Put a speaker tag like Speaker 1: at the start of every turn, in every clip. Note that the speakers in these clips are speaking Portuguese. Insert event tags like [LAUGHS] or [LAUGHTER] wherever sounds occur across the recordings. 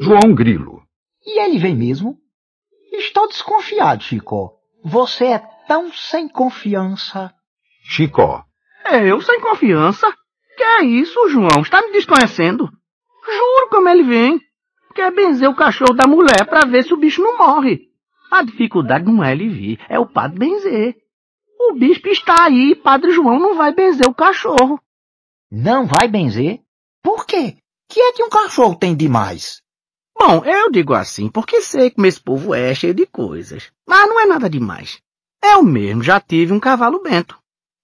Speaker 1: João Grilo.
Speaker 2: E ele vem mesmo? Estou desconfiado, Chico. Você é tão sem confiança.
Speaker 1: Chicó.
Speaker 3: Eu sem confiança? Que é isso, João? Está me desconhecendo? Juro como ele vem. Quer benzer o cachorro da mulher para ver se o bicho não morre. A dificuldade não é ele vir, é o padre benzer. O bispo está aí, padre João não vai benzer o cachorro.
Speaker 2: Não vai benzer? Por quê? Que é que um cachorro tem demais?
Speaker 3: Bom, eu digo assim porque sei como esse povo é cheio de coisas. Mas não é nada demais. Eu mesmo já tive um cavalo bento.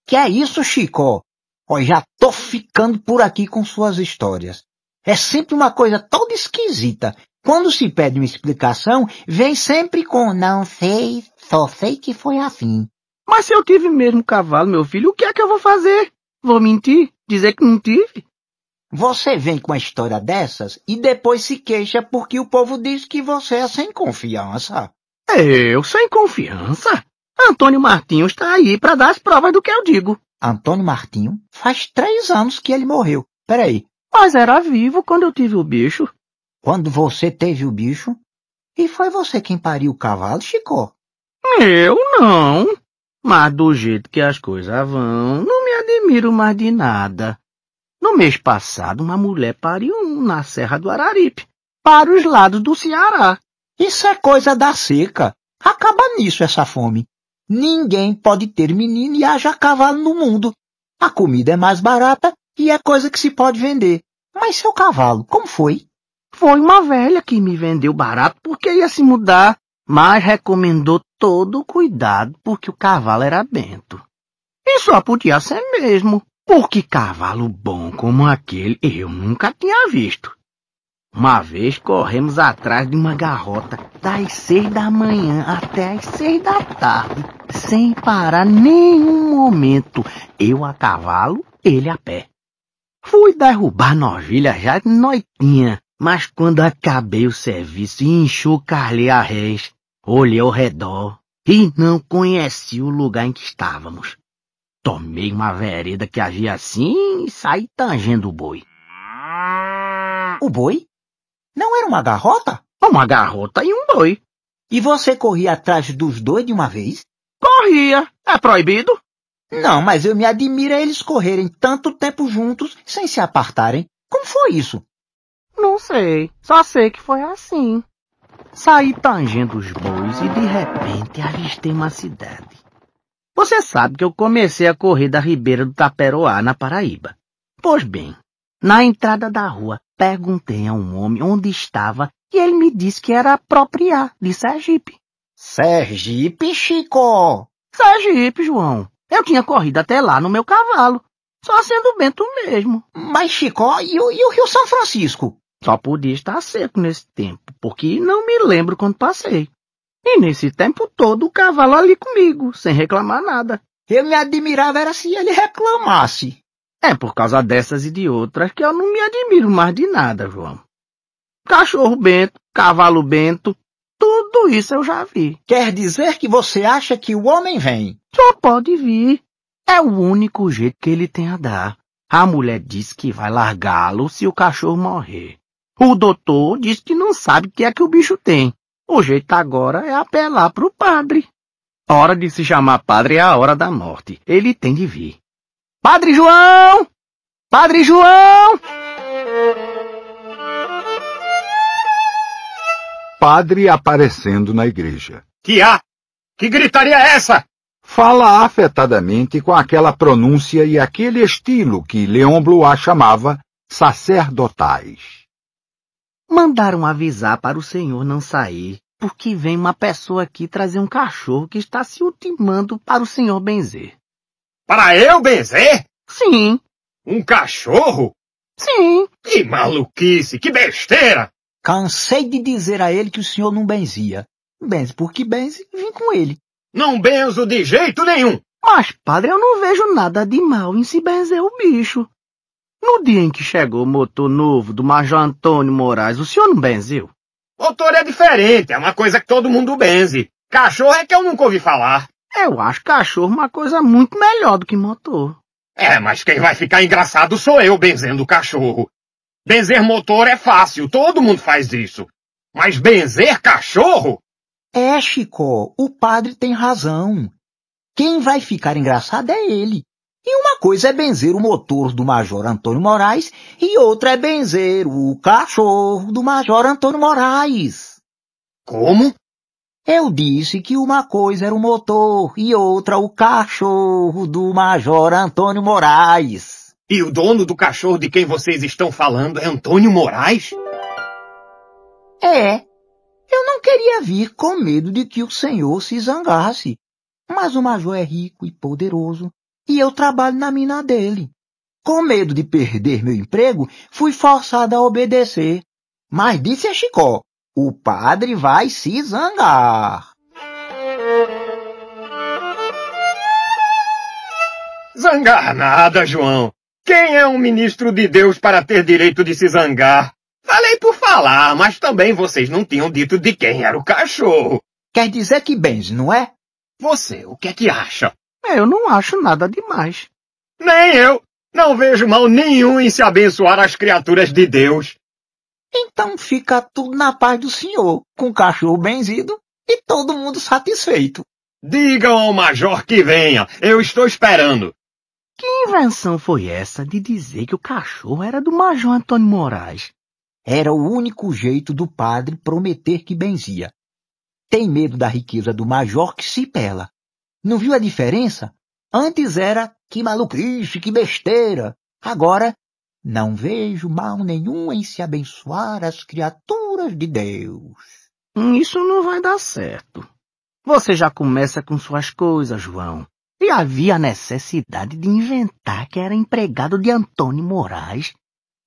Speaker 2: Que é isso, Chico? Ó, já tô ficando por aqui com suas histórias. É sempre uma coisa toda esquisita. Quando se pede uma explicação, vem sempre com não sei, só sei que foi assim.
Speaker 3: Mas se eu tive mesmo cavalo, meu filho, o que é que eu vou fazer? Vou mentir? Dizer que não tive?
Speaker 2: Você vem com uma história dessas e depois se queixa porque o povo diz que você é sem confiança.
Speaker 3: Eu sem confiança? Antônio Martinho está aí para dar as provas do que eu digo.
Speaker 2: Antônio Martinho? Faz três anos que ele morreu. Peraí.
Speaker 3: Mas era vivo quando eu tive o bicho.
Speaker 2: Quando você teve o bicho? E foi você quem pariu o cavalo, Chico?
Speaker 3: Eu não. Mas do jeito que as coisas vão, não me admiro mais de nada. No mês passado, uma mulher pariu um na Serra do Araripe, para os lados do Ceará.
Speaker 2: Isso é coisa da seca. Acaba nisso essa fome. Ninguém pode ter menino e haja cavalo no mundo. A comida é mais barata e é coisa que se pode vender. Mas seu cavalo, como foi?
Speaker 3: Foi uma velha que me vendeu barato porque ia se mudar, mas recomendou todo o cuidado porque o cavalo era bento. E só podia ser mesmo, porque cavalo bom como aquele eu nunca tinha visto. Uma vez corremos atrás de uma garrota das seis da manhã até as seis da tarde, sem parar nenhum momento, eu a cavalo, ele a pé. Fui derrubar novilha já de noitinha, mas quando acabei o serviço e enxucarlei a res, olhei ao redor e não conheci o lugar em que estávamos. Tomei uma vereda que havia assim e saí tangendo o boi.
Speaker 2: O boi? Não era uma garrota?
Speaker 3: Uma garrota e um boi.
Speaker 2: E você corria atrás dos dois de uma vez?
Speaker 3: Corria. É proibido?
Speaker 2: Não, mas eu me admiro a eles correrem tanto tempo juntos sem se apartarem. Como foi isso?
Speaker 3: Não sei. Só sei que foi assim. Saí tangendo os bois e de repente avistei uma cidade. Você sabe que eu comecei a correr da ribeira do Taperoá, na Paraíba. Pois bem, na entrada da rua, perguntei a um homem onde estava e ele me disse que era apropriar de Sergipe.
Speaker 2: Sergipe, Chico?
Speaker 3: Sergipe, João. Eu tinha corrido até lá no meu cavalo. Só sendo Bento mesmo.
Speaker 2: Mas, Chico, e o, e o Rio São Francisco?
Speaker 3: Só podia estar seco nesse tempo, porque não me lembro quando passei. E nesse tempo todo o cavalo ali comigo, sem reclamar nada.
Speaker 2: Eu me admirava era se ele reclamasse.
Speaker 3: É por causa dessas e de outras que eu não me admiro mais de nada, João. Cachorro bento, cavalo bento, tudo isso eu já vi.
Speaker 2: Quer dizer que você acha que o homem vem?
Speaker 3: Só pode vir. É o único jeito que ele tem a dar. A mulher diz que vai largá-lo se o cachorro morrer. O doutor diz que não sabe o que é que o bicho tem. O jeito agora é apelar pro padre. Hora de se chamar padre é a hora da morte. Ele tem de vir. Padre João! Padre João!
Speaker 1: Padre aparecendo na igreja.
Speaker 4: Que há? Que gritaria é essa?
Speaker 1: Fala afetadamente com aquela pronúncia e aquele estilo que Leon Blois chamava sacerdotais.
Speaker 3: Mandaram avisar para o senhor não sair, porque vem uma pessoa aqui trazer um cachorro que está se ultimando para o senhor benzer.
Speaker 4: Para eu benzer?
Speaker 3: Sim.
Speaker 4: Um cachorro?
Speaker 3: Sim.
Speaker 4: Que maluquice, que besteira!
Speaker 2: Cansei de dizer a ele que o senhor não benzia. Benze porque benze, vim com ele.
Speaker 4: Não benzo de jeito nenhum.
Speaker 3: Mas, padre, eu não vejo nada de mal em se benzer o bicho. No dia em que chegou o motor novo do Major Antônio Moraes, o senhor não benzeu?
Speaker 4: Motor é diferente, é uma coisa que todo mundo benze. Cachorro é que eu nunca ouvi falar.
Speaker 3: Eu acho cachorro uma coisa muito melhor do que motor.
Speaker 4: É, mas quem vai ficar engraçado sou eu benzendo o cachorro. Benzer motor é fácil, todo mundo faz isso. Mas benzer cachorro?
Speaker 2: É, Chico, o padre tem razão. Quem vai ficar engraçado é ele. E uma coisa é benzer o motor do Major Antônio Moraes e outra é benzer o cachorro do Major Antônio Moraes.
Speaker 4: Como?
Speaker 2: Eu disse que uma coisa era o motor e outra o cachorro do Major Antônio Moraes.
Speaker 4: E o dono do cachorro de quem vocês estão falando é Antônio Moraes?
Speaker 2: É. Eu não queria vir com medo de que o senhor se zangasse. Mas o major é rico e poderoso e eu trabalho na mina dele. Com medo de perder meu emprego, fui forçado a obedecer. Mas disse a Chicó, o padre vai se zangar.
Speaker 4: Zangar nada, João. Quem é um ministro de Deus para ter direito de se zangar? Falei por falar, mas também vocês não tinham dito de quem era o cachorro.
Speaker 2: Quer dizer que Benz, não é?
Speaker 4: Você, o que é que acha?
Speaker 3: Eu não acho nada demais.
Speaker 4: Nem eu. Não vejo mal nenhum em se abençoar as criaturas de Deus.
Speaker 2: Então fica tudo na paz do senhor, com o cachorro benzido e todo mundo satisfeito.
Speaker 4: Digam ao major que venha. Eu estou esperando.
Speaker 3: Que invenção foi essa de dizer que o cachorro era do Major Antônio Moraes?
Speaker 2: Era o único jeito do padre prometer que benzia. Tem medo da riqueza do major que se pela. Não viu a diferença? Antes era que maluquice, que besteira. Agora, não vejo mal nenhum em se abençoar as criaturas de Deus.
Speaker 3: Isso não vai dar certo. Você já começa com suas coisas, João. E havia necessidade de inventar que era empregado de Antônio Moraes.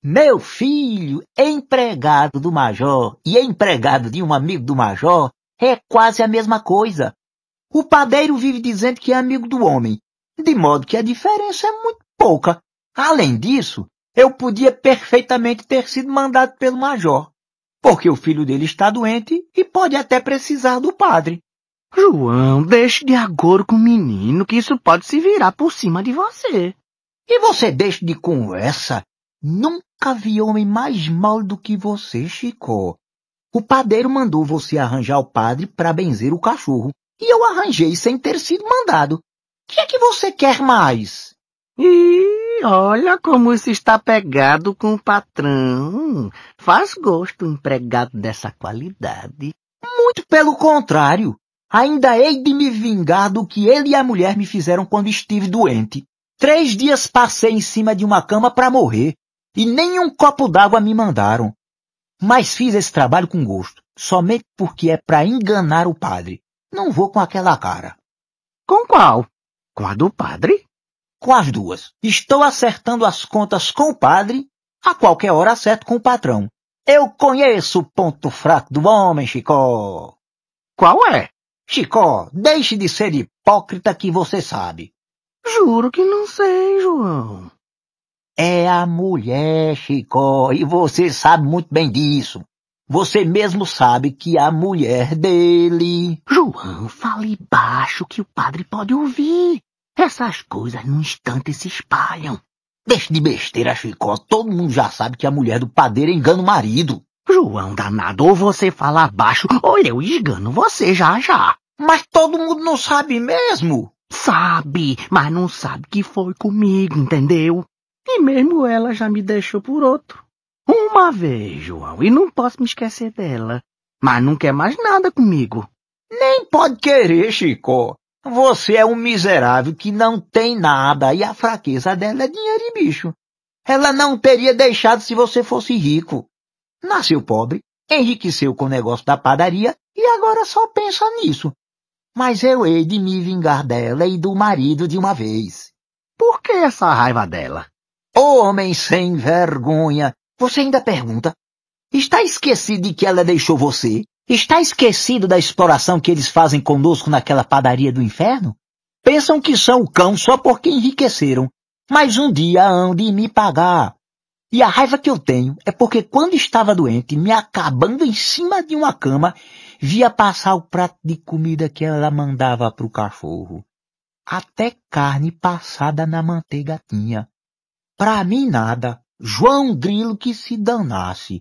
Speaker 2: Meu filho, empregado do major e empregado de um amigo do major é quase a mesma coisa. O padeiro vive dizendo que é amigo do homem, de modo que a diferença é muito pouca. Além disso, eu podia perfeitamente ter sido mandado pelo major, porque o filho dele está doente e pode até precisar do padre.
Speaker 3: João, deixe de agora com o menino, que isso pode se virar por cima de você.
Speaker 2: E você deixe de conversa. Nunca vi homem mais mal do que você, Chico. O padeiro mandou você arranjar o padre para benzer o cachorro, e eu arranjei sem ter sido mandado. O que é que você quer mais?
Speaker 3: E olha como isso está pegado com o patrão. Faz gosto um empregado dessa qualidade.
Speaker 2: Muito pelo contrário. Ainda hei de me vingar do que ele e a mulher me fizeram quando estive doente. Três dias passei em cima de uma cama para morrer, e nem um copo d'água me mandaram. Mas fiz esse trabalho com gosto, somente porque é para enganar o padre. Não vou com aquela cara.
Speaker 3: Com qual? Com a do padre?
Speaker 2: Com as duas. Estou acertando as contas com o padre, a qualquer hora acerto com o patrão. Eu conheço o ponto fraco do homem, Chicó.
Speaker 3: Qual é?
Speaker 2: Chicó, deixe de ser hipócrita que você sabe.
Speaker 3: Juro que não sei, João.
Speaker 2: É a mulher, Chicó, e você sabe muito bem disso. Você mesmo sabe que a mulher dele.
Speaker 3: João, fale baixo que o padre pode ouvir. Essas coisas num instante se espalham.
Speaker 2: Deixe de besteira, Chicó. Todo mundo já sabe que a mulher do padeiro engana o marido.
Speaker 3: João danado, ou você fala baixo, ou eu esgano você já já.
Speaker 2: Mas todo mundo não sabe mesmo.
Speaker 3: Sabe, mas não sabe que foi comigo, entendeu? E mesmo ela já me deixou por outro. Uma vez, João, e não posso me esquecer dela. Mas não quer mais nada comigo.
Speaker 2: Nem pode querer, Chico. Você é um miserável que não tem nada e a fraqueza dela é dinheiro e bicho. Ela não teria deixado se você fosse rico. Nasceu pobre, enriqueceu com o negócio da padaria e agora só pensa nisso. Mas eu hei de me vingar dela e do marido de uma vez.
Speaker 3: Por que essa raiva dela?
Speaker 2: Homem sem vergonha. Você ainda pergunta? Está esquecido de que ela deixou você? Está esquecido da exploração que eles fazem conosco naquela padaria do inferno? Pensam que são o cão só porque enriqueceram, mas um dia hão de me pagar. E a raiva que eu tenho é porque quando estava doente, me acabando em cima de uma cama, via passar o prato de comida que ela mandava para o cachorro. Até carne passada na manteiga tinha. Pra mim nada. João Grilo que se danasse.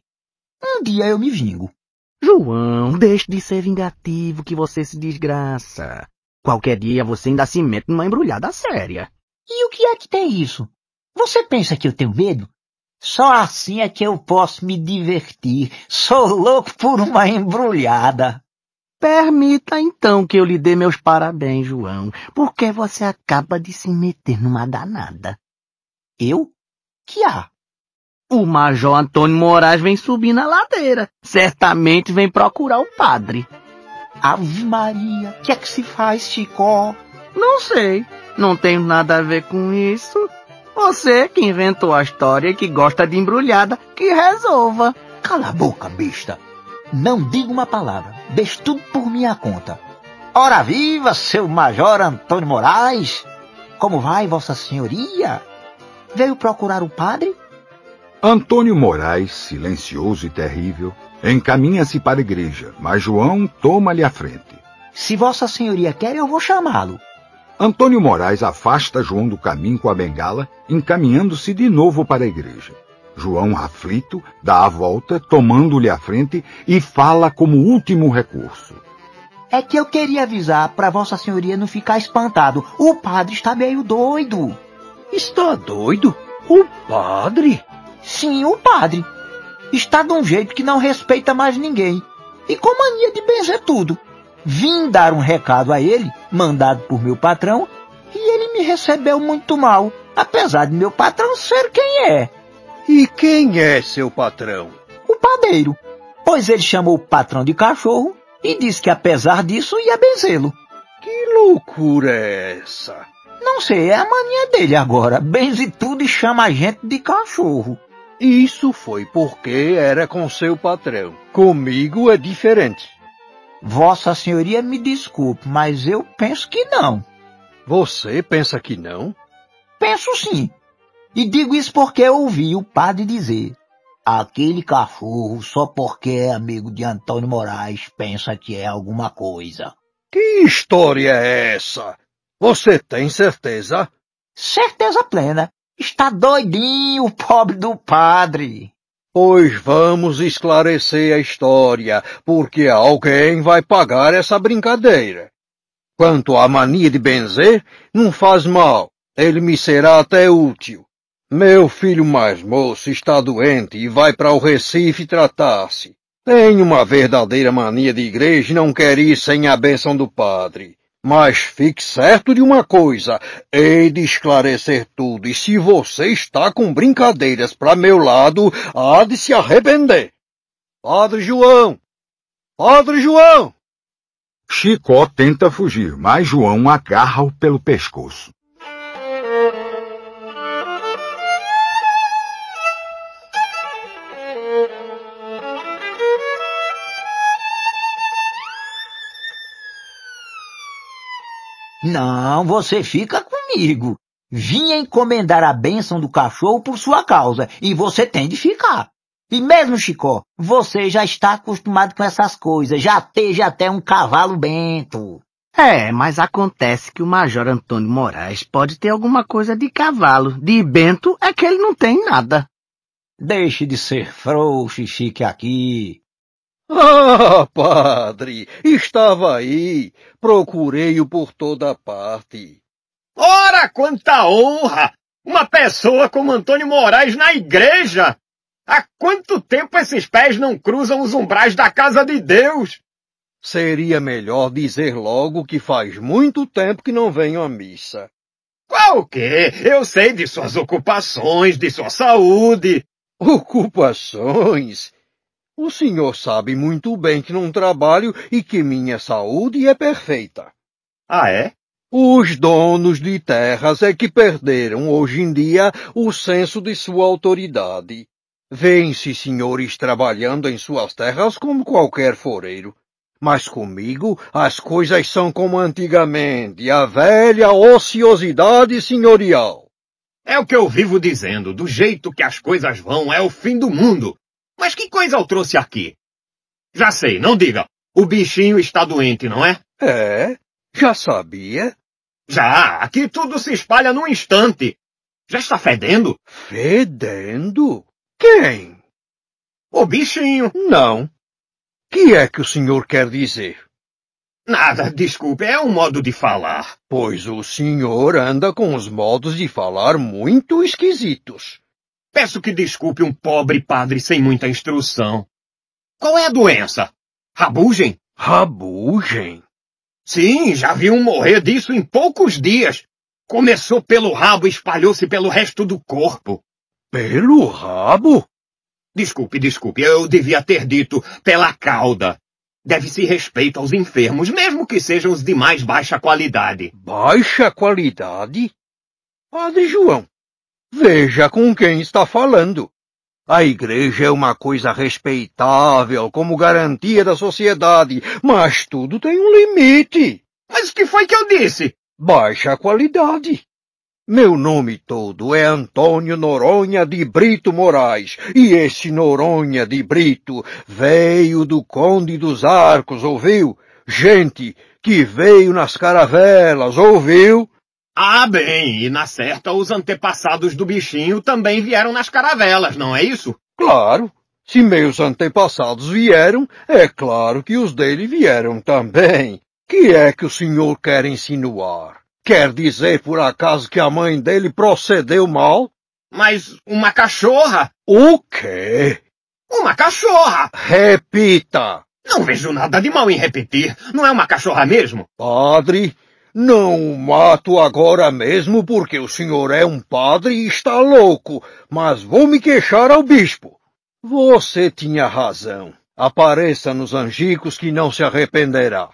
Speaker 2: Um dia eu me vingo.
Speaker 3: João, deixe de ser vingativo que você se desgraça. Qualquer dia você ainda se mete numa embrulhada séria.
Speaker 2: E o que é que tem isso? Você pensa que eu tenho medo? Só assim é que eu posso me divertir. Sou louco por uma embrulhada.
Speaker 3: Permita então que eu lhe dê meus parabéns, João, porque você acaba de se meter numa danada.
Speaker 2: Eu? Que há?
Speaker 3: O Major Antônio Moraes vem subir na ladeira. Certamente vem procurar o padre.
Speaker 2: Ave Maria, o que é que se faz, Chicó?
Speaker 3: Não sei. Não tenho nada a ver com isso. Você que inventou a história e que gosta de embrulhada, que resolva.
Speaker 2: Cala a boca, besta. Não diga uma palavra. Deixe tudo por minha conta. Ora viva, seu Major Antônio Moraes! Como vai, Vossa Senhoria? Veio procurar o padre?
Speaker 1: Antônio Moraes, silencioso e terrível, encaminha-se para a igreja, mas João toma-lhe a frente.
Speaker 2: Se Vossa Senhoria quer, eu vou chamá-lo.
Speaker 1: Antônio Moraes afasta João do caminho com a bengala, encaminhando-se de novo para a igreja. João, aflito, dá a volta, tomando-lhe a frente e fala como último recurso.
Speaker 2: É que eu queria avisar para Vossa Senhoria não ficar espantado. O padre está meio doido.
Speaker 3: Está doido? O padre?
Speaker 2: Sim, o padre. Está de um jeito que não respeita mais ninguém. E com mania de benzer tudo. Vim dar um recado a ele, mandado por meu patrão, e ele me recebeu muito mal, apesar de meu patrão ser quem é.
Speaker 5: E quem é seu patrão?
Speaker 2: O padeiro. Pois ele chamou o patrão de cachorro e disse que apesar disso ia benzê-lo.
Speaker 5: Que loucura é essa?
Speaker 2: Não sei, é a mania dele agora. Benze tudo e chama a gente de cachorro.
Speaker 5: Isso foi porque era com seu patrão. Comigo é diferente.
Speaker 2: Vossa Senhoria me desculpe, mas eu penso que não.
Speaker 5: Você pensa que não?
Speaker 2: Penso sim. E digo isso porque eu ouvi o padre dizer: aquele cachorro, só porque é amigo de Antônio Moraes, pensa que é alguma coisa.
Speaker 5: Que história é essa? Você tem certeza?
Speaker 2: Certeza plena. Está doidinho o pobre do padre.
Speaker 5: Pois vamos esclarecer a história, porque alguém vai pagar essa brincadeira. Quanto à mania de benzer, não faz mal, ele me será até útil. Meu filho mais moço está doente e vai para o Recife tratar-se. Tem uma verdadeira mania de igreja e não quer ir sem a bênção do padre. Mas fique certo de uma coisa, hei de esclarecer tudo, e se você está com brincadeiras para meu lado, há de se arrepender. Padre João! Padre João!
Speaker 1: Chicó tenta fugir, mas João agarra-o pelo pescoço.
Speaker 2: Não, você fica comigo. Vinha encomendar a bênção do cachorro por sua causa, e você tem de ficar. E mesmo, Chicó, você já está acostumado com essas coisas, já teve até um cavalo bento.
Speaker 3: É, mas acontece que o Major Antônio Moraes pode ter alguma coisa de cavalo. De bento é que ele não tem nada.
Speaker 2: Deixe de ser frouxo e fique aqui.
Speaker 5: Ah, padre, estava aí. Procurei-o por toda parte.
Speaker 4: Ora, quanta honra! Uma pessoa como Antônio Moraes na igreja! Há quanto tempo esses pés não cruzam os umbrais da casa de Deus?
Speaker 5: Seria melhor dizer logo que faz muito tempo que não venho à missa.
Speaker 4: Qual o quê? Eu sei de suas ocupações, de sua saúde.
Speaker 5: Ocupações? O senhor sabe muito bem que não trabalho e que minha saúde é perfeita.
Speaker 4: Ah, é?
Speaker 5: Os donos de terras é que perderam hoje em dia o senso de sua autoridade. Vêm-se senhores trabalhando em suas terras como qualquer foreiro. Mas comigo as coisas são como antigamente, a velha ociosidade senhorial.
Speaker 4: É o que eu vivo dizendo, do jeito que as coisas vão é o fim do mundo. Mas que coisa eu trouxe aqui? Já sei, não diga. O bichinho está doente, não é?
Speaker 5: É? Já sabia?
Speaker 4: Já, aqui tudo se espalha num instante. Já está fedendo?
Speaker 5: Fedendo? Quem?
Speaker 4: O bichinho.
Speaker 5: Não. Que é que o senhor quer dizer?
Speaker 4: Nada, desculpe, é um modo de falar.
Speaker 5: Pois o senhor anda com os modos de falar muito esquisitos.
Speaker 4: Peço que desculpe um pobre padre sem muita instrução. Qual é a doença? Rabugem?
Speaker 5: Rabugem?
Speaker 4: Sim, já vi um morrer disso em poucos dias. Começou pelo rabo e espalhou-se pelo resto do corpo.
Speaker 5: Pelo rabo?
Speaker 4: Desculpe, desculpe, eu devia ter dito pela cauda. Deve-se respeito aos enfermos, mesmo que sejam os de mais baixa qualidade.
Speaker 5: Baixa qualidade? Padre João, veja com quem está falando. A igreja é uma coisa respeitável, como garantia da sociedade, mas tudo tem um limite.
Speaker 4: Mas o que foi que eu disse?
Speaker 5: Baixa qualidade. Meu nome todo é Antônio Noronha de Brito Moraes, e esse Noronha de Brito veio do Conde dos Arcos, ouviu? Gente que veio nas caravelas, ouviu?
Speaker 4: Ah, bem, e na certa os antepassados do bichinho também vieram nas caravelas, não é isso?
Speaker 5: Claro. Se meus antepassados vieram, é claro que os dele vieram também. Que é que o senhor quer insinuar? Quer dizer por acaso que a mãe dele procedeu mal?
Speaker 4: Mas uma cachorra?
Speaker 5: O quê?
Speaker 4: Uma cachorra!
Speaker 5: Repita!
Speaker 4: Não vejo nada de mal em repetir. Não é uma cachorra mesmo?
Speaker 5: Padre, não o mato agora mesmo porque o senhor é um padre e está louco, mas vou me queixar ao bispo. Você tinha razão. Apareça nos angicos que não se arrependerá.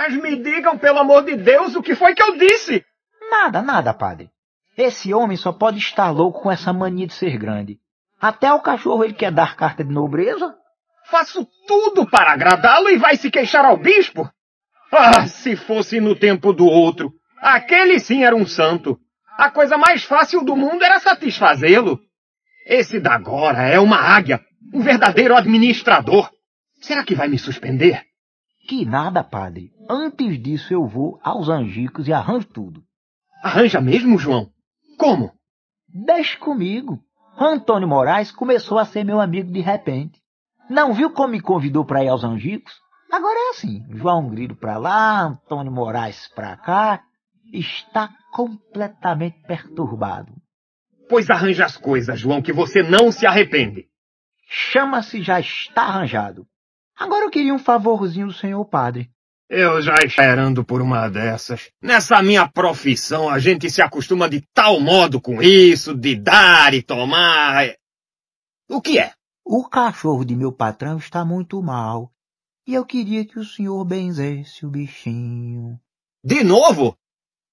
Speaker 4: Mas me digam, pelo amor de Deus, o que foi que eu disse?
Speaker 2: Nada, nada, padre. Esse homem só pode estar louco com essa mania de ser grande. Até o cachorro ele quer dar carta de nobreza.
Speaker 4: Faço tudo para agradá-lo e vai se queixar ao bispo? Ah, se fosse no tempo do outro. Aquele sim era um santo. A coisa mais fácil do mundo era satisfazê-lo. Esse da agora é uma águia, um verdadeiro administrador. Será que vai me suspender?
Speaker 2: Que nada, padre. Antes disso eu vou aos angicos e arranjo tudo.
Speaker 4: Arranja mesmo, João? Como?
Speaker 2: Deixe comigo. Antônio Moraes começou a ser meu amigo de repente. Não viu como me convidou para ir aos angicos? Agora é assim, João Grilo para lá, Antônio Moraes para cá. Está completamente perturbado.
Speaker 4: Pois arranja as coisas, João, que você não se arrepende.
Speaker 2: Chama-se já está arranjado. Agora eu queria um favorzinho do senhor padre.
Speaker 4: Eu já esperando por uma dessas. Nessa minha profissão, a gente se acostuma de tal modo com isso, de dar e tomar. O que é?
Speaker 2: O cachorro de meu patrão está muito mal. E eu queria que o senhor benzesse o bichinho.
Speaker 4: De novo?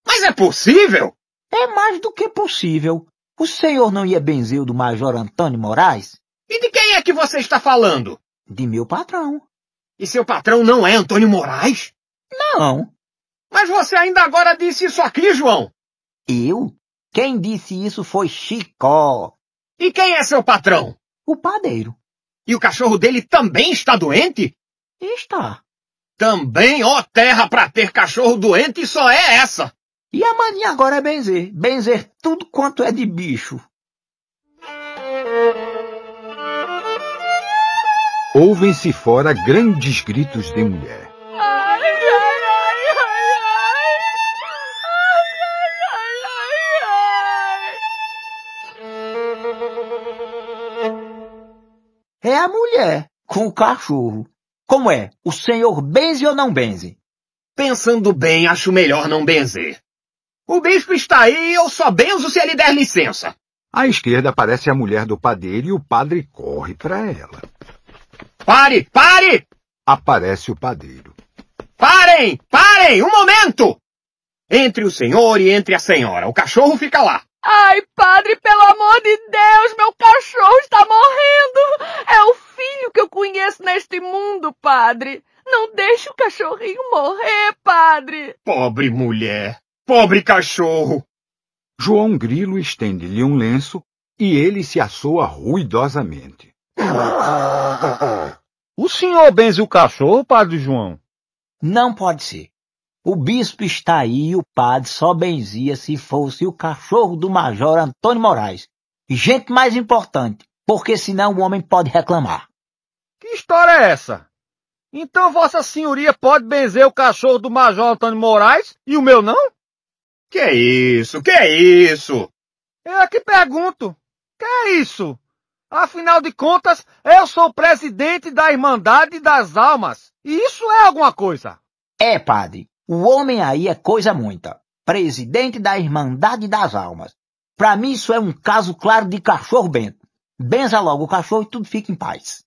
Speaker 4: Mas é possível?
Speaker 2: É mais do que possível. O senhor não ia benzer o do Major Antônio Moraes?
Speaker 4: E de quem é que você está falando?
Speaker 2: De meu patrão.
Speaker 4: E seu patrão não é Antônio Moraes?
Speaker 2: Não.
Speaker 4: Mas você ainda agora disse isso aqui, João.
Speaker 2: Eu? Quem disse isso foi Chicó.
Speaker 4: E quem é seu patrão?
Speaker 2: O padeiro.
Speaker 4: E o cachorro dele também está doente?
Speaker 2: Está.
Speaker 4: Também, ó terra pra ter cachorro doente, só é essa.
Speaker 2: E a mania agora é benzer. Benzer tudo quanto é de bicho.
Speaker 1: Ouvem-se fora grandes gritos de mulher.
Speaker 2: É a mulher com o cachorro. Como é? O senhor benze ou não benze?
Speaker 4: Pensando bem, acho melhor não benzer. O bispo está aí e eu só benzo se ele der licença.
Speaker 1: À esquerda aparece a mulher do padeiro e o padre corre para ela.
Speaker 4: Pare, pare!
Speaker 1: Aparece o padeiro.
Speaker 4: Parem, parem, um momento! Entre o senhor e entre a senhora, o cachorro fica lá.
Speaker 6: Ai, padre, pelo amor de Deus, meu cachorro está morrendo. É o filho que eu conheço neste mundo, padre. Não deixe o cachorrinho morrer, padre.
Speaker 4: Pobre mulher, pobre cachorro.
Speaker 1: João Grilo estende-lhe um lenço e ele se assoa ruidosamente.
Speaker 5: O senhor benze o cachorro, padre João?
Speaker 2: Não pode ser. O bispo está aí e o padre só benzia se fosse o cachorro do major Antônio Moraes. Gente mais importante, porque senão o homem pode reclamar.
Speaker 5: Que história é essa? Então Vossa Senhoria pode benzer o cachorro do Major Antônio Moraes e o meu não?
Speaker 4: Que é isso? Que é isso?
Speaker 5: Eu é que pergunto. Que é isso? Afinal de contas, eu sou presidente da Irmandade das Almas. E isso é alguma coisa.
Speaker 2: É, padre. O homem aí é coisa muita. Presidente da Irmandade das Almas. Para mim isso é um caso claro de cachorro bento. Benza logo o cachorro e tudo fica em paz.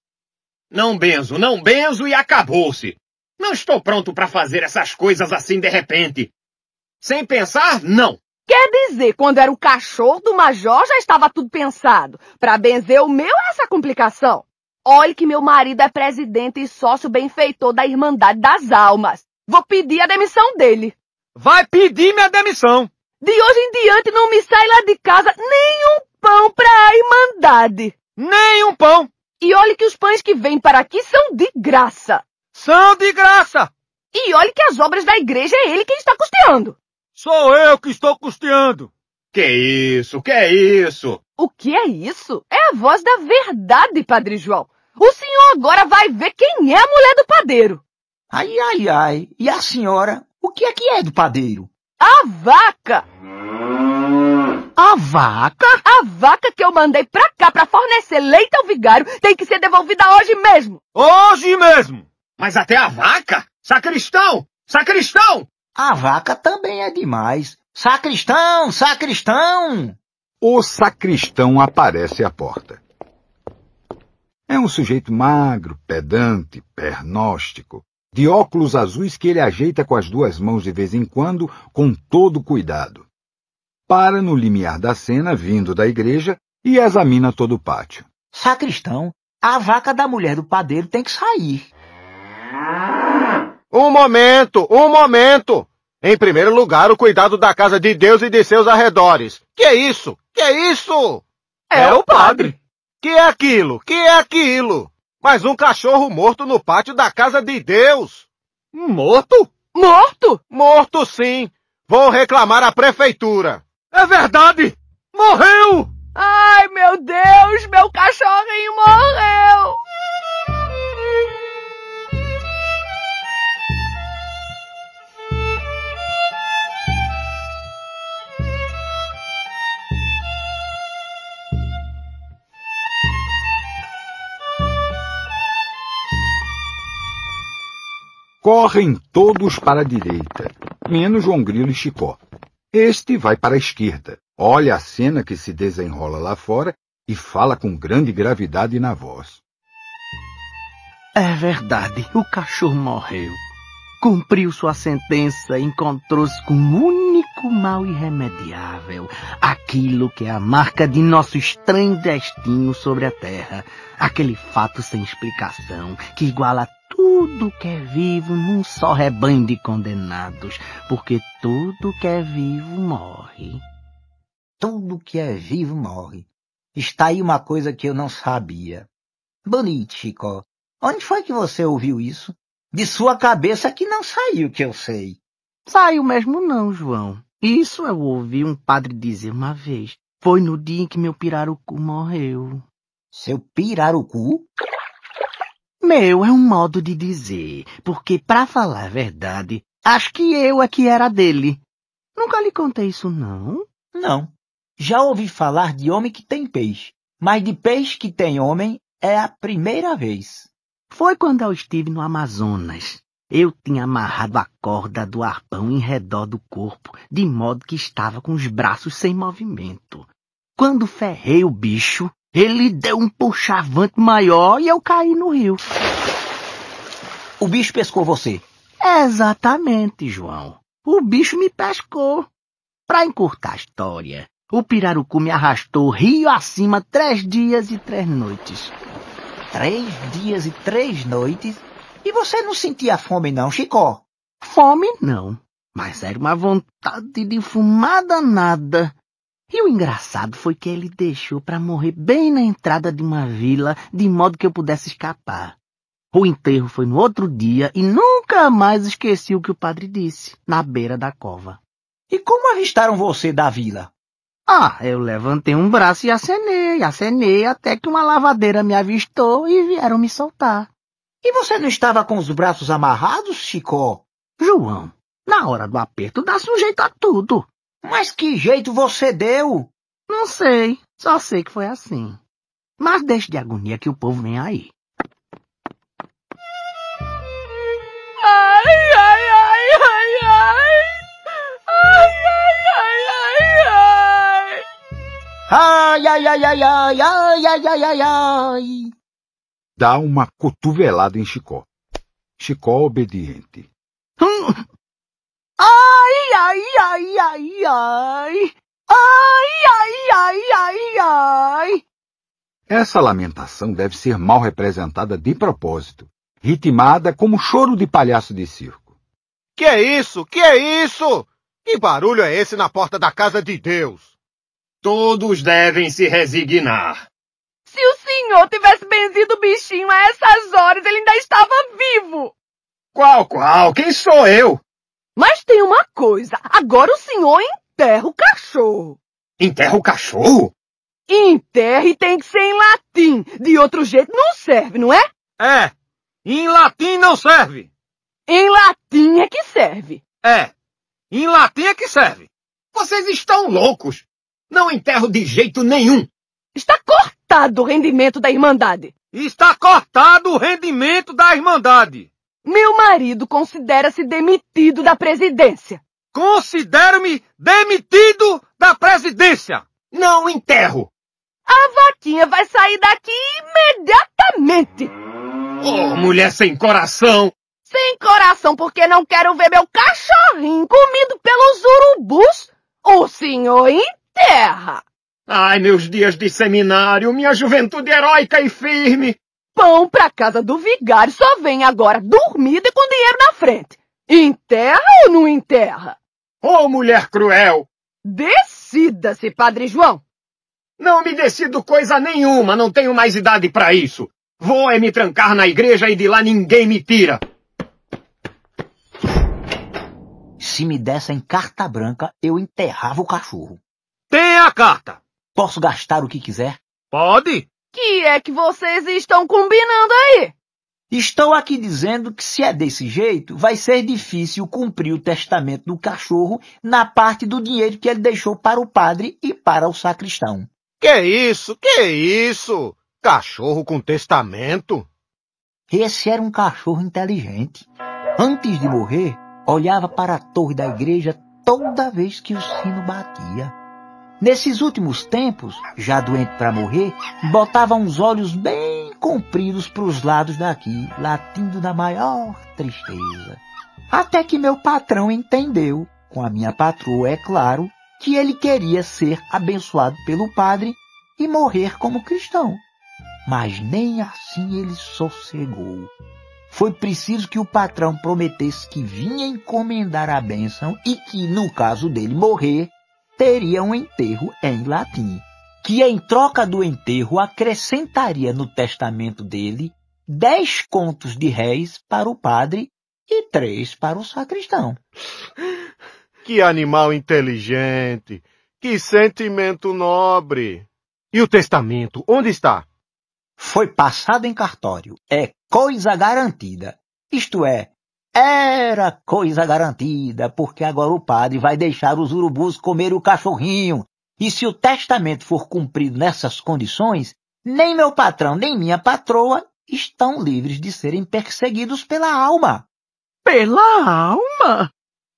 Speaker 4: Não benzo, não benzo e acabou-se. Não estou pronto para fazer essas coisas assim de repente. Sem pensar, não.
Speaker 6: Quer dizer, quando era o cachorro do major já estava tudo pensado. Para benzer o meu é essa complicação. Olhe que meu marido é presidente e sócio benfeitor da Irmandade das Almas. Vou pedir a demissão dele.
Speaker 5: Vai pedir minha demissão.
Speaker 6: De hoje em diante não me sai lá de casa nem um pão para a Irmandade.
Speaker 5: Nem um pão.
Speaker 6: E olhe que os pães que vêm para aqui são de graça.
Speaker 5: São de graça.
Speaker 6: E olhe que as obras da igreja é ele quem está custeando.
Speaker 5: Sou eu que estou custeando.
Speaker 4: Que isso? Que é isso?
Speaker 6: O que é isso? É a voz da verdade, Padre João. O senhor agora vai ver quem é a mulher do padeiro.
Speaker 2: Ai, ai, ai. E a senhora? O que é que é do padeiro?
Speaker 6: A vaca!
Speaker 3: A vaca?
Speaker 6: A vaca que eu mandei pra cá pra fornecer leite ao vigário tem que ser devolvida hoje mesmo.
Speaker 5: Hoje mesmo!
Speaker 4: Mas até a vaca? Sacristão! Sacristão!
Speaker 2: A vaca também é demais. Sacristão! Sacristão!
Speaker 1: O sacristão aparece à porta. É um sujeito magro, pedante, pernóstico, de óculos azuis que ele ajeita com as duas mãos de vez em quando, com todo cuidado para no limiar da cena vindo da igreja e examina todo o pátio.
Speaker 2: Sacristão, a vaca da mulher do padeiro tem que sair.
Speaker 7: Um momento, um momento! Em primeiro lugar, o cuidado da casa de Deus e de seus arredores. Que é isso? Que é isso?
Speaker 5: É, é o padre.
Speaker 7: Que é aquilo? Que é aquilo? Mais um cachorro morto no pátio da casa de Deus.
Speaker 5: Morto?
Speaker 6: Morto?
Speaker 7: Morto sim. Vou reclamar à prefeitura.
Speaker 5: É verdade! Morreu!
Speaker 6: Ai, meu Deus, meu cachorrinho morreu!
Speaker 1: Correm todos para a direita, menos João Grilo e Chicó. Este vai para a esquerda, olha a cena que se desenrola lá fora e fala com grande gravidade na voz.
Speaker 3: É verdade, o cachorro morreu. Cumpriu sua sentença e encontrou-se com um único mal irremediável. Aquilo que é a marca de nosso estranho destino sobre a terra. Aquele fato sem explicação que iguala tudo que é vivo num só rebanho de condenados, porque tudo que é vivo morre.
Speaker 2: Tudo que é vivo morre. Está aí uma coisa que eu não sabia. Bonito, Chico. Onde foi que você ouviu isso? De sua cabeça que não saiu, que eu sei.
Speaker 3: Saiu mesmo não, João. Isso eu ouvi um padre dizer uma vez. Foi no dia em que meu pirarucu morreu.
Speaker 2: Seu pirarucu?
Speaker 3: Meu, é um modo de dizer, porque, para falar a verdade, acho que eu é que era dele. Nunca lhe contei isso, não?
Speaker 2: Não. Já ouvi falar de homem que tem peixe, mas de peixe que tem homem é a primeira vez.
Speaker 3: Foi quando eu estive no Amazonas. Eu tinha amarrado a corda do arpão em redor do corpo, de modo que estava com os braços sem movimento. Quando ferrei o bicho, ele deu um puxavante maior e eu caí no rio.
Speaker 2: O bicho pescou você?
Speaker 3: Exatamente, João. O bicho me pescou. Para encurtar a história, o pirarucu me arrastou rio acima três dias e três noites.
Speaker 2: Três dias e três noites? E você não sentia fome não, Chicó?
Speaker 3: Fome não, mas era uma vontade de fumar danada. E o engraçado foi que ele deixou para morrer bem na entrada de uma vila, de modo que eu pudesse escapar. O enterro foi no outro dia e nunca mais esqueci o que o padre disse, na beira da cova.
Speaker 2: E como avistaram você da vila?
Speaker 3: Ah, eu levantei um braço e acenei, acenei até que uma lavadeira me avistou e vieram me soltar.
Speaker 2: E você não estava com os braços amarrados, Chicó?
Speaker 3: João, na hora do aperto dá sujeito a tudo.
Speaker 2: Mas que jeito você deu?
Speaker 3: Não sei, só sei que foi assim. Mas deixe de agonia que o povo vem aí.
Speaker 6: Ai, ai, ai, ai, ai. Ai, ai, ai, ai, ai.
Speaker 2: Ai, ai, ai, ai, ai, ai, ai, ai, ai, ai.
Speaker 1: Dá uma cotovelada em Chicó. Chicó obediente.
Speaker 3: Hum. Ai, ai, ai, ai, ai. Ai, ai, ai, ai, ai.
Speaker 1: Essa lamentação deve ser mal representada de propósito, ritmada como choro de palhaço de circo.
Speaker 7: Que é isso? Que é isso? Que barulho é esse na porta da casa de Deus?
Speaker 4: Todos devem se resignar.
Speaker 6: Se o senhor tivesse benzido o bichinho a essas horas, ele ainda estava vivo.
Speaker 4: Qual, qual? Quem sou eu?
Speaker 6: Mas tem uma coisa, agora o senhor enterra o cachorro.
Speaker 4: Enterra o cachorro?
Speaker 6: Enterre tem que ser em latim, de outro jeito não serve, não é?
Speaker 5: É. Em latim não serve.
Speaker 6: Em latim é que serve.
Speaker 5: É. Em latim é que serve.
Speaker 4: Vocês estão loucos. Não enterro de jeito nenhum.
Speaker 6: Está cortado o rendimento da Irmandade.
Speaker 5: Está cortado o rendimento da Irmandade.
Speaker 6: Meu marido considera-se demitido da presidência.
Speaker 5: Considero-me demitido da presidência.
Speaker 4: Não enterro.
Speaker 6: A vaquinha vai sair daqui imediatamente.
Speaker 4: Oh, mulher sem coração.
Speaker 6: Sem coração, porque não quero ver meu cachorrinho comido pelos urubus. O senhor enterra.
Speaker 4: Ai, meus dias de seminário, minha juventude heróica e firme.
Speaker 6: Pão pra casa do vigário só vem agora dormida e com dinheiro na frente. Enterra ou não enterra?
Speaker 4: Ô, oh, mulher cruel.
Speaker 6: Decida-se, Padre João.
Speaker 4: Não me decido coisa nenhuma, não tenho mais idade para isso. Vou é me trancar na igreja e de lá ninguém me tira.
Speaker 2: Se me dessem carta branca, eu enterrava o cachorro.
Speaker 5: Tem a carta.
Speaker 2: Posso gastar o que quiser?
Speaker 5: Pode.
Speaker 6: Que é que vocês estão combinando aí?
Speaker 2: Estou aqui dizendo que se é desse jeito, vai ser difícil cumprir o testamento do cachorro na parte do dinheiro que ele deixou para o padre e para o sacristão.
Speaker 7: Que isso? Que isso? Cachorro com testamento?
Speaker 2: Esse era um cachorro inteligente. Antes de morrer, olhava para a torre da igreja toda vez que o sino batia. Nesses últimos tempos, já doente para morrer, botava uns olhos bem compridos para os lados daqui, latindo na maior tristeza. Até que meu patrão entendeu, com a minha patroa, é claro, que ele queria ser abençoado pelo padre e morrer como cristão. Mas nem assim ele sossegou. Foi preciso que o patrão prometesse que vinha encomendar a bênção e que, no caso dele morrer, teria um enterro em latim, que em troca do enterro acrescentaria no testamento dele dez contos de réis para o padre e três para o sacristão.
Speaker 7: Que animal inteligente! Que sentimento nobre! E o testamento, onde está?
Speaker 2: Foi passado em cartório. É coisa garantida. Isto é, era coisa garantida, porque agora o padre vai deixar os urubus comer o cachorrinho. E se o testamento for cumprido nessas condições, nem meu patrão nem minha patroa estão livres de serem perseguidos pela alma.
Speaker 3: Pela alma?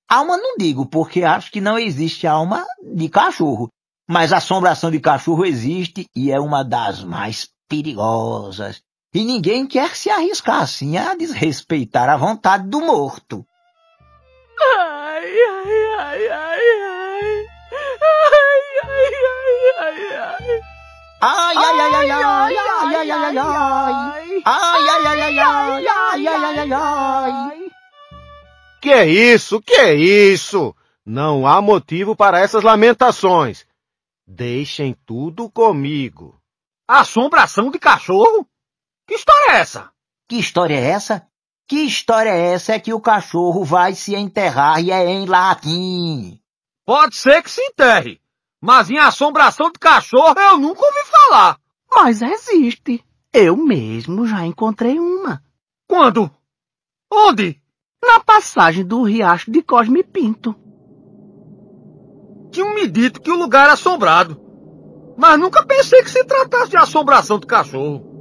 Speaker 2: Alma não digo, porque acho que não existe alma de cachorro. Mas a assombração de cachorro existe e é uma das mais perigosas e ninguém quer se arriscar assim a desrespeitar a vontade do morto.
Speaker 6: Ai, ai, ai, ai, ai. Ai, ai, ai, ai, ai.
Speaker 2: Ai, ai, ai, ai, ai. Ai, ai, ai, ai, ai. Ai, ai, ai, ai, ai.
Speaker 7: Que isso, que isso? Não há motivo para essas lamentações. Deixem tudo comigo.
Speaker 5: Assombração de cachorro? Que história é essa?
Speaker 2: Que história é essa? Que história é essa é que o cachorro vai se enterrar e é em latim?
Speaker 5: Pode ser que se enterre, mas em assombração de cachorro eu nunca ouvi falar.
Speaker 3: Mas existe. Eu mesmo já encontrei uma.
Speaker 5: Quando? Onde?
Speaker 3: Na passagem do riacho de Cosme Pinto.
Speaker 5: Tinham me dito que o lugar era assombrado, mas nunca pensei que se tratasse de assombração de cachorro.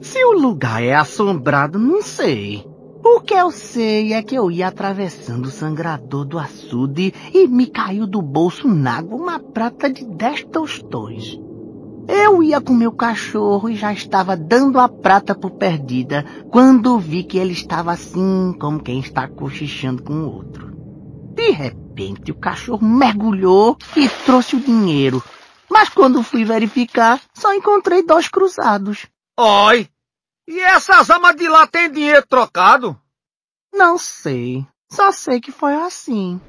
Speaker 3: Se o lugar é assombrado, não sei. O que eu sei é que eu ia atravessando o sangrador do açude e me caiu do bolso n'água uma prata de dez tostões. Eu ia com meu cachorro e já estava dando a prata por perdida quando vi que ele estava assim, como quem está cochichando com o outro. De repente, o cachorro mergulhou e trouxe o dinheiro. Mas quando fui verificar, só encontrei dois cruzados.
Speaker 5: Oi! E essas amas de lá têm dinheiro trocado?
Speaker 3: Não sei. Só sei que foi assim.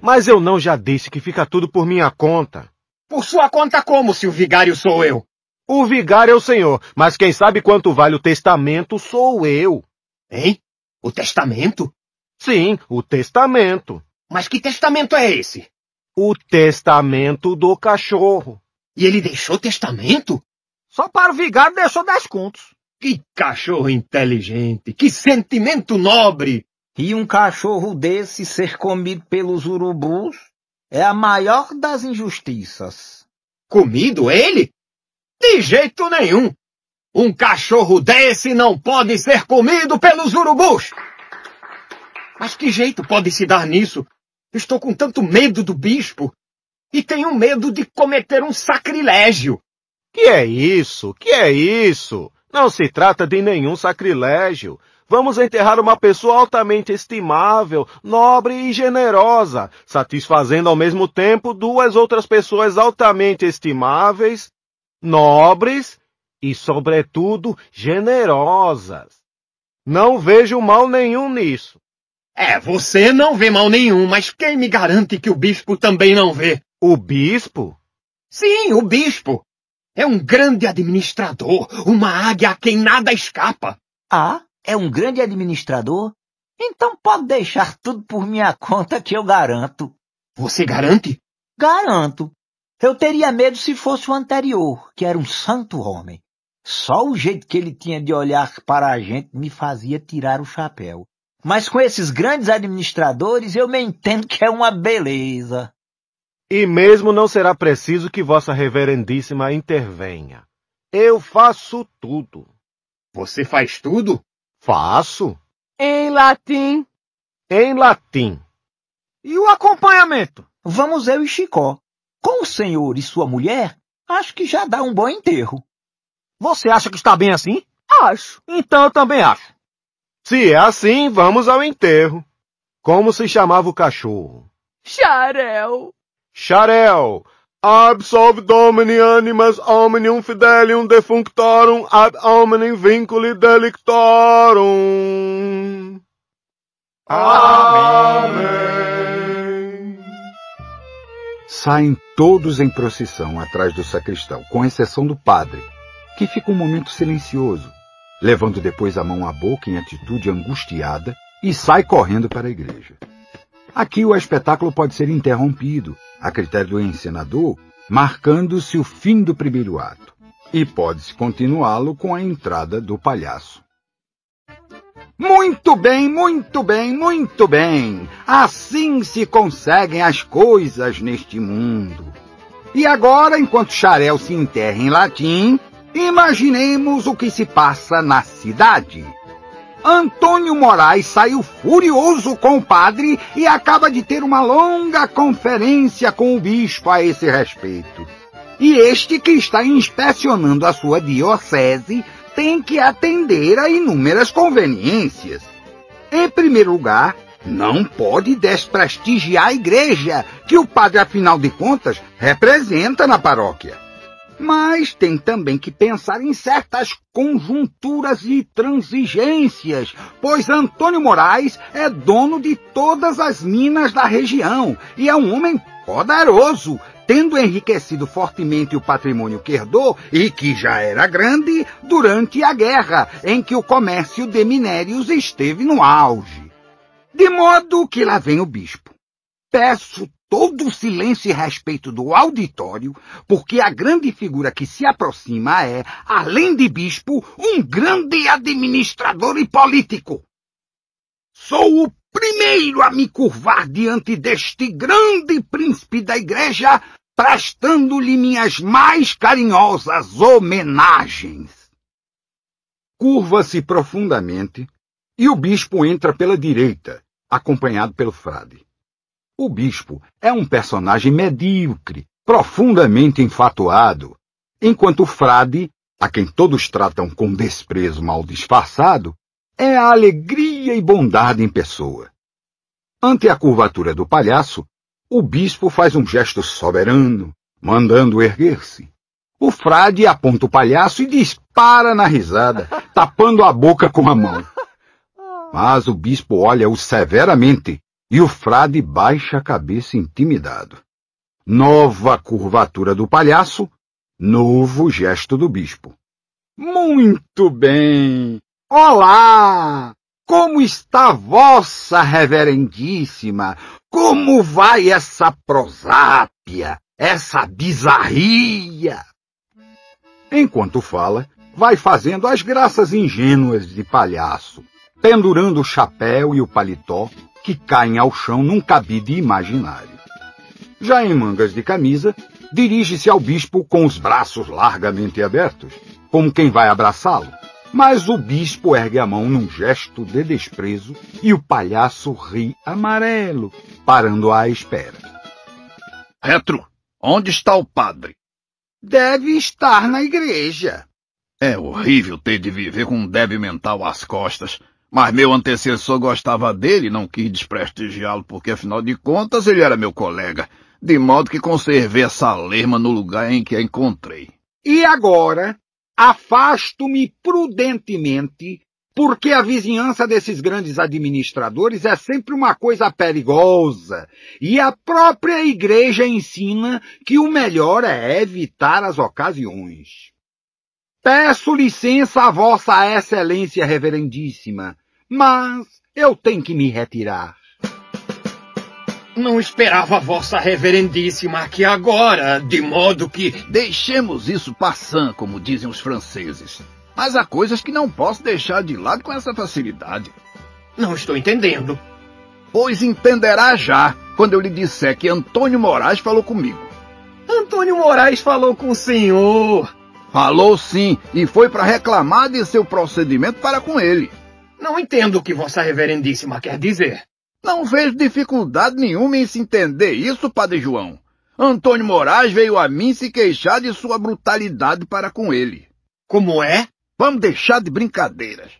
Speaker 7: Mas eu não já disse que fica tudo por minha conta.
Speaker 4: Por sua conta como, se o vigário sou eu?
Speaker 7: O vigário é o senhor, mas quem sabe quanto vale o testamento sou eu.
Speaker 4: Hein? O testamento?
Speaker 7: Sim, o testamento.
Speaker 4: Mas que testamento é esse?
Speaker 7: O testamento do cachorro.
Speaker 4: E ele deixou testamento?
Speaker 5: Só para o vigário deixou dez contos.
Speaker 4: Que cachorro inteligente, que sentimento nobre!
Speaker 2: E um cachorro desse ser comido pelos urubus é a maior das injustiças.
Speaker 4: Comido ele? De jeito nenhum! Um cachorro desse não pode ser comido pelos urubus! Mas que jeito pode se dar nisso? Estou com tanto medo do bispo. E tenho medo de cometer um sacrilégio.
Speaker 7: Que é isso? Que é isso? Não se trata de nenhum sacrilégio. Vamos enterrar uma pessoa altamente estimável, nobre e generosa, satisfazendo ao mesmo tempo duas outras pessoas altamente estimáveis, nobres e, sobretudo, generosas. Não vejo mal nenhum nisso.
Speaker 4: É, você não vê mal nenhum, mas quem me garante que o bispo também não vê?
Speaker 7: O bispo?
Speaker 4: Sim, o bispo. É um grande administrador, uma águia a quem nada escapa.
Speaker 2: Ah, é um grande administrador? Então pode deixar tudo por minha conta que eu garanto.
Speaker 4: Você garante?
Speaker 2: Garanto. Eu teria medo se fosse o anterior, que era um santo homem. Só o jeito que ele tinha de olhar para a gente me fazia tirar o chapéu. Mas com esses grandes administradores eu me entendo que é uma beleza.
Speaker 7: E mesmo não será preciso que Vossa Reverendíssima intervenha. Eu faço tudo.
Speaker 4: Você faz tudo?
Speaker 7: Faço.
Speaker 6: Em latim.
Speaker 7: Em latim.
Speaker 5: E o acompanhamento?
Speaker 2: Vamos eu e Chicó. Com o senhor e sua mulher, acho que já dá um bom enterro.
Speaker 5: Você acha que está bem assim?
Speaker 6: Acho.
Speaker 5: Então eu também acho.
Speaker 7: Se é assim, vamos ao enterro. Como se chamava o cachorro?
Speaker 6: Xarel.
Speaker 7: Xarel. Absolve domini animas omnium fidelium defunctorum ad hominem vinculi delictorum. Amém.
Speaker 1: Saem todos em procissão atrás do sacristão, com exceção do padre, que fica um momento silencioso, levando depois a mão à boca em atitude angustiada e sai correndo para a igreja. Aqui o espetáculo pode ser interrompido, a critério do encenador, marcando-se o fim do primeiro ato, e pode-se continuá-lo com a entrada do palhaço. Muito bem, muito bem, muito bem. Assim se conseguem as coisas neste mundo. E agora, enquanto Xarel se enterra em latim, imaginemos o que se passa na cidade. Antônio Moraes saiu furioso com o padre e acaba de ter uma longa conferência com o bispo a esse respeito. E este que está inspecionando a sua diocese tem que atender a inúmeras conveniências. Em primeiro lugar, não pode desprestigiar a igreja, que o padre, afinal de contas, representa na paróquia. Mas tem também que pensar em certas conjunturas e transigências, pois Antônio Moraes é dono de todas as minas da região e é um homem poderoso tendo enriquecido fortemente o patrimônio que herdou e que já era grande durante a guerra, em que o comércio de minérios esteve no auge. De modo que lá vem o bispo. Peço todo o silêncio e respeito do auditório, porque a grande figura que se aproxima é, além de bispo, um grande administrador e político. Sou o primeiro a me curvar diante deste grande príncipe da igreja, prestando-lhe minhas mais carinhosas homenagens. Curva-se profundamente e o bispo entra pela direita, acompanhado pelo frade. O bispo é um personagem medíocre, profundamente enfatuado, enquanto o frade, a quem todos tratam com desprezo mal disfarçado, é a alegria e bondade em pessoa. Ante a curvatura do palhaço, o bispo faz um gesto soberano, mandando erguer-se. O frade aponta o palhaço e dispara na risada, tapando a boca com a mão. [LAUGHS] Mas o bispo olha-o severamente e o frade baixa a cabeça intimidado. Nova curvatura do palhaço, novo gesto do bispo. Muito bem! Olá! Como está vossa reverendíssima? Como vai essa prosápia, essa bizarria? Enquanto fala, vai fazendo as graças ingênuas de palhaço, pendurando o chapéu e o paletó que caem ao chão num cabide imaginário. Já em mangas de camisa, dirige-se ao bispo com os braços largamente abertos, como quem vai abraçá-lo. Mas o bispo ergue a mão num gesto de desprezo e o palhaço ri amarelo, parando à espera.
Speaker 8: Petro, onde está o padre?
Speaker 1: Deve estar na igreja.
Speaker 8: É horrível ter de viver com um débil mental às costas. Mas meu antecessor gostava dele e não quis desprestigiá-lo, porque afinal de contas ele era meu colega, de modo que conservei essa lerma no lugar em que a encontrei.
Speaker 1: E agora, afasto-me prudentemente, porque a vizinhança desses grandes administradores é sempre uma coisa perigosa, e a própria igreja ensina que o melhor é evitar as ocasiões. Peço licença a Vossa Excelência Reverendíssima, mas eu tenho que me retirar.
Speaker 4: Não esperava Vossa Reverendíssima aqui agora, de modo que.
Speaker 8: Deixemos isso passando, como dizem os franceses. Mas há coisas que não posso deixar de lado com essa facilidade.
Speaker 4: Não estou entendendo.
Speaker 8: Pois entenderá já, quando eu lhe disser que Antônio Moraes falou comigo.
Speaker 4: Antônio Moraes falou com o senhor.
Speaker 8: Falou sim, e foi para reclamar de seu procedimento para com ele.
Speaker 4: Não entendo o que Vossa Reverendíssima quer dizer.
Speaker 8: Não vejo dificuldade nenhuma em se entender isso, Padre João. Antônio Moraes veio a mim se queixar de sua brutalidade para com ele.
Speaker 4: Como é?
Speaker 8: Vamos deixar de brincadeiras.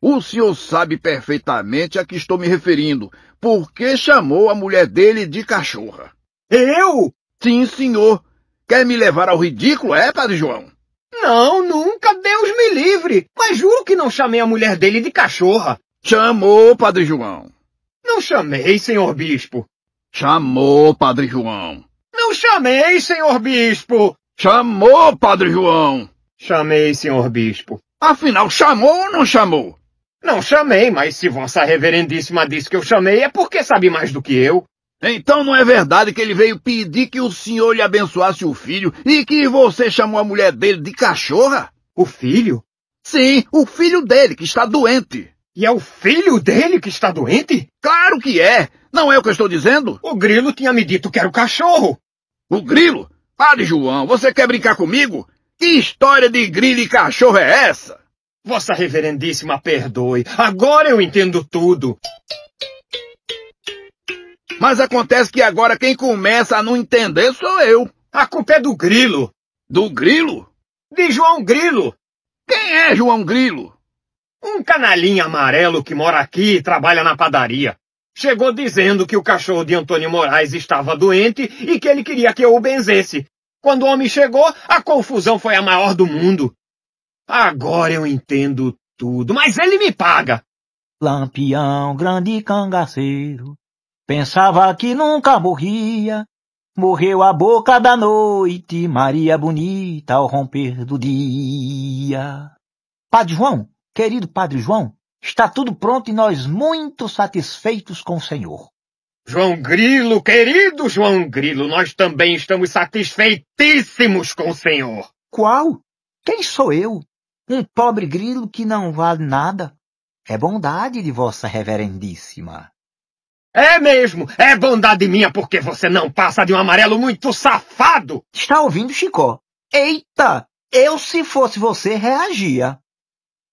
Speaker 8: O senhor sabe perfeitamente a que estou me referindo, porque chamou a mulher dele de cachorra.
Speaker 4: Eu?
Speaker 8: Sim, senhor. Quer me levar ao ridículo, é, Padre João?
Speaker 4: Não, nunca, Deus me livre. Mas juro que não chamei a mulher dele de cachorra.
Speaker 8: Chamou, Padre João.
Speaker 4: Não chamei, senhor bispo.
Speaker 8: Chamou, Padre João.
Speaker 4: Não chamei, senhor bispo.
Speaker 8: Chamou, Padre João.
Speaker 4: Chamei, senhor bispo.
Speaker 8: Afinal, chamou ou não chamou?
Speaker 4: Não chamei, mas se Vossa Reverendíssima disse que eu chamei é porque sabe mais do que eu.
Speaker 8: Então não é verdade que ele veio pedir que o senhor lhe abençoasse o filho e que você chamou a mulher dele de cachorra?
Speaker 4: O filho?
Speaker 8: Sim, o filho dele, que está doente.
Speaker 4: E é o filho dele que está doente?
Speaker 8: Claro que é! Não é o que eu estou dizendo?
Speaker 4: O grilo tinha me dito que era o cachorro.
Speaker 8: O grilo? Padre João, você quer brincar comigo? Que história de grilo e cachorro é essa?
Speaker 4: Vossa Reverendíssima perdoe. Agora eu entendo tudo.
Speaker 8: Mas acontece que agora quem começa a não entender sou eu.
Speaker 4: A culpa é do grilo.
Speaker 8: Do grilo?
Speaker 4: De João Grilo.
Speaker 8: Quem é João Grilo?
Speaker 4: Um canalinho amarelo que mora aqui e trabalha na padaria. Chegou dizendo que o cachorro de Antônio Moraes estava doente e que ele queria que eu o benzesse. Quando o homem chegou, a confusão foi a maior do mundo. Agora eu entendo tudo, mas ele me paga.
Speaker 2: Lampião, grande cangaceiro, pensava que nunca morria, Morreu a boca da noite, Maria bonita ao romper do dia. Padre João, querido Padre João, está tudo pronto e nós muito satisfeitos com o Senhor.
Speaker 4: João Grilo, querido João Grilo, nós também estamos satisfeitíssimos com o senhor.
Speaker 2: Qual? Quem sou eu? Um pobre grilo que não vale nada? É bondade de vossa reverendíssima.
Speaker 4: É mesmo, é bondade minha porque você não passa de um amarelo muito safado.
Speaker 2: Está ouvindo, Chicó? Eita! Eu, se fosse você, reagia.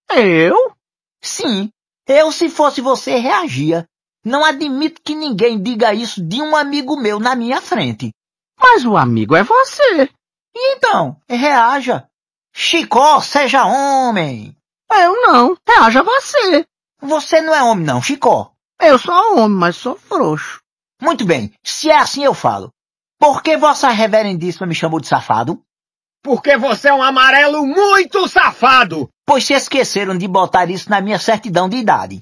Speaker 3: Eu?
Speaker 2: Sim, eu, se fosse você, reagia. Não admito que ninguém diga isso de um amigo meu na minha frente.
Speaker 3: Mas o amigo é você.
Speaker 2: E então, reaja. Chicó, seja homem.
Speaker 3: Eu não. Reaja você.
Speaker 2: Você não é homem não, Chicó.
Speaker 3: Eu sou homem, mas sou frouxo.
Speaker 2: Muito bem, se é assim eu falo. Por que vossa reverendíssima me chamou de safado?
Speaker 4: Porque você é um amarelo muito safado.
Speaker 2: Pois se esqueceram de botar isso na minha certidão de idade.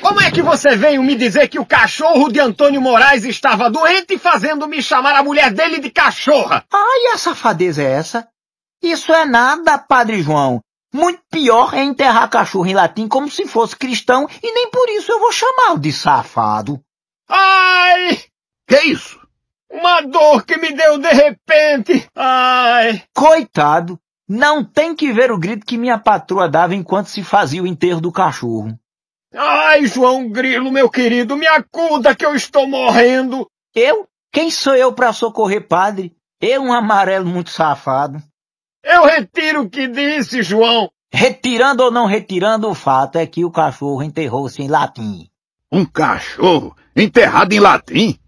Speaker 4: Como é que você veio me dizer que o cachorro de Antônio Moraes estava doente fazendo me chamar a mulher dele de cachorra?
Speaker 2: Ai, a safadeza é essa? Isso é nada, Padre João. Muito pior é enterrar cachorro em latim como se fosse cristão e nem por isso eu vou chamá-lo de safado.
Speaker 4: Ai!
Speaker 8: Que isso?
Speaker 4: Uma dor que me deu de repente. Ai!
Speaker 2: Coitado, não tem que ver o grito que minha patroa dava enquanto se fazia o enterro do cachorro.
Speaker 4: Ai, João Grilo, meu querido, me acuda que eu estou morrendo.
Speaker 2: Eu? Quem sou eu para socorrer padre? Eu, um amarelo muito safado.
Speaker 4: Eu retiro o que disse, João.
Speaker 2: Retirando ou não retirando, o fato é que o cachorro enterrou-se em latim.
Speaker 8: Um cachorro enterrado em latim?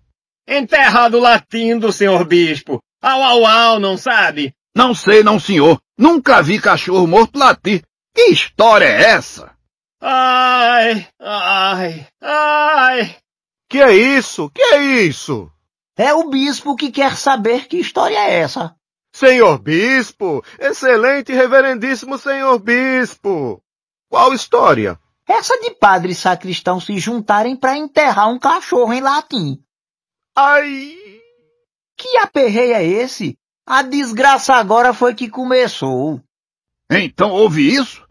Speaker 4: Enterrado latindo, senhor bispo. Au, au, au, não sabe?
Speaker 8: Não sei, não, senhor. Nunca vi cachorro morto latir. Que história é essa?
Speaker 4: Ai, ai, ai.
Speaker 7: Que é isso? Que é isso?
Speaker 2: É o bispo que quer saber que história é essa.
Speaker 7: Senhor Bispo! Excelente e reverendíssimo Senhor Bispo! Qual história?
Speaker 2: Essa de padre e sacristão se juntarem para enterrar um cachorro em latim.
Speaker 7: Ai!
Speaker 2: Que aperreio é esse? A desgraça agora foi que começou.
Speaker 8: Então houve isso?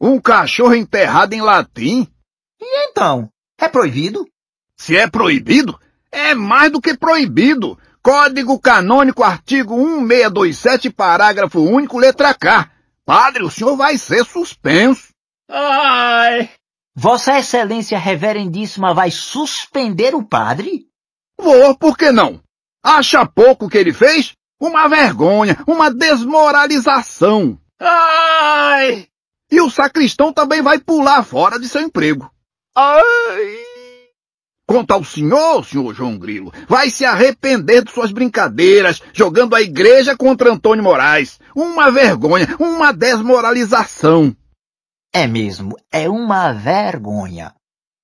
Speaker 8: Um cachorro enterrado em latim?
Speaker 2: E então? É proibido?
Speaker 8: Se é proibido, é mais do que proibido. Código Canônico, artigo 1627, parágrafo único, letra K. Padre, o senhor vai ser suspenso.
Speaker 4: Ai!
Speaker 2: Vossa Excelência Reverendíssima vai suspender o padre?
Speaker 8: Vou, por que não? Acha pouco o que ele fez? Uma vergonha, uma desmoralização.
Speaker 4: Ai!
Speaker 8: E o sacristão também vai pular fora de seu emprego.
Speaker 7: Ai!
Speaker 8: Quanto ao senhor, senhor João Grilo, vai se arrepender de suas brincadeiras, jogando a igreja contra Antônio Moraes. Uma vergonha, uma desmoralização.
Speaker 2: É mesmo, é uma vergonha.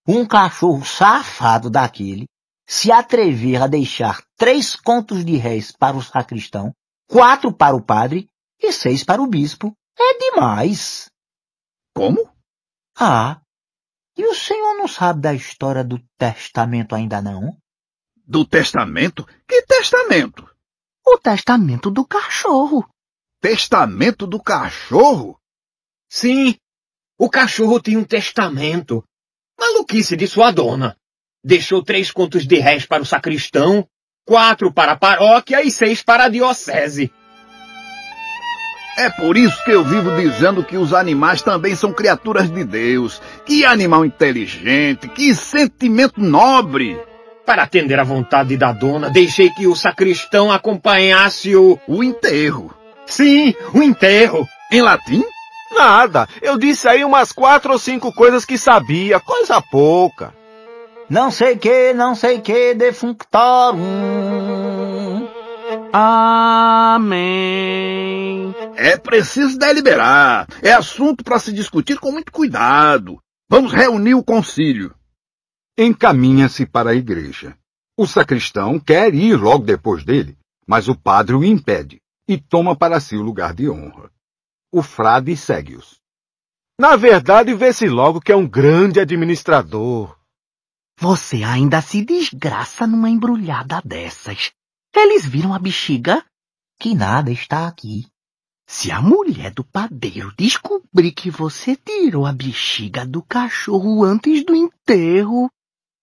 Speaker 2: Um cachorro safado daquele se atrever a deixar três contos de réis para o sacristão, quatro para o padre e seis para o bispo. É demais.
Speaker 8: Como?
Speaker 2: Ah, e o senhor não sabe da história do testamento ainda não?
Speaker 8: Do testamento? Que testamento?
Speaker 3: O testamento do cachorro.
Speaker 8: Testamento do cachorro?
Speaker 4: Sim, o cachorro tinha um testamento. Maluquice de sua dona. Deixou três contos de réis para o sacristão, quatro para a paróquia e seis para a diocese.
Speaker 8: É por isso que eu vivo dizendo que os animais também são criaturas de Deus. Que animal inteligente, que sentimento nobre.
Speaker 4: Para atender à vontade da dona, deixei que o sacristão acompanhasse o.
Speaker 8: O enterro.
Speaker 4: Sim, o enterro.
Speaker 8: Em latim?
Speaker 7: Nada. Eu disse aí umas quatro ou cinco coisas que sabia, coisa pouca.
Speaker 2: Não sei que, não sei que, defunctorum.
Speaker 3: Amém.
Speaker 8: É preciso deliberar. É assunto para se discutir com muito cuidado. Vamos reunir o concílio.
Speaker 1: Encaminha-se para a igreja. O sacristão quer ir logo depois dele, mas o padre o impede e toma para si o lugar de honra. O frade segue-os.
Speaker 7: Na verdade, vê-se logo que é um grande administrador.
Speaker 3: Você ainda se desgraça numa embrulhada dessas. Eles viram a bexiga?
Speaker 2: Que nada está aqui.
Speaker 3: Se a mulher do padeiro descobrir que você tirou a bexiga do cachorro antes do enterro.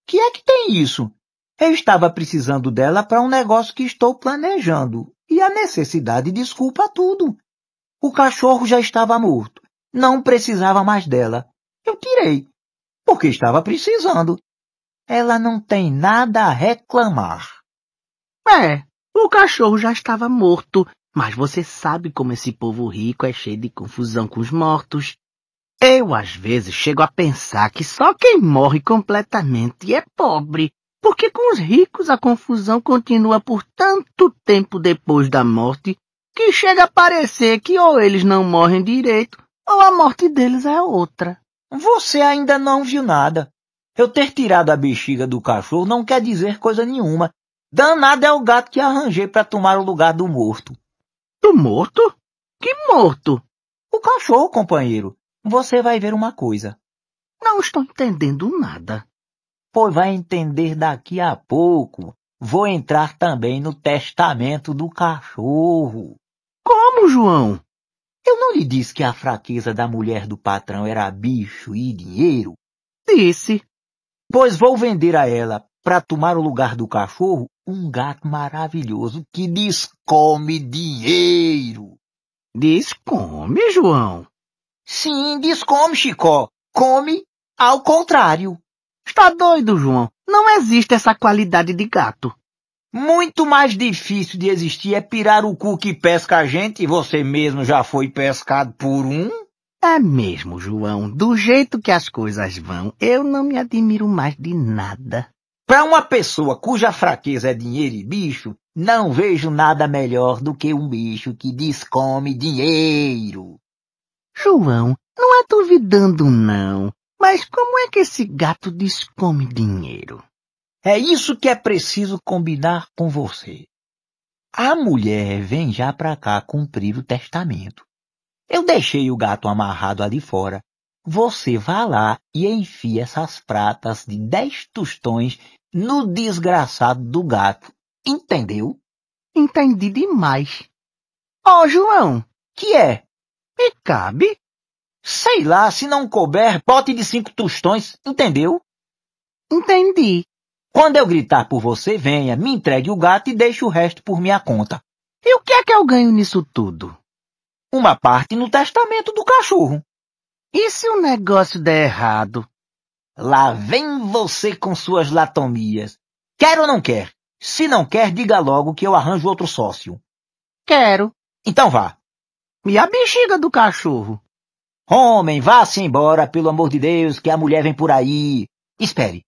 Speaker 2: Que é que tem isso? Eu estava precisando dela para um negócio que estou planejando. E a necessidade desculpa tudo. O cachorro já estava morto. Não precisava mais dela. Eu tirei. Porque estava precisando. Ela não tem nada a reclamar.
Speaker 3: É, o cachorro já estava morto, mas você sabe como esse povo rico é cheio de confusão com os mortos. Eu, às vezes, chego a pensar que só quem morre completamente é pobre, porque com os ricos a confusão continua por tanto tempo depois da morte que chega a parecer que ou eles não morrem direito ou a morte deles é outra.
Speaker 2: Você ainda não viu nada. Eu ter tirado a bexiga do cachorro não quer dizer coisa nenhuma. Danado é o gato que arranjei para tomar o lugar do morto.
Speaker 3: Do morto? Que morto?
Speaker 2: O cachorro, companheiro. Você vai ver uma coisa.
Speaker 3: Não estou entendendo nada.
Speaker 2: Pois vai entender daqui a pouco. Vou entrar também no testamento do cachorro.
Speaker 3: Como, João?
Speaker 2: Eu não lhe disse que a fraqueza da mulher do patrão era bicho e dinheiro?
Speaker 3: Disse.
Speaker 2: Pois vou vender a ela, para tomar o lugar do cachorro, um gato maravilhoso que descome dinheiro.
Speaker 3: Descome, João?
Speaker 2: Sim, descome, Chicó. Come ao contrário.
Speaker 3: Está doido, João? Não existe essa qualidade de gato.
Speaker 2: Muito mais difícil de existir é pirarucu que pesca a gente e você mesmo já foi pescado por um?
Speaker 3: É mesmo, João. Do jeito que as coisas vão, eu não me admiro mais de nada.
Speaker 2: Para uma pessoa cuja fraqueza é dinheiro e bicho, não vejo nada melhor do que um bicho que descome dinheiro.
Speaker 3: João, não é duvidando não, mas como é que esse gato descome dinheiro?
Speaker 2: É isso que é preciso combinar com você. A mulher vem já pra cá cumprir o testamento. Eu deixei o gato amarrado ali fora. Você vá lá e enfia essas pratas de dez tostões no desgraçado do gato. Entendeu?
Speaker 3: Entendi demais. Ó, oh, João.
Speaker 2: Que é?
Speaker 3: Me cabe?
Speaker 2: Sei lá, se não couber, pote de cinco tostões. Entendeu?
Speaker 3: Entendi.
Speaker 2: Quando eu gritar por você, venha, me entregue o gato e deixe o resto por minha conta.
Speaker 3: E o que é que eu ganho nisso tudo?
Speaker 2: Uma parte no testamento do cachorro.
Speaker 3: E se o negócio der errado?
Speaker 2: Lá vem você com suas latomias. Quer ou não quer? Se não quer, diga logo que eu arranjo outro sócio.
Speaker 3: Quero.
Speaker 2: Então vá.
Speaker 3: E a bexiga do cachorro?
Speaker 2: Homem, vá-se embora, pelo amor de Deus, que a mulher vem por aí. Espere.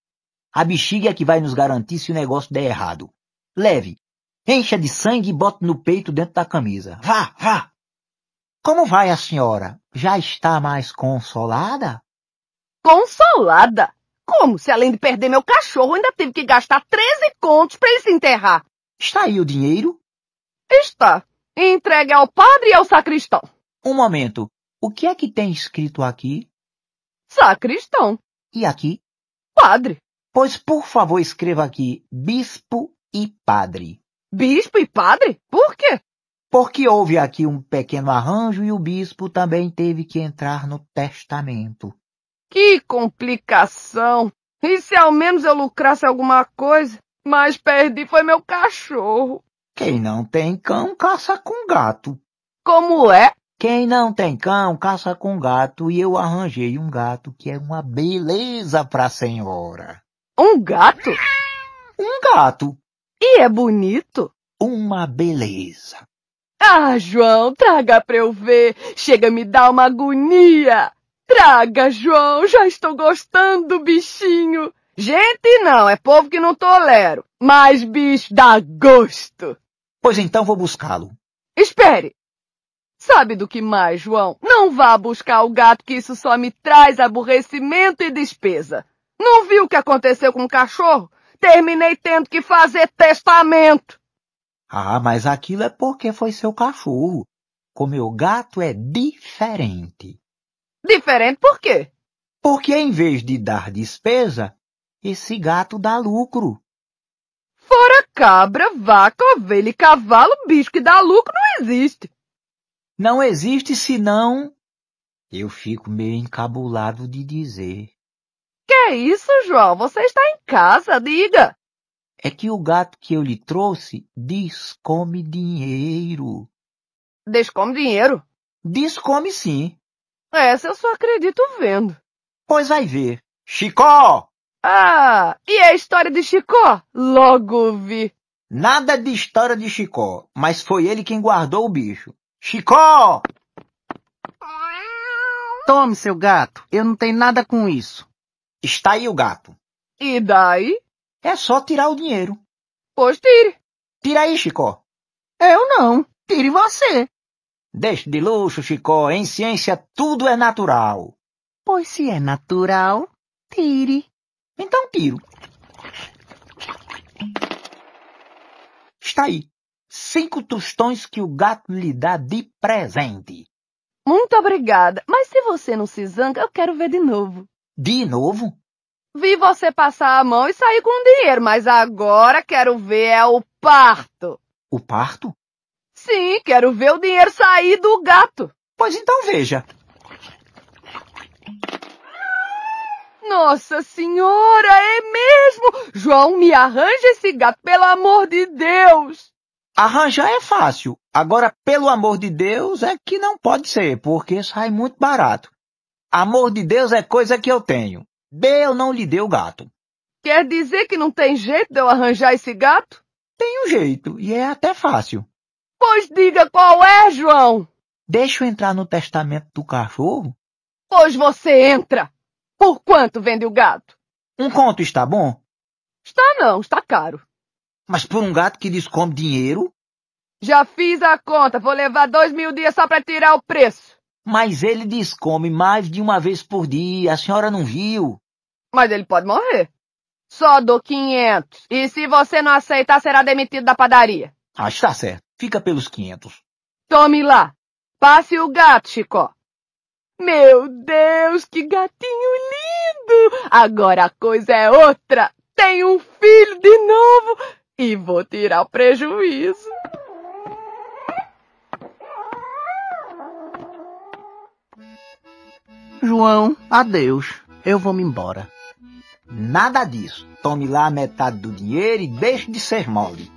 Speaker 2: A bexiga é que vai nos garantir se o negócio der errado. Leve. Encha de sangue e bote no peito dentro da camisa. Vá, vá. Como vai a senhora? Já está mais consolada?
Speaker 6: Consolada? Como se além de perder meu cachorro, ainda tive que gastar 13 contos para ele se enterrar?
Speaker 2: Está aí o dinheiro?
Speaker 6: Está. Entregue ao padre e ao sacristão.
Speaker 2: Um momento. O que é que tem escrito aqui?
Speaker 6: Sacristão.
Speaker 2: E aqui?
Speaker 6: Padre.
Speaker 2: Pois, por favor, escreva aqui bispo e padre.
Speaker 6: Bispo e padre? Por quê?
Speaker 2: Porque houve aqui um pequeno arranjo e o bispo também teve que entrar no testamento.
Speaker 6: Que complicação! E se ao menos eu lucrasse alguma coisa? Mas perdi foi meu cachorro.
Speaker 2: Quem não tem cão, caça com gato.
Speaker 6: Como é?
Speaker 2: Quem não tem cão, caça com gato. E eu arranjei um gato que é uma beleza pra senhora.
Speaker 6: Um gato?
Speaker 2: Um gato.
Speaker 6: E é bonito?
Speaker 2: Uma beleza.
Speaker 6: Ah, João, traga pra eu ver. Chega a me dar uma agonia. Traga, João, já estou gostando do bichinho. Gente não, é povo que não tolero. Mas bicho dá gosto.
Speaker 2: Pois então vou buscá-lo.
Speaker 6: Espere. Sabe do que mais, João? Não vá buscar o gato que isso só me traz aborrecimento e despesa. Não viu o que aconteceu com o cachorro? Terminei tendo que fazer testamento.
Speaker 2: Ah, mas aquilo é porque foi seu cachorro. Com meu gato é diferente.
Speaker 6: Diferente por quê?
Speaker 2: Porque em vez de dar despesa, Esse gato dá lucro.
Speaker 6: Fora cabra, vaca, ovelha e cavalo, bicho que dá lucro não existe.
Speaker 2: Não existe senão. Eu fico meio encabulado de dizer.
Speaker 6: Que é isso, João? Você está em casa, diga.
Speaker 2: É que o gato que eu lhe trouxe descome dinheiro.
Speaker 6: Descome dinheiro?
Speaker 2: Descome sim.
Speaker 6: Essa eu só acredito vendo.
Speaker 2: Pois vai ver. Chicó!
Speaker 6: Ah, e a história de Chicó? Logo vi.
Speaker 2: Nada de história de Chicó, mas foi ele quem guardou o bicho. Chicó!
Speaker 3: Tome, seu gato. Eu não tenho nada com isso.
Speaker 2: Está aí o gato.
Speaker 6: E daí?
Speaker 2: É só tirar o dinheiro.
Speaker 6: Pois tire.
Speaker 2: Tira aí, Chicó.
Speaker 3: Eu não. Tire você.
Speaker 2: Deixe de luxo, Chicó. Em ciência tudo é natural.
Speaker 3: Pois se é natural, tire.
Speaker 2: Então tiro. Está aí. Cinco tostões que o gato lhe dá de presente.
Speaker 6: Muito obrigada. Mas se você não se zanga, eu quero ver de novo.
Speaker 2: De novo?
Speaker 6: Vi você passar a mão e sair com dinheiro, mas agora quero ver é o parto.
Speaker 2: O parto?
Speaker 6: Sim, quero ver o dinheiro sair do gato.
Speaker 2: Pois então veja.
Speaker 6: Nossa senhora, é mesmo? João, me arranja esse gato, pelo amor de Deus.
Speaker 2: Arranjar é fácil. Agora, pelo amor de Deus, é que não pode ser, porque sai muito barato. Amor de Deus é coisa que eu tenho. Ou não lhe dê o gato.
Speaker 6: Quer dizer que não tem jeito de eu arranjar esse gato?
Speaker 2: Tem um jeito, e é até fácil.
Speaker 6: Pois diga qual é, João.
Speaker 2: Deixa eu entrar no testamento do cachorro?
Speaker 6: Pois você entra. Por quanto vende o gato?
Speaker 2: Um conto está bom?
Speaker 6: Está não, está caro.
Speaker 2: Mas por um gato que descome dinheiro?
Speaker 6: Já fiz a conta, vou levar dois mil dias só para tirar o preço.
Speaker 2: Mas ele descome mais de uma vez por dia, a senhora não viu?
Speaker 6: Mas ele pode morrer. Só dou quinhentos. E se você não aceitar, será demitido da padaria.
Speaker 2: Ah, está certo. Fica pelos quinhentos.
Speaker 6: Tome lá. Passe o gato, Chicó. Meu Deus, que gatinho lindo! Agora a coisa é outra. Tenho um filho de novo e vou tirar o prejuízo.
Speaker 3: João, adeus. Eu vou me embora.
Speaker 2: Nada disso. Tome lá a metade do dinheiro e deixe de ser mole.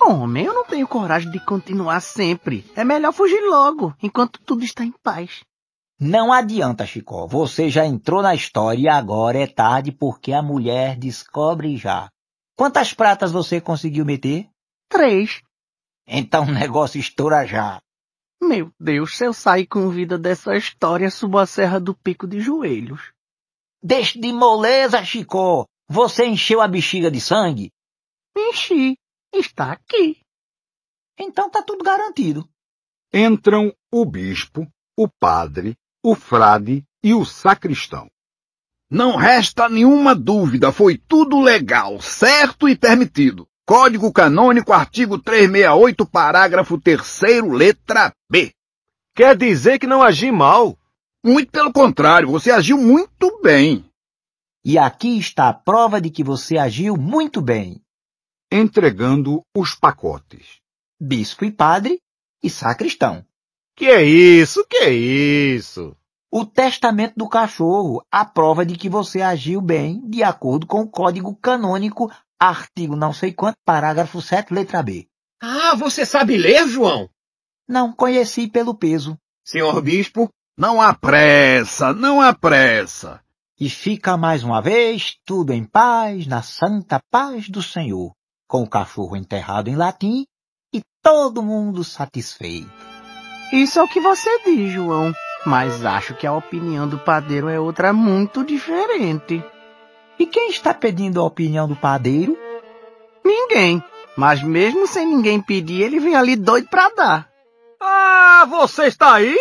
Speaker 3: Homem, eu não tenho coragem de continuar sempre. É melhor fugir logo, enquanto tudo está em paz.
Speaker 2: Não adianta, Chicó. Você já entrou na história e agora é tarde porque a mulher descobre já. Quantas pratas você conseguiu meter?
Speaker 3: Três.
Speaker 2: Então o negócio estoura já.
Speaker 3: Meu Deus, se eu sair com vida dessa história, subo a Serra do Pico de Joelhos.
Speaker 2: Deixe de moleza, Chicó. Você encheu a bexiga de sangue?
Speaker 3: Enchi. Está aqui.
Speaker 2: Então tá tudo garantido.
Speaker 1: Entram o bispo, o padre, o frade e o sacristão.
Speaker 8: Não resta nenhuma dúvida, foi tudo legal, certo e permitido. Código Canônico, artigo 368, parágrafo 3 letra B.
Speaker 7: Quer dizer que não agi mal?
Speaker 8: Muito pelo contrário, você agiu muito bem.
Speaker 2: E aqui está a prova de que você agiu muito bem.
Speaker 1: Entregando os pacotes.
Speaker 2: Bispo e padre e sacristão.
Speaker 7: Que é isso? Que é isso?
Speaker 2: O testamento do cachorro, a prova de que você agiu bem, de acordo com o Código Canônico, artigo não sei quanto, parágrafo 7, letra B.
Speaker 4: Ah, você sabe ler, João?
Speaker 2: Não conheci pelo peso.
Speaker 4: Senhor Bispo?
Speaker 8: Não há pressa, não há pressa.
Speaker 2: E fica mais uma vez tudo em paz, na santa paz do Senhor, com o cachorro enterrado em latim e todo mundo satisfeito.
Speaker 3: Isso é o que você diz, João. Mas acho que a opinião do padeiro é outra muito diferente.
Speaker 2: E quem está pedindo a opinião do padeiro?
Speaker 3: Ninguém. Mas mesmo sem ninguém pedir, ele vem ali doido pra dar.
Speaker 7: Ah, você está aí?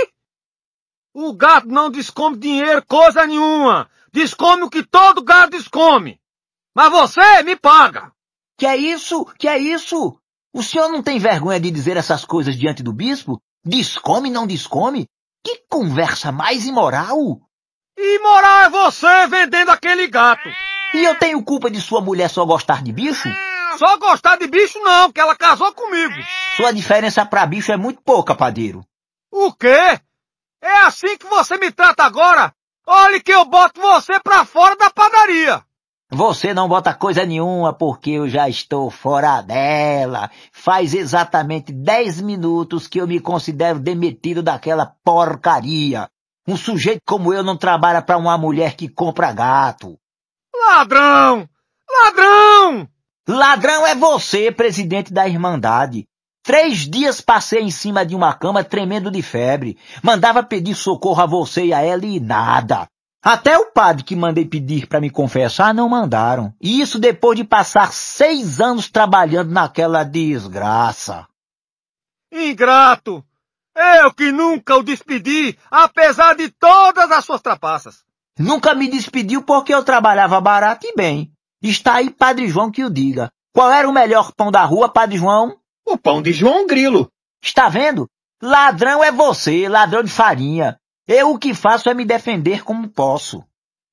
Speaker 7: O gato não descome dinheiro coisa nenhuma. Descome o que todo gato descome. Mas você me paga.
Speaker 2: Que é isso? Que é isso? O senhor não tem vergonha de dizer essas coisas diante do bispo? Descome, não descome? Que conversa mais imoral!
Speaker 7: Imoral é você vendendo aquele gato!
Speaker 2: E eu tenho culpa de sua mulher só gostar de bicho?
Speaker 5: Só gostar de bicho não, porque ela casou comigo.
Speaker 2: Sua diferença pra bicho é muito pouca, padeiro.
Speaker 5: O quê? É assim que você me trata agora? Olhe que eu boto você pra fora da padaria.
Speaker 2: Você não bota coisa nenhuma porque eu já estou fora dela. Faz exatamente dez minutos que eu me considero demitido daquela porcaria. Um sujeito como eu não trabalha para uma mulher que compra gato.
Speaker 5: Ladrão! Ladrão!
Speaker 2: Ladrão é você, presidente da Irmandade. Três dias passei em cima de uma cama tremendo de febre. Mandava pedir socorro a você e a ela e nada. Até o padre que mandei pedir para me confessar não mandaram. E isso depois de passar seis anos trabalhando naquela desgraça.
Speaker 5: Ingrato! Eu que nunca o despedi, apesar de todas as suas trapaças.
Speaker 2: Nunca me despediu porque eu trabalhava barato e bem. Está aí Padre João que o diga. Qual era o melhor pão da rua, Padre João?
Speaker 4: O pão de João Grilo.
Speaker 2: Está vendo? Ladrão é você, ladrão de farinha. Eu o que faço é me defender como posso.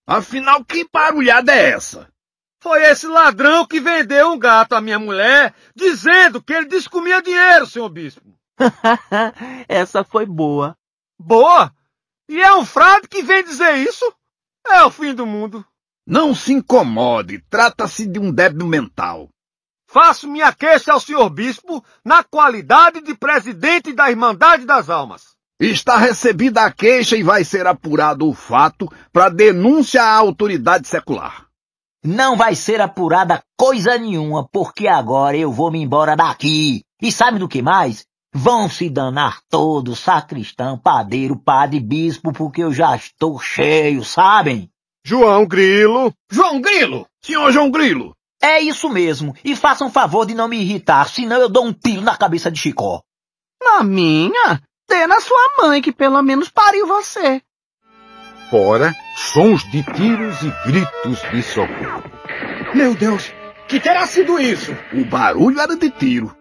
Speaker 8: Afinal, que barulhada é essa?
Speaker 5: Foi esse ladrão que vendeu um gato à minha mulher, dizendo que ele descomia dinheiro, senhor bispo. [LAUGHS]
Speaker 3: Essa foi boa.
Speaker 5: Boa? E é um frade que vem dizer isso? É o fim do mundo.
Speaker 8: Não se incomode, trata-se de um débil mental.
Speaker 5: Faço minha queixa ao senhor bispo na qualidade de presidente da Irmandade das Almas.
Speaker 8: Está recebida a queixa e vai ser apurado o fato para denúncia à autoridade secular.
Speaker 2: Não vai ser apurada coisa nenhuma, porque agora eu vou me embora daqui. E sabe do que mais? Vão se danar todos, sacristão, padeiro, padre, bispo, porque eu já estou cheio, sabem?
Speaker 5: João Grilo.
Speaker 4: João Grilo!
Speaker 8: Senhor João Grilo!
Speaker 2: É isso mesmo. E façam favor de não me irritar, senão eu dou um tiro na cabeça de Chicó.
Speaker 3: Na minha? Dê na sua mãe, que pelo menos pariu você.
Speaker 1: Fora, sons de tiros e gritos de socorro.
Speaker 4: Meu Deus, que terá sido isso?
Speaker 8: O barulho era de tiro.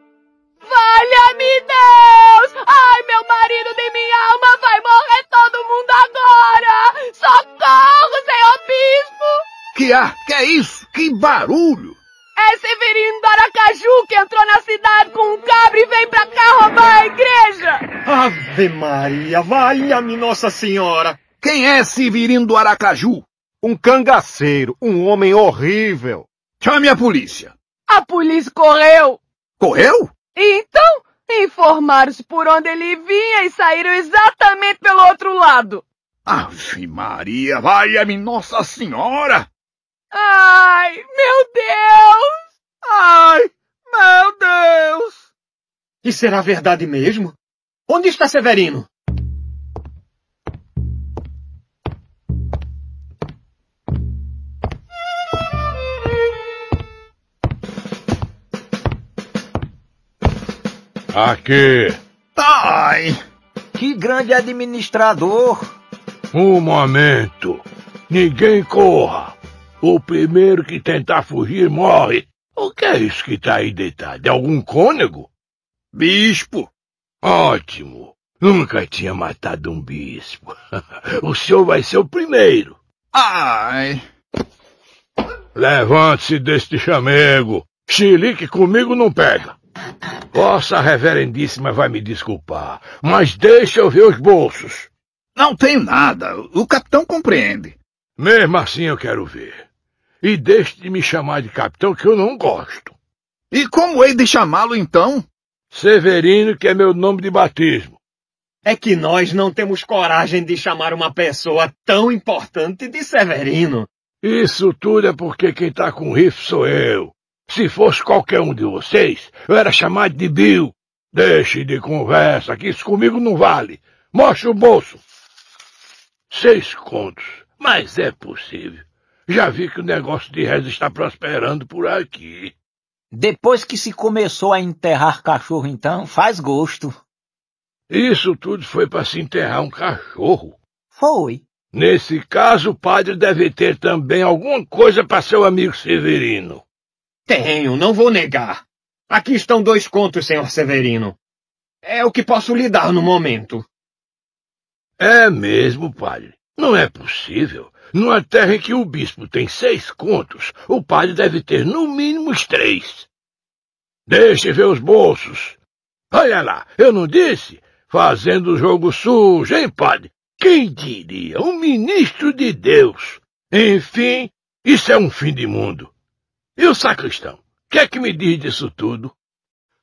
Speaker 6: Valha-me Deus! Ai, meu marido de minha alma vai morrer todo mundo agora! Socorro, senhor bispo!
Speaker 8: Que há? Que é isso? Que barulho?
Speaker 6: É Severino do Aracaju que entrou na cidade com um cabra e vem pra cá roubar a igreja!
Speaker 4: Ave Maria, valha-me Nossa Senhora!
Speaker 8: Quem é Severino do Aracaju?
Speaker 5: Um cangaceiro, um homem horrível.
Speaker 8: Chame a polícia.
Speaker 6: A polícia correu!
Speaker 8: Correu?
Speaker 6: Então, informaram-se por onde ele vinha e saíram exatamente pelo outro lado.
Speaker 8: Ave Maria, valha-me Nossa Senhora!
Speaker 6: Ai, meu Deus!
Speaker 5: Ai, meu Deus!
Speaker 4: E será verdade mesmo? Onde está Severino?
Speaker 9: Aqui.
Speaker 8: Ai!
Speaker 2: Que grande administrador!
Speaker 9: Um momento. Ninguém corra. O primeiro que tentar fugir morre. O que é isso que tá aí deitado? É algum cônego?
Speaker 8: Bispo!
Speaker 9: Ótimo. Nunca tinha matado um bispo. [LAUGHS] O senhor vai ser o primeiro.
Speaker 8: Ai!
Speaker 9: Levante-se deste chamego. Chilique comigo não pega. Vossa Reverendíssima vai me desculpar, mas deixa eu ver os bolsos.
Speaker 8: Não tem nada. O capitão compreende.
Speaker 9: Mesmo assim eu quero ver. E deixe de me chamar de capitão que eu não gosto.
Speaker 8: E como hei de chamá-lo então?
Speaker 9: Severino, que é meu nome de batismo.
Speaker 4: É que nós não temos coragem de chamar uma pessoa tão importante de Severino.
Speaker 9: Isso tudo é porque quem tá com rifle sou eu. Se fosse qualquer um de vocês, eu era chamado de Bill. Deixe de conversa, que isso comigo não vale. Mostre o bolso. Seis contos. Mas é possível. Já vi que o negócio de reza está prosperando por aqui.
Speaker 2: Depois que se começou a enterrar cachorro, então, faz gosto.
Speaker 9: Isso tudo foi para se enterrar um cachorro.
Speaker 2: Foi.
Speaker 9: Nesse caso, o padre deve ter também alguma coisa para seu amigo Severino.
Speaker 4: Tenho, não vou negar. Aqui estão dois contos, senhor Severino. É o que posso lhe dar no momento.
Speaker 9: É mesmo, padre. Não é possível. Numa terra em que o bispo tem seis contos, o padre deve ter no mínimo os três. Deixe ver os bolsos. Olha lá, eu não disse? Fazendo jogo sujo, hein, padre? Quem diria? Um ministro de Deus. Enfim, isso é um fim de mundo. E o sacristão? Que é que me diz disso tudo?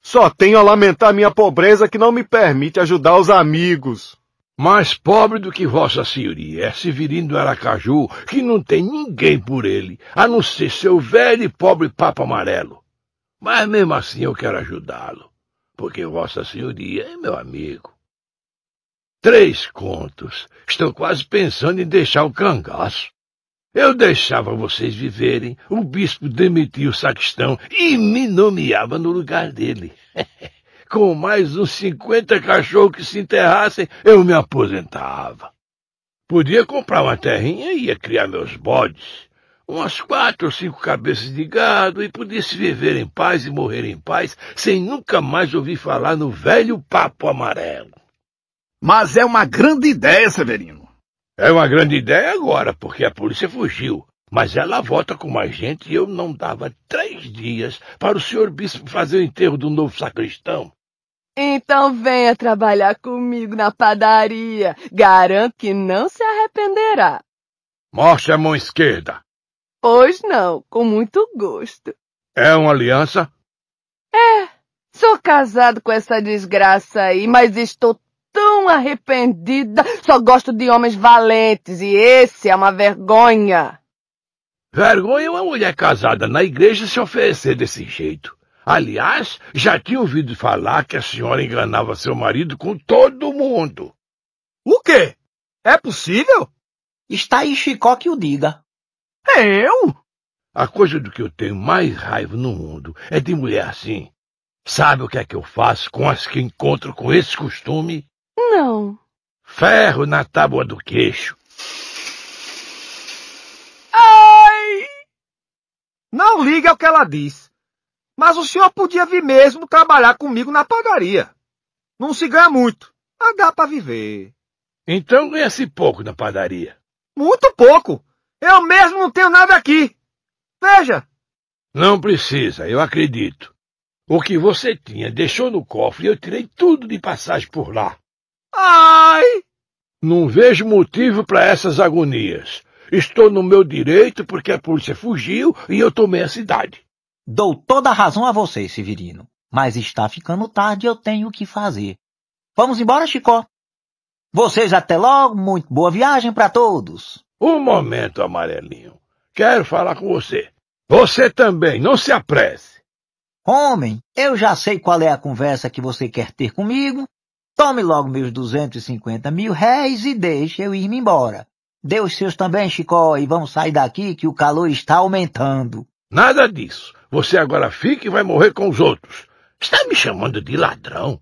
Speaker 7: Só tenho a lamentar minha pobreza que não me permite ajudar os amigos.
Speaker 9: Mais pobre do que Vossa Senhoria é Severino do Aracaju, que não tem ninguém por ele, a não ser seu velho e pobre Papa Amarelo. Mas mesmo assim eu quero ajudá-lo, porque Vossa Senhoria é meu amigo. Três contos. Estou quase pensando em deixar o cangaço. Eu deixava vocês viverem, o bispo demitia o sacristão e me nomeava no lugar dele. [LAUGHS] com mais uns cinquenta cachorros que se enterrassem, eu me aposentava. Podia comprar uma terrinha e ia criar meus bodes, umas quatro ou cinco cabeças de gado, e podia-se viver em paz e morrer em paz, sem nunca mais ouvir falar no velho papo amarelo.
Speaker 8: Mas é uma grande ideia, Severino.
Speaker 9: É uma grande ideia agora, porque a polícia fugiu. Mas ela volta com mais gente e eu não dava três dias para o senhor bispo fazer o enterro do novo sacristão.
Speaker 6: Então venha trabalhar comigo na padaria. Garanto que não se arrependerá.
Speaker 9: Mostre a mão esquerda.
Speaker 6: Pois não, com muito gosto.
Speaker 9: É uma aliança?
Speaker 6: É. Sou casado com essa desgraça aí, mas estou tão arrependida. Só gosto de homens valentes e esse é uma vergonha.
Speaker 9: Vergonha é uma mulher casada na igreja se oferecer desse jeito. Aliás, já tinha ouvido falar que a senhora enganava seu marido com todo mundo.
Speaker 7: O quê? É possível?
Speaker 2: Está aí Chicó que o diga.
Speaker 7: Eu?
Speaker 9: A coisa do que eu tenho mais raiva no mundo é de mulher assim. Sabe o que é que eu faço com as que encontro com esse costume?
Speaker 6: Não.
Speaker 9: Ferro na tábua do queixo.
Speaker 7: Ai! Não liga ao que ela diz. Mas o senhor podia vir mesmo trabalhar comigo na padaria. Não se ganha muito, mas dá para viver.
Speaker 9: Então ganha-se pouco na padaria.
Speaker 7: Muito pouco. Eu mesmo não tenho nada aqui. Veja.
Speaker 9: Não precisa, eu acredito. O que você tinha deixou no cofre e eu tirei tudo de passagem por lá.
Speaker 7: Ai!
Speaker 9: Não vejo motivo para essas agonias. Estou no meu direito porque a polícia fugiu e eu tomei a cidade.
Speaker 2: Dou toda a razão a você, Severino. Mas está ficando tarde e eu tenho o que fazer. Vamos embora, Chicó. Vocês até logo, muito boa viagem para todos.
Speaker 9: Um momento, amarelinho. Quero falar com você. Você também, não se apresse.
Speaker 2: Homem, eu já sei qual é a conversa que você quer ter comigo. Tome logo meus 250 mil réis e deixe eu ir-me embora. Dê os seus também, Chicó, e vamos sair daqui que o calor está aumentando.
Speaker 9: Nada disso. Você agora fica e vai morrer com os outros. Está me chamando de ladrão?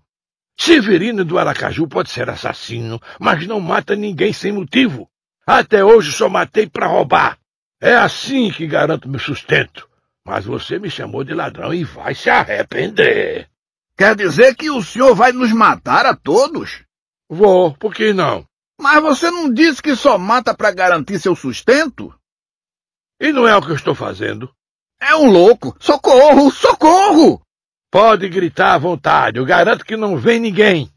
Speaker 9: Severino do Aracaju pode ser assassino, mas não mata ninguém sem motivo. Até hoje só matei para roubar. É assim que garanto meu sustento. Mas você me chamou de ladrão e vai se arrepender.
Speaker 8: Quer dizer que o senhor vai nos matar a todos?
Speaker 9: Vou, por que não?
Speaker 8: Mas você não disse que só mata para garantir seu sustento?
Speaker 9: E não é o que eu estou fazendo.
Speaker 8: É um louco! Socorro! Socorro!
Speaker 9: Pode gritar à vontade, eu garanto que não vem ninguém.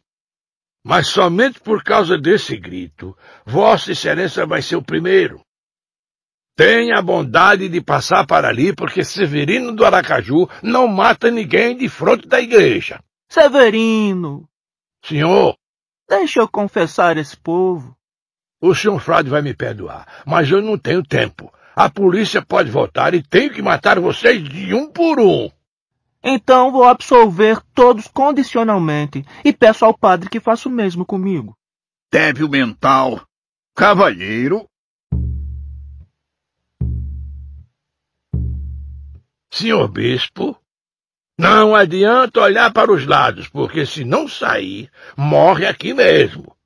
Speaker 9: Mas somente por causa desse grito, Vossa Excelência vai ser o primeiro. Tenha a bondade de passar para ali, porque Severino do Aracaju não mata ninguém de frente da igreja.
Speaker 3: Severino!
Speaker 9: Senhor!
Speaker 3: Deixa eu confessar esse povo.
Speaker 9: O senhor Frade vai me perdoar, mas eu não tenho tempo. A polícia pode voltar e tenho que matar vocês de um por um.
Speaker 3: Então vou absolver todos condicionalmente e peço ao padre que faça o mesmo comigo.
Speaker 8: Débil mental. Cavalheiro.
Speaker 9: Senhor bispo, não adianta olhar para os lados, porque se não sair, morre aqui mesmo.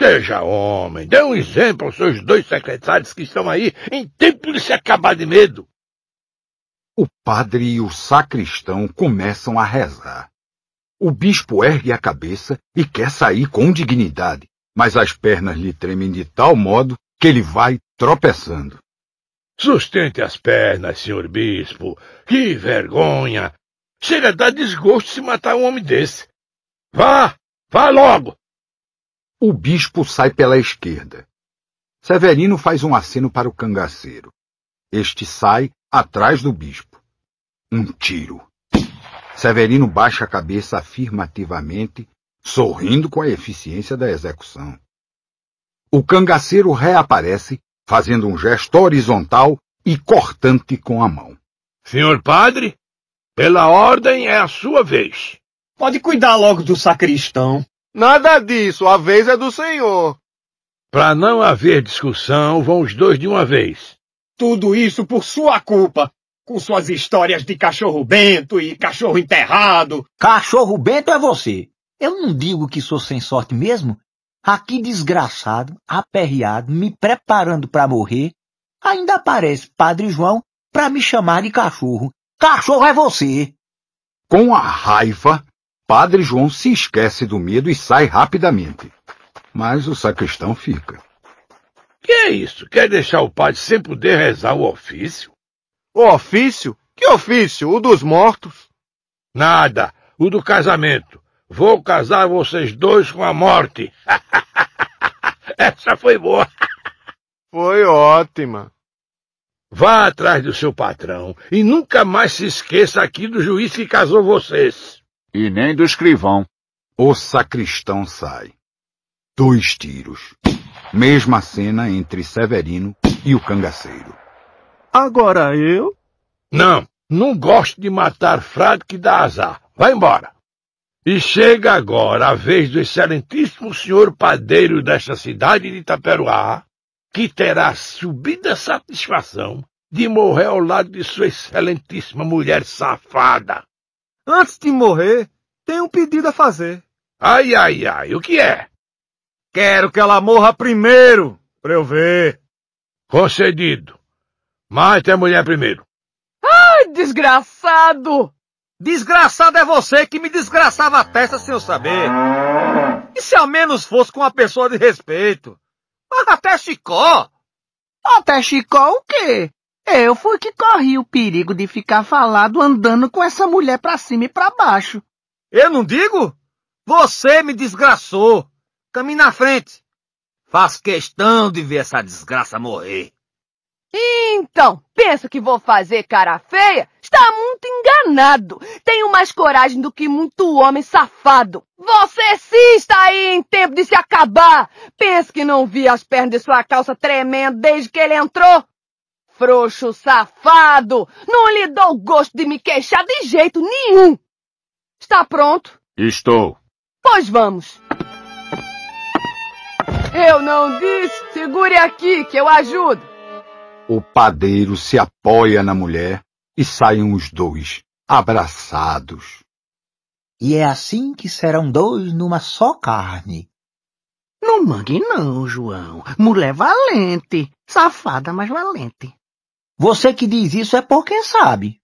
Speaker 9: Seja homem, dê um exemplo aos seus dois secretários que estão aí em tempo de se acabar de medo.
Speaker 1: O padre e o sacristão começam a rezar. O bispo ergue a cabeça e quer sair com dignidade, mas as pernas lhe tremem de tal modo que ele vai tropeçando.
Speaker 9: Sustente as pernas, senhor bispo. Que vergonha! Chega a dar desgosto se matar um homem desse. Vá! Vá logo!
Speaker 1: O bispo sai pela esquerda. Severino faz um aceno para o cangaceiro. Este sai atrás do bispo. Um tiro. Severino baixa a cabeça afirmativamente, sorrindo com a eficiência da execução. O cangaceiro reaparece, fazendo um gesto horizontal e cortante com a mão.
Speaker 9: Senhor padre, pela ordem é a sua vez.
Speaker 4: Pode cuidar logo do sacristão.
Speaker 7: Nada disso, a vez é do senhor.
Speaker 9: Para não haver discussão, vão os dois de uma vez.
Speaker 4: Tudo isso por sua culpa. Com suas histórias de cachorro bento e cachorro enterrado.
Speaker 2: Cachorro bento é você. Eu não digo que sou sem sorte mesmo. Aqui desgraçado, aperreado, me preparando para morrer, ainda aparece Padre João para me chamar de cachorro. Cachorro é você.
Speaker 1: Com a raiva, Padre João se esquece do medo e sai rapidamente. Mas o sacristão fica.
Speaker 9: Que é isso? Quer deixar o padre sem poder rezar o ofício?
Speaker 7: O ofício? Que ofício? O dos mortos?
Speaker 9: Nada. O do casamento. Vou casar vocês dois com a morte. [LAUGHS] Essa foi boa.
Speaker 7: Foi ótima.
Speaker 9: Vá atrás do seu patrão e nunca mais se esqueça aqui do juiz que casou vocês.
Speaker 8: E nem do escrivão.
Speaker 1: O sacristão sai. Dois tiros. Mesma cena entre Severino e o cangaceiro.
Speaker 3: Agora eu?
Speaker 9: Não, não gosto de matar frade que dá azar. Vai embora. E chega agora a vez do excelentíssimo senhor padeiro desta cidade de Itaperuá, que terá subida satisfação de morrer ao lado de sua excelentíssima mulher safada.
Speaker 3: Antes de morrer, tenho um pedido a fazer.
Speaker 9: Ai, ai, ai, o que é?
Speaker 3: Quero que ela morra primeiro, pra eu ver.
Speaker 9: Concedido. Mate a mulher primeiro.
Speaker 6: Ai, desgraçado!
Speaker 3: Desgraçado é você que me desgraçava a testa sem eu saber. E se ao menos fosse com uma pessoa de respeito? Até Chicó. Até Chicó o quê? Eu fui que corri o perigo de ficar falado andando com essa mulher pra cima e pra baixo. Eu não digo? Você me desgraçou. Caminhe na frente. Faço questão de ver essa desgraça morrer.
Speaker 6: Então, pensa que vou fazer cara feia? Está muito enganado. Tenho mais coragem do que muito homem safado. Você sim está aí em tempo de se acabar. Pensa que não vi as pernas de sua calça tremendo desde que ele entrou? Frouxo safado! Não lhe dou gosto de me queixar de jeito nenhum. Está pronto?
Speaker 8: Estou.
Speaker 6: Pois vamos. Eu não disse. Segure aqui que eu ajudo.
Speaker 1: O padeiro se apoia na mulher e saem os dois, abraçados.
Speaker 2: E é assim que serão dois numa só carne.
Speaker 3: Não mangue não, João. Mulher valente. Safada, mas valente.
Speaker 2: Você que diz isso é porque sabe.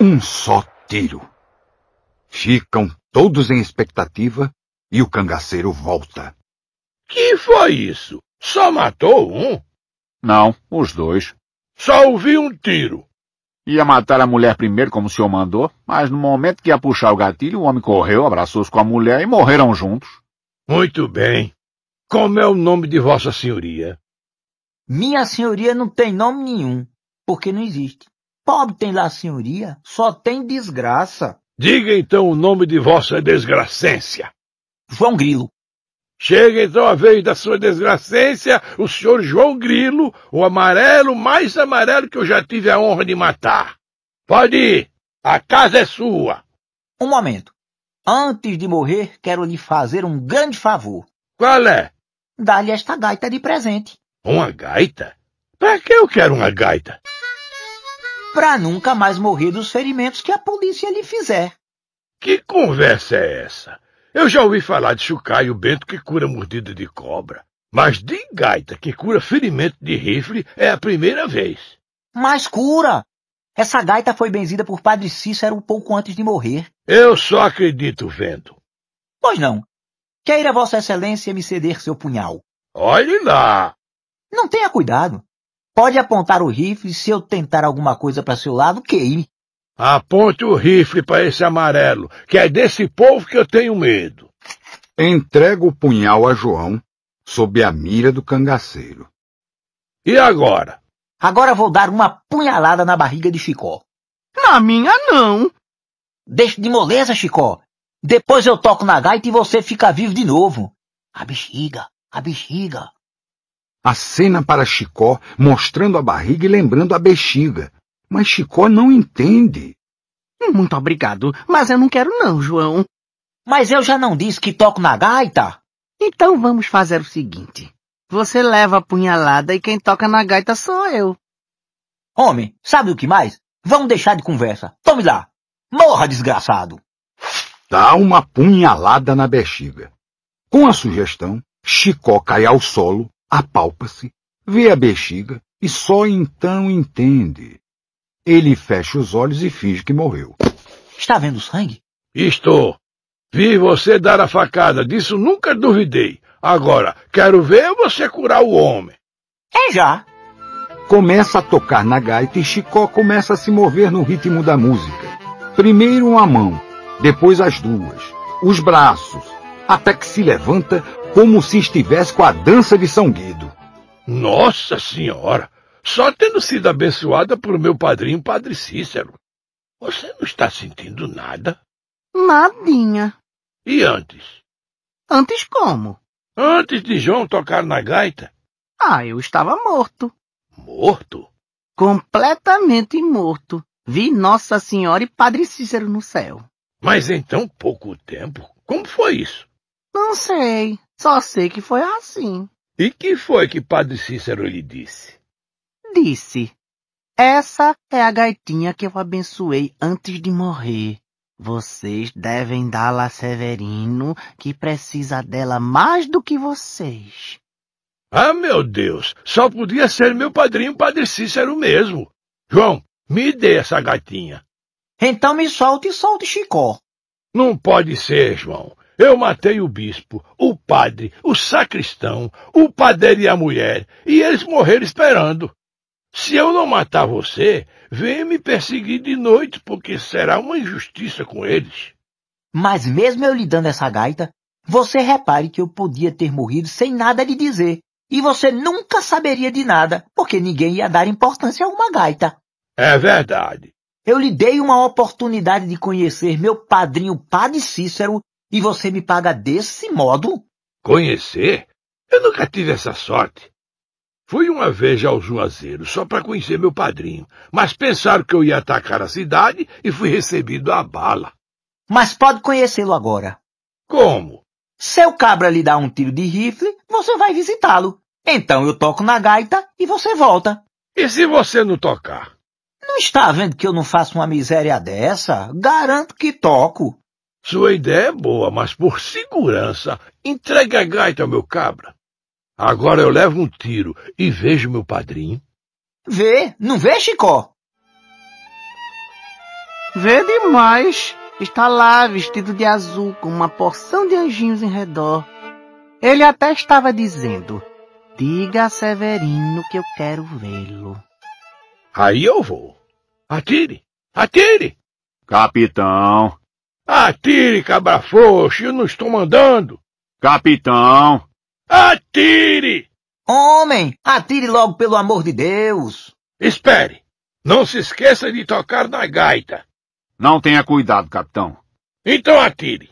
Speaker 1: Um só tiro. Ficam todos em expectativa e o cangaceiro volta.
Speaker 9: Que foi isso? Só matou um?
Speaker 8: Não, os dois.
Speaker 9: Só ouvi um tiro.
Speaker 8: Ia matar a mulher primeiro, como o senhor mandou, mas no momento que ia puxar o gatilho, o homem correu, abraçou-se com a mulher e morreram juntos.
Speaker 9: Muito bem. Como é o nome de Vossa Senhoria?
Speaker 2: Minha senhoria não tem nome nenhum, porque não existe. Pobre tem lá senhoria, só tem desgraça.
Speaker 9: Diga então o nome de Vossa Desgracência.
Speaker 2: João Grilo.
Speaker 9: Chega então a vez da sua desgracência, o senhor João Grilo, o amarelo mais amarelo que eu já tive a honra de matar. Pode ir, a casa é sua.
Speaker 2: Um momento. Antes de morrer, quero lhe fazer um grande favor.
Speaker 9: Qual é?
Speaker 2: Dar-lhe esta gaita de presente.
Speaker 9: Uma gaita? Para que eu quero uma gaita?
Speaker 2: Pra nunca mais morrer dos ferimentos que a polícia lhe fizer.
Speaker 9: Que conversa é essa? Eu já ouvi falar de chucaio bento que cura mordida de cobra, mas de gaita que cura ferimento de rifle é a primeira vez.
Speaker 2: Mas cura! Essa gaita foi benzida por Padre Cícero um pouco antes de morrer.
Speaker 9: Eu só acredito vendo.
Speaker 2: Pois não. Queira Vossa Excelência me ceder seu punhal.
Speaker 9: Olhe lá!
Speaker 2: Não tenha cuidado. Pode apontar o rifle se eu tentar alguma coisa para seu lado, queime.
Speaker 9: Aponte o rifle para esse amarelo, que é desse povo que eu tenho medo.
Speaker 1: Entrega o punhal a João, sob a mira do cangaceiro.
Speaker 9: E agora?
Speaker 2: Agora vou dar uma punhalada na barriga de Chicó.
Speaker 3: Na minha não.
Speaker 2: Deixe de moleza, Chicó. Depois eu toco na gaita e você fica vivo de novo. A bexiga, a bexiga.
Speaker 1: Acena para Chicó, mostrando a barriga e lembrando a bexiga. Mas Chicó não entende.
Speaker 3: Muito obrigado, mas eu não quero não, João.
Speaker 2: Mas eu já não disse que toco na gaita?
Speaker 3: Então vamos fazer o seguinte. Você leva a punhalada e quem toca na gaita sou eu.
Speaker 2: Homem, sabe o que mais? Vamos deixar de conversa. Tome lá. Morra, desgraçado.
Speaker 1: Dá uma punhalada na bexiga. Com a sugestão, Chicó cai ao solo, apalpa-se, vê a bexiga e só então entende. Ele fecha os olhos e finge que morreu.
Speaker 2: Está vendo sangue?
Speaker 9: Estou. Vi você dar a facada, disso nunca duvidei. Agora, quero ver você curar o homem.
Speaker 2: É já.
Speaker 1: Começa a tocar na gaita e Chicó começa a se mover no ritmo da música. Primeiro uma mão, depois as duas, os braços, até que se levanta como se estivesse com a dança de São Guido.
Speaker 9: Nossa Senhora! Só tendo sido abençoada por meu padrinho, Padre Cícero. Você não está sentindo nada?
Speaker 3: Nadinha.
Speaker 9: E antes?
Speaker 3: Antes como?
Speaker 9: Antes de João tocar na gaita?
Speaker 3: Ah, eu estava morto.
Speaker 9: Morto?
Speaker 3: Completamente morto. Vi Nossa Senhora e Padre Cícero no céu.
Speaker 9: Mas em tão pouco tempo? Como foi isso?
Speaker 3: Não sei. Só sei que foi assim.
Speaker 9: E que foi que Padre Cícero lhe disse?
Speaker 3: Disse: Essa é a gaitinha que eu abençoei antes de morrer. Vocês devem dá-la a Severino, que precisa dela mais do que vocês.
Speaker 9: Ah, meu Deus! Só podia ser meu padrinho Padre Cícero mesmo. João, me dê essa gatinha.
Speaker 2: Então me solte e solte Chicó.
Speaker 9: Não pode ser, João. Eu matei o bispo, o padre, o sacristão, o padeiro e a mulher, e eles morreram esperando. Se eu não matar você, venha me perseguir de noite, porque será uma injustiça com eles.
Speaker 2: Mas mesmo eu lhe dando essa gaita, você repare que eu podia ter morrido sem nada lhe dizer. E você nunca saberia de nada, porque ninguém ia dar importância a uma gaita.
Speaker 9: É verdade.
Speaker 2: Eu lhe dei uma oportunidade de conhecer meu padrinho Padre Cícero e você me paga desse modo?
Speaker 9: Conhecer? Eu nunca tive essa sorte. Fui uma vez ao Juazeiro só para conhecer meu padrinho, mas pensaram que eu ia atacar a cidade e fui recebido a bala.
Speaker 2: Mas pode conhecê-lo agora.
Speaker 9: Como?
Speaker 2: Seu cabra lhe dá um tiro de rifle, você vai visitá-lo. Então eu toco na gaita e você volta.
Speaker 9: E se você não tocar?
Speaker 2: Não está vendo que eu não faço uma miséria dessa? Garanto que toco.
Speaker 9: Sua ideia é boa, mas por segurança, entregue a gaita ao meu cabra. Agora eu levo um tiro e vejo meu padrinho.
Speaker 2: Vê, não vê, Chicó?
Speaker 3: Vê demais. Está lá, vestido de azul, com uma porção de anjinhos em redor. Ele até estava dizendo: Diga a Severino que eu quero vê-lo.
Speaker 9: Aí eu vou. Atire! Atire!
Speaker 8: Capitão!
Speaker 9: Atire, cabra frouxo, eu não estou mandando.
Speaker 8: Capitão!
Speaker 9: Atire!
Speaker 2: Homem, atire logo pelo amor de Deus.
Speaker 9: Espere! Não se esqueça de tocar na gaita.
Speaker 8: Não tenha cuidado, capitão.
Speaker 9: Então atire.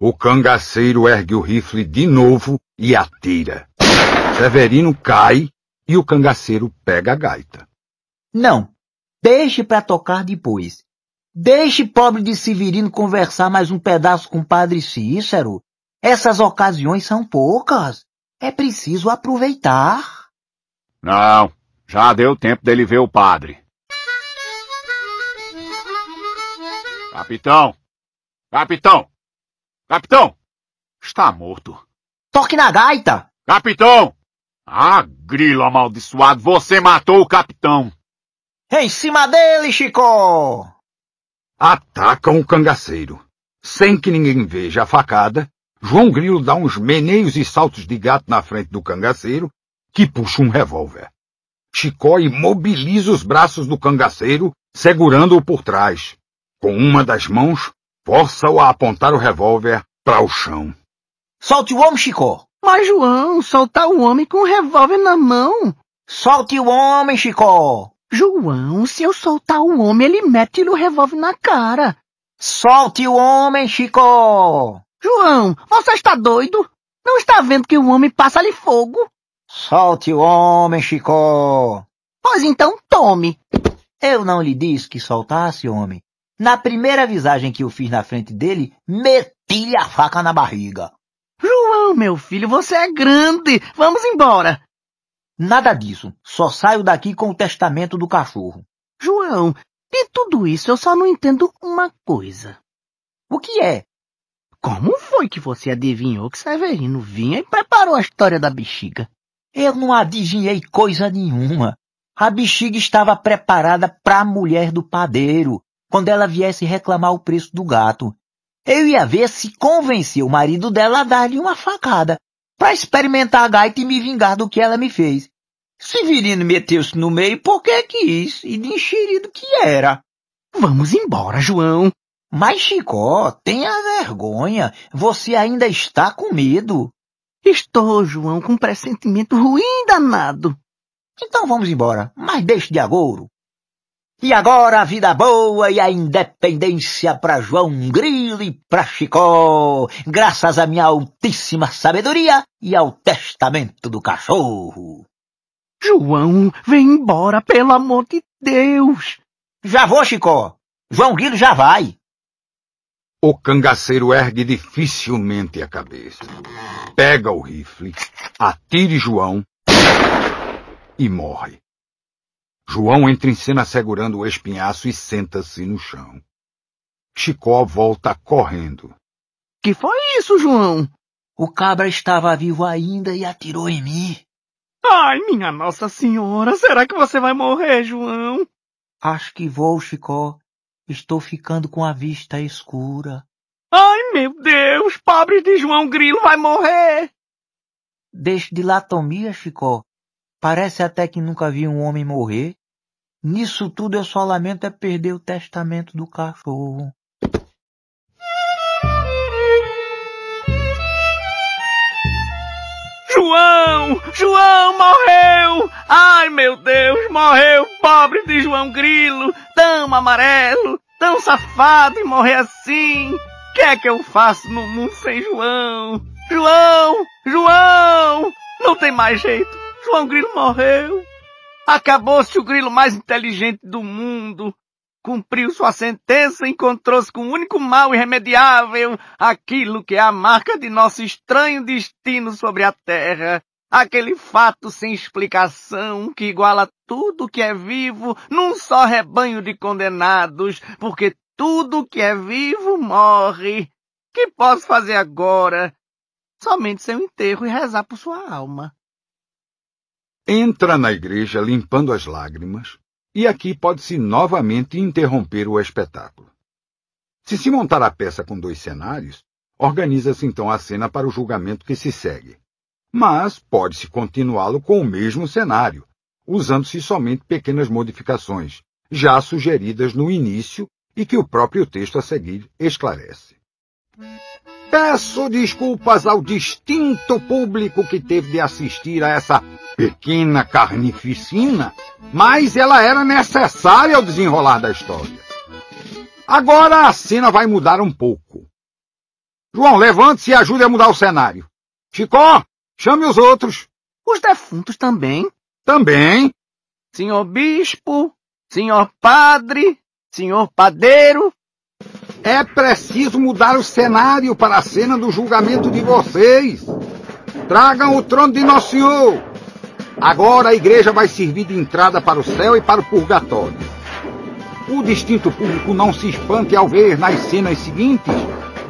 Speaker 1: O cangaceiro ergue o rifle de novo e atira. Severino cai e o cangaceiro pega a gaita.
Speaker 2: Não, deixe para tocar depois. Deixe pobre de Severino conversar mais um pedaço com o padre Cícero. Essas ocasiões são poucas. É preciso aproveitar.
Speaker 8: Não, já deu tempo dele ver o padre. Capitão! Capitão! Capitão! Está morto.
Speaker 2: Toque na gaita!
Speaker 8: Capitão! Ah, grilo amaldiçoado, você matou o capitão!
Speaker 2: Em cima dele, Chico!
Speaker 1: Atacam o cangaceiro. Sem que ninguém veja a facada, João Grilo dá uns meneios e saltos de gato na frente do cangaceiro, que puxa um revólver. Chicó imobiliza os braços do cangaceiro, segurando-o por trás. Com uma das mãos, força-o a apontar o revólver para o chão.
Speaker 2: Solte o homem, Chicó!
Speaker 3: Mas, João, soltar o homem com o revólver na mão.
Speaker 2: Solte o homem, Chicó!
Speaker 3: João, se eu soltar o homem, ele mete o revólver na cara.
Speaker 2: Solte o homem, Chicó!
Speaker 3: João, você está doido? Não está vendo que o homem passa-lhe fogo?
Speaker 2: Solte o homem, Chicó!
Speaker 3: Pois então tome.
Speaker 2: Eu não lhe disse que soltasse, homem. Na primeira visagem que eu fiz na frente dele, meti-lhe a faca na barriga.
Speaker 3: João, meu filho, você é grande. Vamos embora.
Speaker 2: Nada disso. Só saio daqui com o testamento do cachorro.
Speaker 3: João, de tudo isso eu só não entendo uma coisa.
Speaker 2: O que é?
Speaker 3: Como foi que você adivinhou que Severino vinha e preparou a história da bexiga?
Speaker 2: Eu não adivinhei coisa nenhuma. A bexiga estava preparada para a mulher do padeiro, quando ela viesse reclamar o preço do gato. Eu ia ver se convencia o marido dela a dar-lhe uma facada, para experimentar a gaita e me vingar do que ela me fez. Severino meteu-se no meio porque quis, e de enxerido que era.
Speaker 3: Vamos embora, João.
Speaker 2: Mas, Chicó, tenha vergonha. Você ainda está com medo.
Speaker 3: Estou, João, com um pressentimento ruim danado.
Speaker 2: Então vamos embora, mas deixe de agouro. E agora a vida boa e a independência para João Grilo e para Chicó, graças à minha altíssima sabedoria e ao testamento do cachorro.
Speaker 3: João, vem embora, pelo amor de Deus.
Speaker 2: Já vou, Chicó. João Grilo já vai.
Speaker 1: O cangaceiro ergue dificilmente a cabeça. Pega o rifle, atire João e morre. João entra em cena segurando o espinhaço e senta-se no chão. Chicó volta correndo.
Speaker 3: Que foi isso, João?
Speaker 2: O cabra estava vivo ainda e atirou em mim.
Speaker 3: Ai, minha Nossa Senhora, será que você vai morrer, João?
Speaker 2: Acho que vou, Chicó. Estou ficando com a vista escura.
Speaker 3: Ai, meu Deus, pobre de João Grilo vai morrer.
Speaker 2: Deixe de latomia, Chicó. Parece até que nunca vi um homem morrer. Nisso tudo eu só lamento é perder o testamento do cachorro.
Speaker 3: João! João morreu! Ai, meu Deus, morreu! Pobre de João Grilo! Tão amarelo, tão safado e morrer assim! O que é que eu faço no mundo sem João? João! João! Não tem mais jeito! João Grilo morreu! Acabou-se o grilo mais inteligente do mundo! cumpriu sua sentença, encontrou-se com o único mal irremediável, aquilo que é a marca de nosso estranho destino sobre a terra, aquele fato sem explicação que iguala tudo que é vivo num só rebanho de condenados, porque tudo que é vivo morre. Que posso fazer agora? Somente seu enterro e rezar por sua alma.
Speaker 1: Entra na igreja limpando as lágrimas, e aqui pode-se novamente interromper o espetáculo. Se se montar a peça com dois cenários, organiza-se então a cena para o julgamento que se segue. Mas pode-se continuá-lo com o mesmo cenário, usando-se somente pequenas modificações, já sugeridas no início e que o próprio texto a seguir esclarece. Peço desculpas ao distinto público que teve de assistir a essa pequena carnificina, mas ela era necessária ao desenrolar da história. Agora a cena vai mudar um pouco. João, levante-se e ajude a mudar o cenário. Chicó, chame os outros.
Speaker 3: Os defuntos também.
Speaker 1: Também.
Speaker 3: Senhor bispo, senhor padre, senhor padeiro,
Speaker 1: é preciso mudar o cenário para a cena do julgamento de vocês. Tragam o trono de Nosso Senhor. Agora a igreja vai servir de entrada para o céu e para o purgatório. O distinto público não se espante ao ver nas cenas seguintes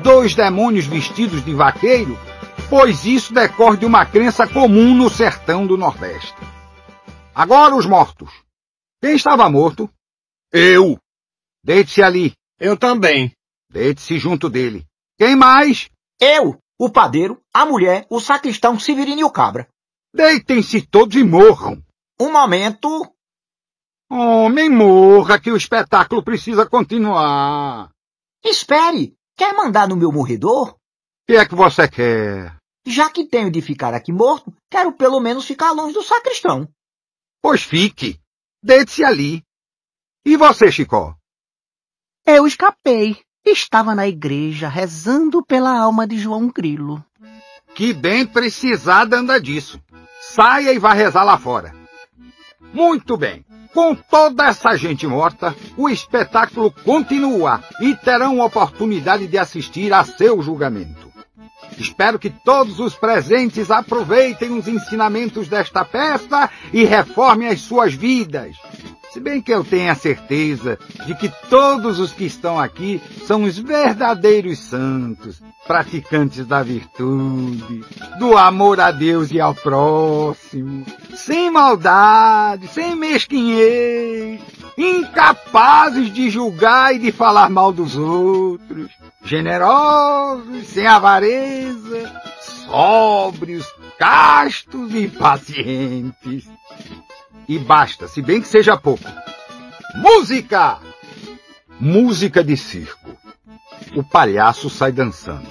Speaker 1: dois demônios vestidos de vaqueiro, pois isso decorre de uma crença comum no sertão do Nordeste. Agora os mortos. Quem estava morto?
Speaker 8: Eu.
Speaker 1: Deite-se ali.
Speaker 4: Eu também.
Speaker 1: Deite-se junto dele. Quem mais?
Speaker 2: Eu, o padeiro, a mulher, o sacristão, Severino e o cabra.
Speaker 1: Deitem-se todos e morram.
Speaker 2: Um momento.
Speaker 1: Homem, morra, que o espetáculo precisa continuar.
Speaker 2: Espere. Quer mandar no meu morredor?
Speaker 1: O que é que você quer?
Speaker 2: Já que tenho de ficar aqui morto, quero pelo menos ficar longe do sacristão.
Speaker 1: Pois fique. Deite-se ali. E você, Chicó?
Speaker 3: Eu escapei. Estava na igreja rezando pela alma de João Grilo.
Speaker 1: Que bem precisada anda disso. Saia e vá rezar lá fora. Muito bem. Com toda essa gente morta, o espetáculo continua e terão oportunidade de assistir a seu julgamento. Espero que todos os presentes aproveitem os ensinamentos desta peça e reformem as suas vidas. Se bem que eu tenho a certeza de que todos os que estão aqui são os verdadeiros santos, praticantes da virtude, do amor a Deus e ao próximo, sem maldade, sem mesquinhez, incapazes de julgar e de falar mal dos outros, generosos, sem avareza, sóbrios, castos e pacientes. E basta, se bem que seja pouco. Música! Música de circo. O palhaço sai dançando.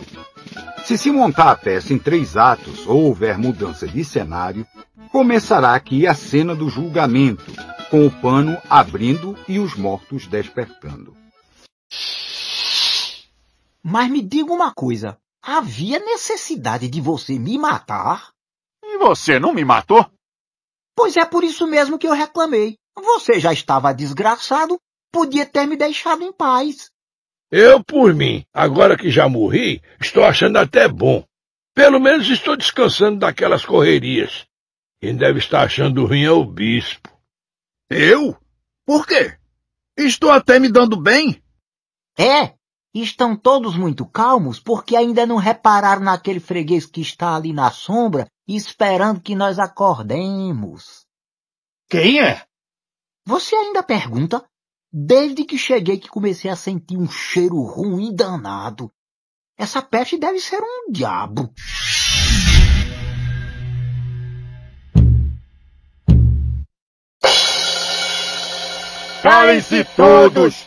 Speaker 1: Se se montar a peça em três atos ou houver mudança de cenário, começará aqui a cena do julgamento, com o pano abrindo e os mortos despertando.
Speaker 2: Mas me diga uma coisa. Havia necessidade de você me matar?
Speaker 10: E você não me matou?
Speaker 2: Pois é por isso mesmo que eu reclamei. Você já estava desgraçado, podia ter me deixado em paz.
Speaker 9: Eu, por mim, agora que já morri, estou achando até bom. Pelo menos estou descansando daquelas correrias. Quem deve estar achando ruim é o bispo.
Speaker 8: Eu? Por quê? Estou até me dando bem.
Speaker 2: É, estão todos muito calmos porque ainda não repararam naquele freguês que está ali na sombra esperando que nós acordemos.
Speaker 10: Quem é?
Speaker 2: Você ainda pergunta? Desde que cheguei que comecei a sentir um cheiro ruim danado. Essa peste deve ser um diabo.
Speaker 10: Calem-se todos!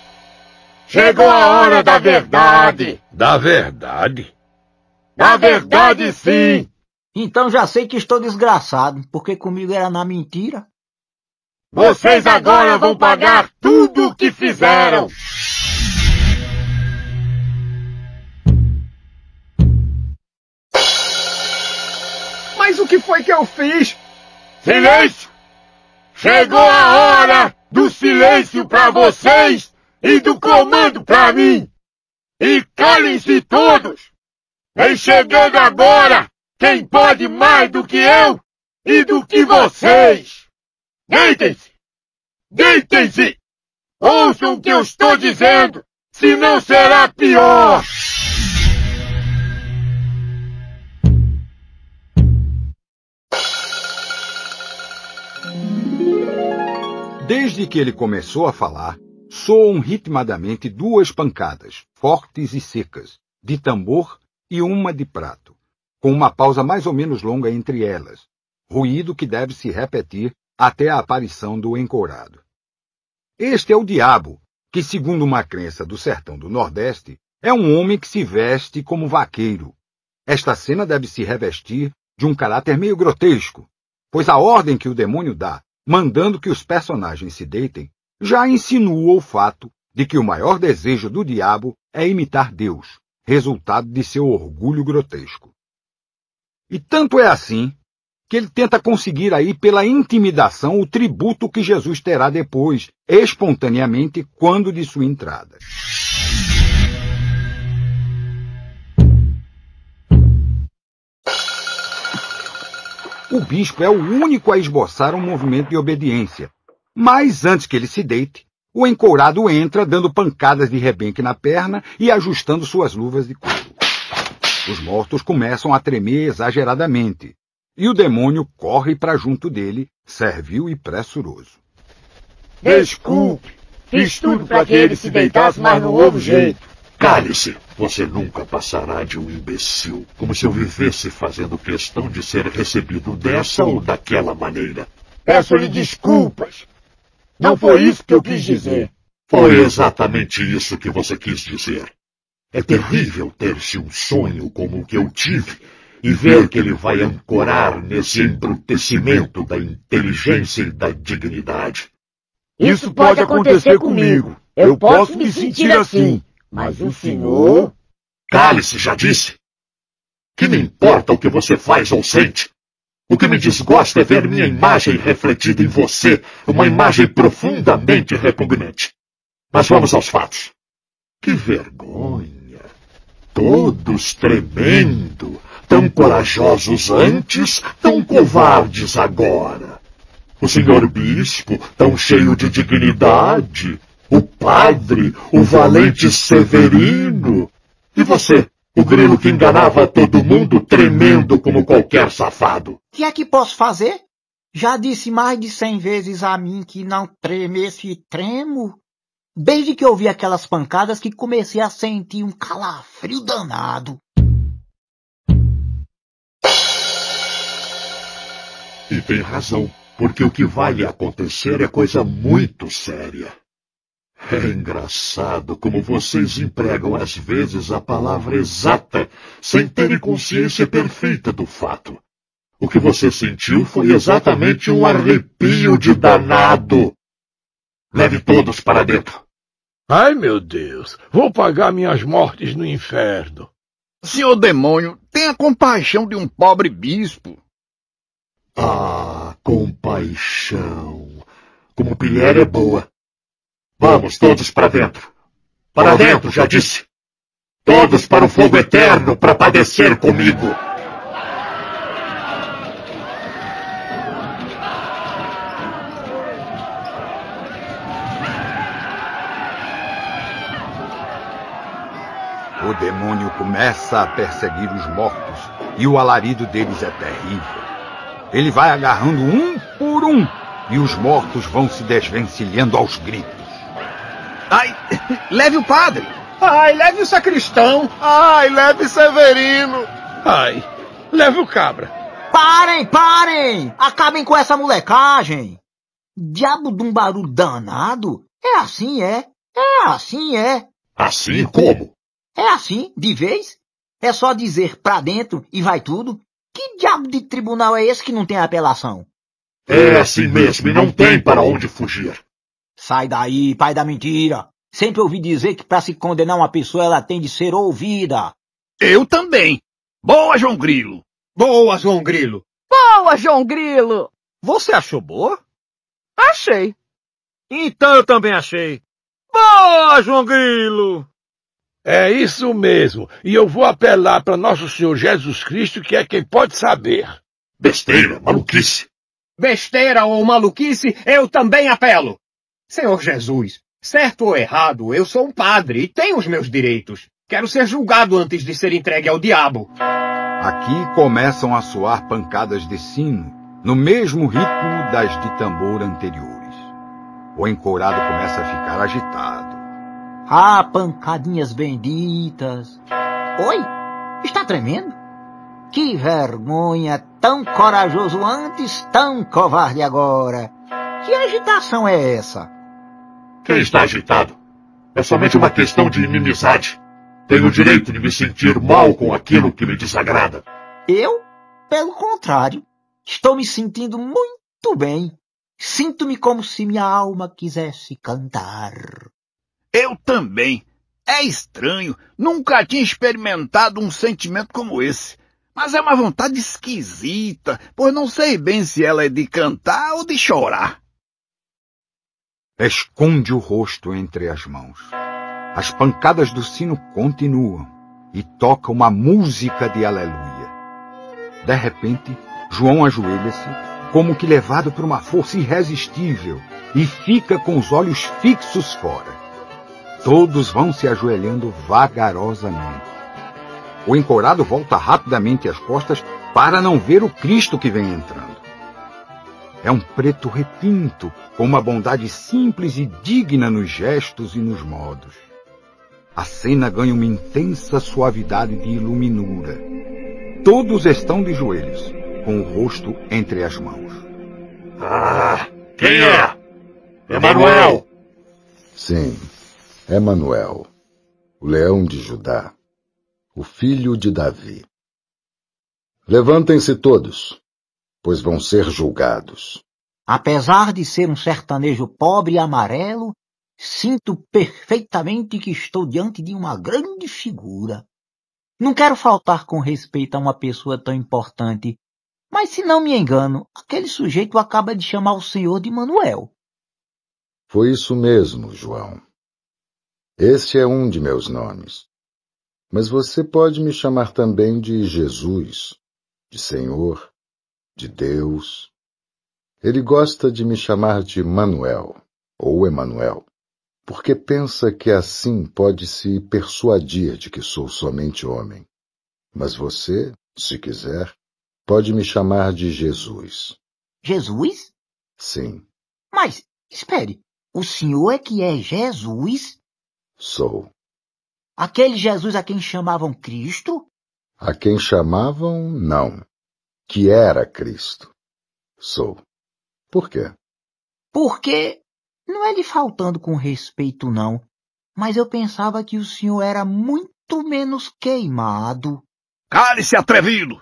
Speaker 10: Chegou a hora da verdade!
Speaker 9: Da verdade?
Speaker 10: Da verdade, sim!
Speaker 2: Então já sei que estou desgraçado, porque comigo era na mentira.
Speaker 10: Vocês agora vão pagar tudo o que fizeram!
Speaker 4: Mas o que foi que eu fiz?
Speaker 10: Silêncio! Chegou a hora do silêncio para vocês e do comando para mim! E calem-se todos! Vem chegando agora quem pode mais do que eu e do que vocês? Deitem-se! Deitem-se! Ouçam o que eu estou dizendo, senão será pior!
Speaker 1: Desde que ele começou a falar, soam ritmadamente duas pancadas, fortes e secas, de tambor e uma de prato, com uma pausa mais ou menos longa entre elas, ruído que deve se repetir até a aparição do encorado. Este é o diabo, que, segundo uma crença do sertão do Nordeste, é um homem que se veste como vaqueiro. Esta cena deve se revestir de um caráter meio grotesco, pois a ordem que o demônio dá, mandando que os personagens se deitem, já insinua o fato de que o maior desejo do diabo é imitar Deus, resultado de seu orgulho grotesco. E tanto é assim que ele tenta conseguir aí pela intimidação o tributo que Jesus terá depois, espontaneamente, quando de sua entrada. O bispo é o único a esboçar um movimento de obediência. Mas antes que ele se deite, o encourado entra dando pancadas de rebenque na perna e ajustando suas luvas de couro. Os mortos começam a tremer exageradamente, e o demônio corre para junto dele, servil e pressuroso.
Speaker 10: Desculpe, fiz tudo para que ele se deitasse, mas não houve jeito. Cale-se! Você nunca passará de um imbecil, como se eu vivesse fazendo questão de ser recebido dessa ou daquela maneira.
Speaker 9: Peço-lhe desculpas. Não foi isso que eu quis dizer.
Speaker 10: Foi exatamente isso que você quis dizer. É terrível ter-se um sonho como o que eu tive e ver que ele vai ancorar nesse embrutecimento da inteligência e da dignidade.
Speaker 9: Isso pode acontecer comigo. Eu posso me sentir assim. Mas o senhor.
Speaker 10: Cale-se, já disse. Que me importa o que você faz ou sente? O que me desgosta é ver minha imagem refletida em você, uma imagem profundamente repugnante. Mas vamos aos fatos. Que vergonha! Todos tremendo, tão corajosos antes, tão covardes agora. O senhor bispo, tão cheio de dignidade, o padre, o valente Severino. E você, o grilo que enganava todo mundo, tremendo como qualquer safado.
Speaker 2: O que é que posso fazer? Já disse mais de cem vezes a mim que não tremesse e tremo. Desde que eu aquelas pancadas que comecei a sentir um calafrio danado.
Speaker 10: E tem razão, porque o que vai acontecer é coisa muito séria. É engraçado como vocês empregam às vezes a palavra exata, sem terem consciência perfeita do fato. O que você sentiu foi exatamente um arrepio de danado. Leve todos para dentro.
Speaker 9: Ai, meu Deus, vou pagar minhas mortes no inferno.
Speaker 8: Senhor demônio, tenha compaixão de um pobre bispo.
Speaker 10: Ah, compaixão. Como pilher é boa. Vamos todos para dentro. Para dentro, já disse. Todos para o fogo eterno para padecer comigo.
Speaker 1: Demônio começa a perseguir os mortos e o alarido deles é terrível. Ele vai agarrando um por um e os mortos vão se desvencilhando aos gritos.
Speaker 5: Ai, [COUGHS] leve o padre!
Speaker 4: Ai, leve o sacristão!
Speaker 7: Ai, leve Severino!
Speaker 9: Ai, leve o cabra!
Speaker 2: Parem, parem! Acabem com essa molecagem! Diabo de um barulho danado! É assim, é? É assim, é?
Speaker 10: Assim como?
Speaker 2: É assim, de vez? É só dizer pra dentro e vai tudo? Que diabo de tribunal é esse que não tem apelação?
Speaker 10: É assim mesmo e não tem para onde fugir.
Speaker 2: Sai daí, pai da mentira. Sempre ouvi dizer que para se condenar uma pessoa ela tem de ser ouvida.
Speaker 8: Eu também. Boa, João Grilo.
Speaker 4: Boa, João Grilo.
Speaker 6: Boa, João Grilo!
Speaker 7: Você achou boa?
Speaker 6: Achei.
Speaker 7: Então eu também achei. Boa, João Grilo!
Speaker 9: É isso mesmo. E eu vou apelar para nosso Senhor Jesus Cristo, que é quem pode saber.
Speaker 10: Besteira, maluquice.
Speaker 4: Besteira ou maluquice, eu também apelo. Senhor Jesus, certo ou errado, eu sou um padre e tenho os meus direitos. Quero ser julgado antes de ser entregue ao diabo.
Speaker 1: Aqui começam a soar pancadas de sino, no mesmo ritmo das de tambor anteriores. O encorado começa a ficar agitado.
Speaker 2: Ah, pancadinhas benditas. Oi? Está tremendo? Que vergonha! Tão corajoso antes, tão covarde agora. Que agitação é essa?
Speaker 10: Quem está agitado? É somente uma questão de inimizade. Tenho o direito de me sentir mal com aquilo que me desagrada.
Speaker 2: Eu, pelo contrário, estou me sentindo muito bem. Sinto-me como se minha alma quisesse cantar.
Speaker 8: Eu também. É estranho. Nunca tinha experimentado um sentimento como esse. Mas é uma vontade esquisita, pois não sei bem se ela é de cantar ou de chorar.
Speaker 1: Esconde o rosto entre as mãos. As pancadas do sino continuam e toca uma música de aleluia. De repente, João ajoelha-se, como que levado por uma força irresistível, e fica com os olhos fixos fora. Todos vão se ajoelhando vagarosamente. O encorado volta rapidamente as costas para não ver o Cristo que vem entrando. É um preto retinto, com uma bondade simples e digna nos gestos e nos modos. A cena ganha uma intensa suavidade de iluminura. Todos estão de joelhos, com o rosto entre as mãos.
Speaker 10: Ah, quem é? Emanuel!
Speaker 11: Sim, é Manuel, o leão de Judá, o filho de Davi. Levantem-se todos, pois vão ser julgados.
Speaker 2: Apesar de ser um sertanejo pobre e amarelo, sinto perfeitamente que estou diante de uma grande figura. Não quero faltar com respeito a uma pessoa tão importante, mas se não me engano, aquele sujeito acaba de chamar o senhor de Manuel.
Speaker 11: Foi isso mesmo, João. Esse é um de meus nomes. Mas você pode me chamar também de Jesus, de Senhor, de Deus. Ele gosta de me chamar de Manuel, ou Emanuel, porque pensa que assim pode se persuadir de que sou somente homem. Mas você, se quiser, pode me chamar de Jesus.
Speaker 2: Jesus?
Speaker 11: Sim,
Speaker 2: Mas, espere, o senhor é que é Jesus?
Speaker 11: Sou.
Speaker 2: Aquele Jesus a quem chamavam Cristo?
Speaker 11: A quem chamavam, não. Que era Cristo. Sou. Por quê?
Speaker 2: Porque não é lhe faltando com respeito, não, mas eu pensava que o senhor era muito menos queimado.
Speaker 8: Cale-se, atrevido!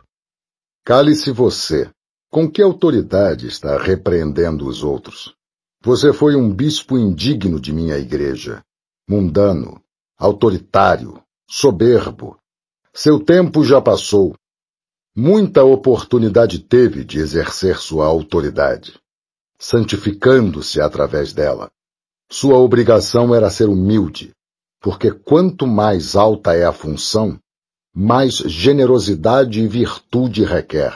Speaker 11: Cale-se você. Com que autoridade está repreendendo os outros? Você foi um bispo indigno de minha igreja, mundano, autoritário, soberbo. Seu tempo já passou. Muita oportunidade teve de exercer sua autoridade, santificando-se através dela. Sua obrigação era ser humilde, porque quanto mais alta é a função, mais generosidade e virtude requer.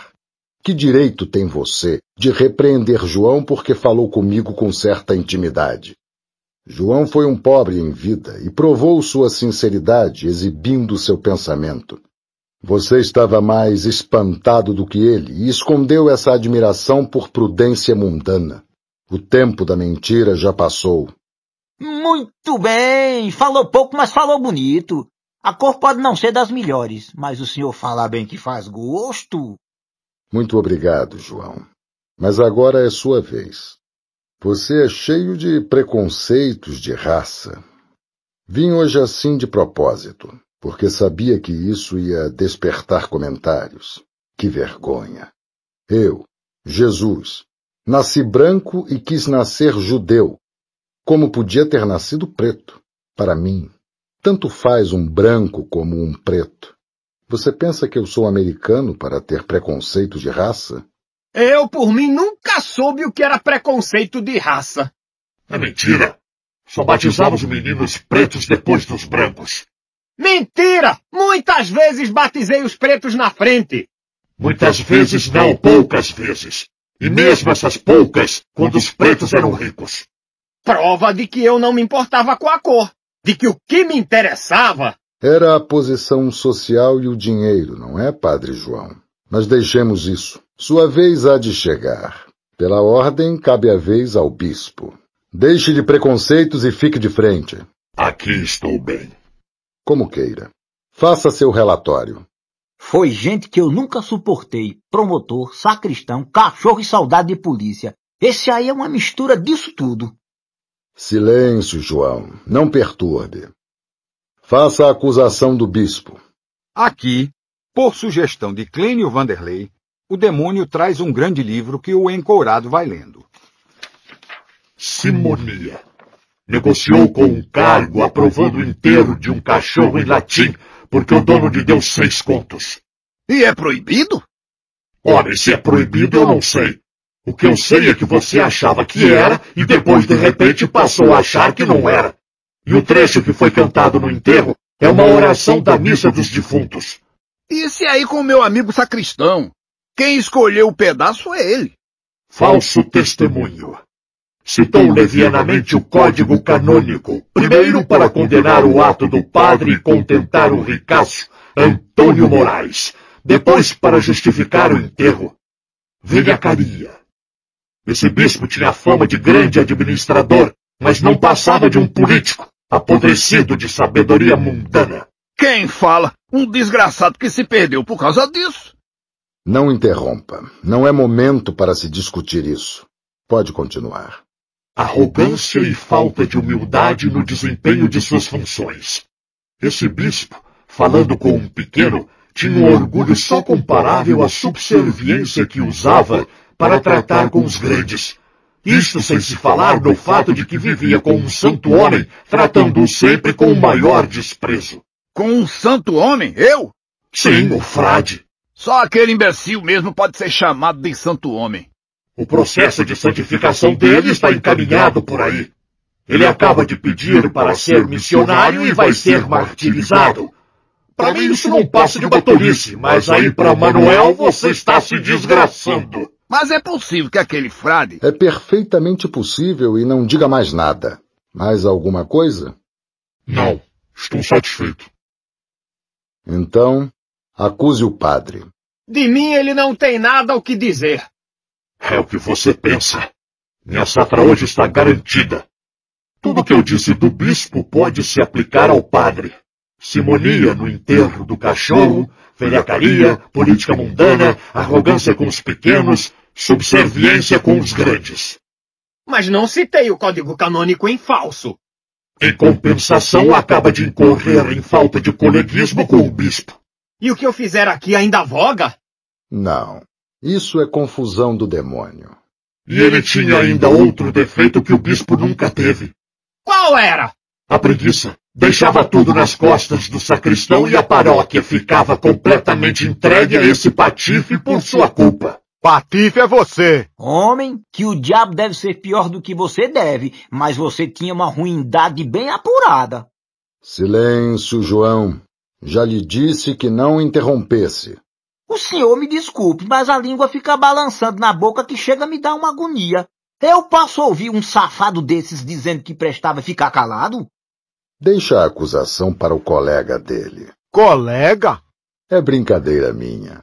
Speaker 11: Que direito tem você de repreender João porque falou comigo com certa intimidade? João foi um pobre em vida e provou sua sinceridade exibindo seu pensamento. Você estava mais espantado do que ele e escondeu essa admiração por prudência mundana. O tempo da mentira já passou.
Speaker 2: Muito bem, falou pouco, mas falou bonito. A cor pode não ser das melhores, mas o senhor fala bem que faz gosto.
Speaker 11: Muito obrigado, João. Mas agora é sua vez. Você é cheio de preconceitos de raça. Vim hoje assim de propósito, porque sabia que isso ia despertar comentários. Que vergonha. Eu, Jesus, nasci branco e quis nascer judeu. Como podia ter nascido preto? Para mim, tanto faz um branco como um preto. Você pensa que eu sou americano para ter preconceito de raça?
Speaker 4: Eu, por mim, nunca soube o que era preconceito de raça.
Speaker 10: É mentira. Só batizava os meninos pretos depois dos brancos.
Speaker 4: Mentira! Muitas vezes batizei os pretos na frente.
Speaker 10: Muitas vezes não, poucas vezes. E mesmo essas poucas, quando os pretos eram ricos.
Speaker 4: Prova de que eu não me importava com a cor. De que o que me interessava
Speaker 11: Era a posição social e o dinheiro, não é, Padre João? Mas deixemos isso. Sua vez há de chegar. Pela ordem, cabe a vez ao bispo. Deixe de preconceitos e fique de frente.
Speaker 10: Aqui estou bem.
Speaker 11: Como queira. Faça seu relatório.
Speaker 2: Foi gente que eu nunca suportei. Promotor, sacristão, cachorro e soldado de polícia. Esse aí é uma mistura disso tudo.
Speaker 11: Silêncio, João. Não perturbe. Faça a acusação do bispo.
Speaker 1: Aqui, por sugestão de Clênio Vanderlei, o demônio traz um grande livro que o encourado vai lendo.
Speaker 10: Simonia. Negociou com um cargo aprovando o enterro de um cachorro em latim, porque o dono lhe deu seis contos.
Speaker 8: E é proibido?
Speaker 10: Ora, se é proibido eu não sei. O que eu sei é que você achava que era e depois de repente passou a achar que não era. E o trecho que foi cantado no enterro é uma oração da missa dos defuntos.
Speaker 8: Isso aí com o meu amigo sacristão. Quem escolheu o pedaço é ele.
Speaker 10: Falso testemunho. Citou levianamente o código canônico, primeiro para condenar o ato do padre e contentar o ricaço, Antônio Moraes, depois para justificar o enterro. Velhacaria. Esse bispo tinha fama de grande administrador, mas não passava de um político. apodrecido de sabedoria mundana.
Speaker 8: Quem fala? Um desgraçado que se perdeu por causa disso.
Speaker 11: Não interrompa. Não é momento para se discutir isso. Pode continuar.
Speaker 10: Arrogância e falta de humildade no desempenho de suas funções. Esse bispo, falando com um pequeno, tinha um orgulho só comparável à subserviência que usava para tratar com os grandes. Isto sem se falar do fato de que vivia com um santo homem, tratando-o sempre com o maior desprezo.
Speaker 8: Com um santo homem? Eu?
Speaker 10: Sim, o frade.
Speaker 8: Só aquele imbecil mesmo pode ser chamado de santo homem.
Speaker 10: O processo de santificação dele está encaminhado por aí. Ele acaba de pedir para ser missionário e vai ser martirizado. Para mim isso não passa de uma tolice, mas aí para Manuel você está se desgraçando.
Speaker 8: Mas é possível que aquele frade...
Speaker 11: É perfeitamente possível e não diga mais nada. Mais alguma coisa?
Speaker 10: Não. Estou satisfeito.
Speaker 11: Então, acuse o padre.
Speaker 4: De mim ele não tem nada o que dizer.
Speaker 10: É o que você pensa. Minha safra hoje está garantida. Tudo que eu disse do bispo pode se aplicar ao padre. Simonia no enterro do cachorro, velhacaria, política mundana, arrogância com os pequenos, subserviência com os grandes.
Speaker 4: Mas não citei o código canônico em falso.
Speaker 10: Em compensação, acaba de incorrer em falta de coleguismo com o bispo.
Speaker 4: E o que eu fizer aqui ainda voga?
Speaker 11: Não. Isso é confusão do demônio.
Speaker 10: E ele tinha ainda outro defeito que o bispo nunca teve.
Speaker 4: Qual era?
Speaker 10: A preguiça. Deixava tudo nas costas do sacristão e a paróquia ficava completamente entregue a esse patife por sua culpa.
Speaker 7: Patife é você.
Speaker 2: Homem, que o diabo deve ser pior do que você deve, mas você tinha uma ruindade bem apurada.
Speaker 11: Silêncio, João. Já lhe disse que não interrompesse.
Speaker 2: O senhor me desculpe, mas a língua fica balançando na boca que chega a me dar uma agonia. Eu posso ouvir um safado desses dizendo que prestava ficar calado?
Speaker 11: Deixa a acusação para o colega dele.
Speaker 7: Colega?
Speaker 11: É brincadeira minha.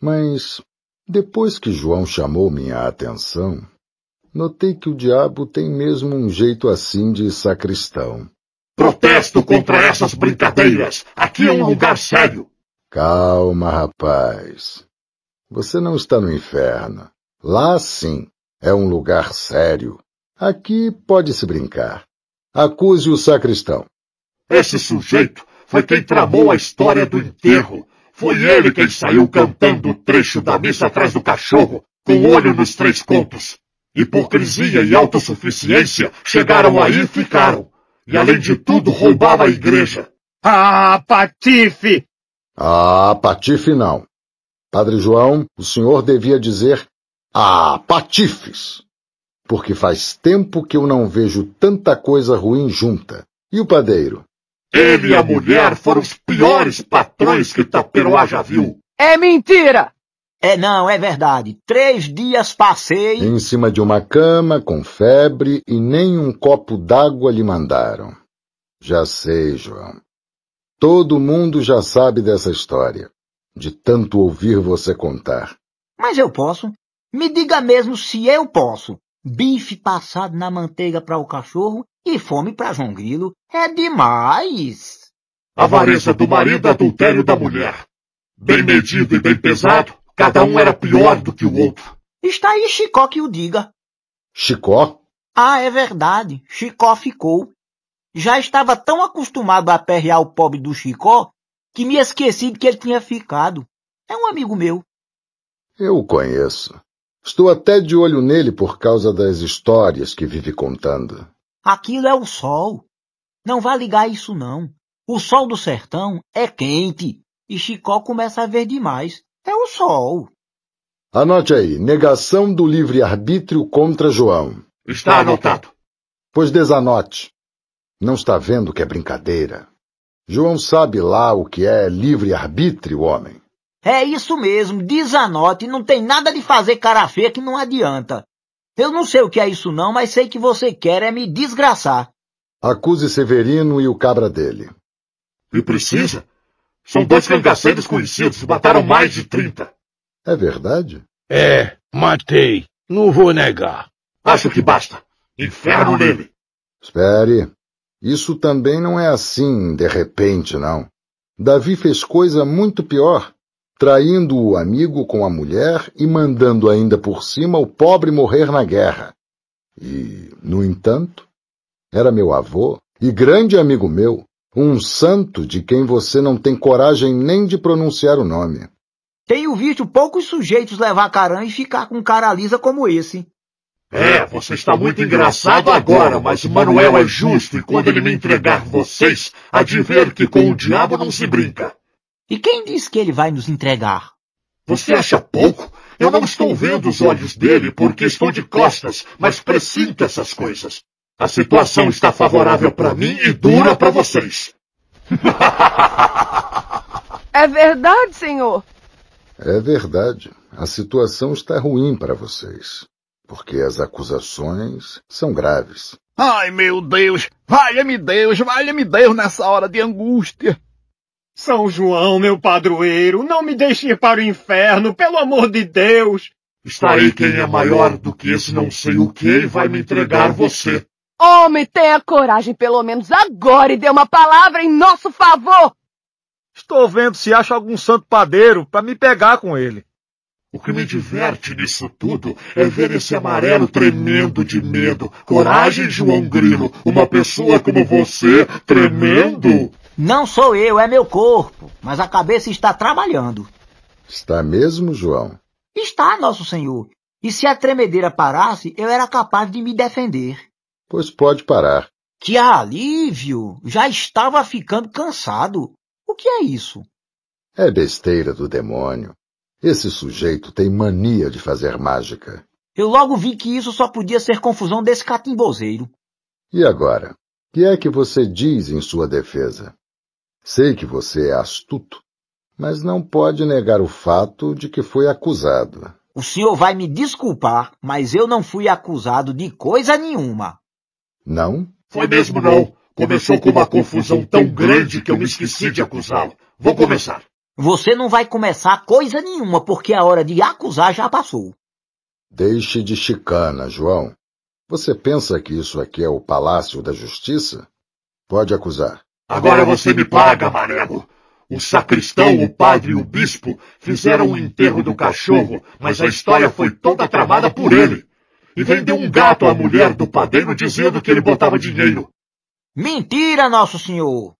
Speaker 11: Mas, depois que João chamou minha atenção, notei que o diabo tem mesmo um jeito assim de sacristão.
Speaker 10: Protesto contra essas brincadeiras. Aqui é um lugar sério.
Speaker 11: Calma, rapaz. Você não está no inferno. Lá sim é um lugar sério. Aqui pode-se brincar. Acuse o sacristão.
Speaker 10: Esse sujeito foi quem tramou a história do enterro. Foi ele quem saiu cantando o trecho da missa atrás do cachorro, com olho nos três contos. Hipocrisia e autossuficiência chegaram aí e ficaram. E além de tudo, roubava a igreja.
Speaker 4: Ah, Patife!
Speaker 11: Ah, Patife não. Padre João, o senhor devia dizer Ah, Patifes! Porque faz tempo que eu não vejo tanta coisa ruim junta. E o padeiro?
Speaker 10: Ele e a mulher foram os piores patrões que Taperoá já viu.
Speaker 6: É mentira!
Speaker 2: É não, é verdade. Três dias passei.
Speaker 11: Em cima de uma cama, com febre, e nem um copo d'água lhe mandaram. Já sei, João. Todo mundo já sabe dessa história, de tanto ouvir você contar.
Speaker 2: Mas eu posso. Me diga mesmo se eu posso. Bife passado na manteiga para o cachorro e fome para João Grilo é demais.
Speaker 10: Avareza do marido, adultério da mulher. Bem medido e bem pesado, cada um era pior do que o outro.
Speaker 2: Está aí Chicó que o diga.
Speaker 11: Chicó?
Speaker 2: Ah, é verdade. Chicó ficou. Já estava tão acostumado a aperrear o pobre do Chicó que me esqueci de que ele tinha ficado. É um amigo meu.
Speaker 11: Eu o conheço. Estou até de olho nele por causa das histórias que vive contando.
Speaker 2: Aquilo é o sol. Não vá ligar isso não. O sol do sertão é quente e Chicó começa a ver demais. É o sol.
Speaker 11: Anote aí, negação do livre-arbítrio contra João.
Speaker 10: Está anotado.
Speaker 11: Pois desanote. Não está vendo que é brincadeira. João sabe lá o que é livre-arbítrio, homem.
Speaker 2: É isso mesmo, desanote, não tem nada de fazer cara feia que não adianta. Eu não sei o que é isso não, mas sei que você quer é me desgraçar.
Speaker 11: Acuse Severino e o cabra dele.
Speaker 10: E precisa? São dois cangaceiros conhecidos, mataram mais de trinta.
Speaker 11: É verdade?
Speaker 9: É, matei. Não vou negar.
Speaker 10: Acho que basta. Inferno nele.
Speaker 11: Espere. Isso também não é assim de repente, não. Davi fez coisa muito pior, traindo o amigo com a mulher e mandando ainda por cima o pobre morrer na guerra. E, no entanto, era meu avô e grande amigo meu, um santo de quem você não tem coragem nem de pronunciar o nome.
Speaker 2: Tenho visto poucos sujeitos levar carã e ficar com cara lisa como esse.
Speaker 10: É, você está muito engraçado agora, mas Manuel é justo e quando ele me entregar vocês, há de ver que com o diabo não se brinca.
Speaker 2: E quem diz que ele vai nos entregar?
Speaker 10: Você acha pouco? Eu não estou vendo os olhos dele porque estou de costas, mas presinto essas coisas. A situação está favorável para mim e dura para vocês.
Speaker 6: É verdade, senhor.
Speaker 11: É verdade. A situação está ruim para vocês porque as acusações são graves.
Speaker 8: Ai, meu Deus! Valha-me Deus, valha-me Deus nessa hora de angústia.
Speaker 4: São João, meu padroeiro, não me deixe ir para o inferno, pelo amor de Deus!
Speaker 10: Está aí quem é maior do que esse não sei o que e vai me entregar você.
Speaker 6: Homem, tenha coragem pelo menos agora e dê uma palavra em nosso favor!
Speaker 7: Estou vendo se acha algum santo padeiro para me pegar com ele.
Speaker 10: O que me diverte nisso tudo é ver esse amarelo tremendo de medo. Coragem, João Grilo, uma pessoa como você, tremendo.
Speaker 2: Não sou eu, é meu corpo, mas a cabeça está trabalhando.
Speaker 11: Está mesmo, João?
Speaker 2: Está, nosso senhor. E se a tremedeira parasse, eu era capaz de me defender.
Speaker 11: Pois pode parar.
Speaker 2: Que alívio! Já estava ficando cansado. O que é isso?
Speaker 11: É besteira do demônio. Esse sujeito tem mania de fazer mágica.
Speaker 2: Eu logo vi que isso só podia ser confusão desse catimbozeiro.
Speaker 11: E agora? O que é que você diz em sua defesa? Sei que você é astuto, mas não pode negar o fato de que foi acusado.
Speaker 2: O senhor vai me desculpar, mas eu não fui acusado de coisa nenhuma.
Speaker 11: Não?
Speaker 10: Foi mesmo não. Começou com uma confusão tão grande que eu me esqueci de acusá-lo. Vou começar.
Speaker 2: Você não vai começar coisa nenhuma, porque a hora de acusar já passou.
Speaker 11: Deixe de chicana, João. Você pensa que isso aqui é o Palácio da Justiça? Pode acusar.
Speaker 10: Agora você me paga, amarelo. O sacristão, o padre e o bispo fizeram o enterro do cachorro, mas a história foi toda tramada por ele. E vendeu um gato à mulher do padeiro dizendo que ele botava dinheiro.
Speaker 2: Mentira, nosso senhor!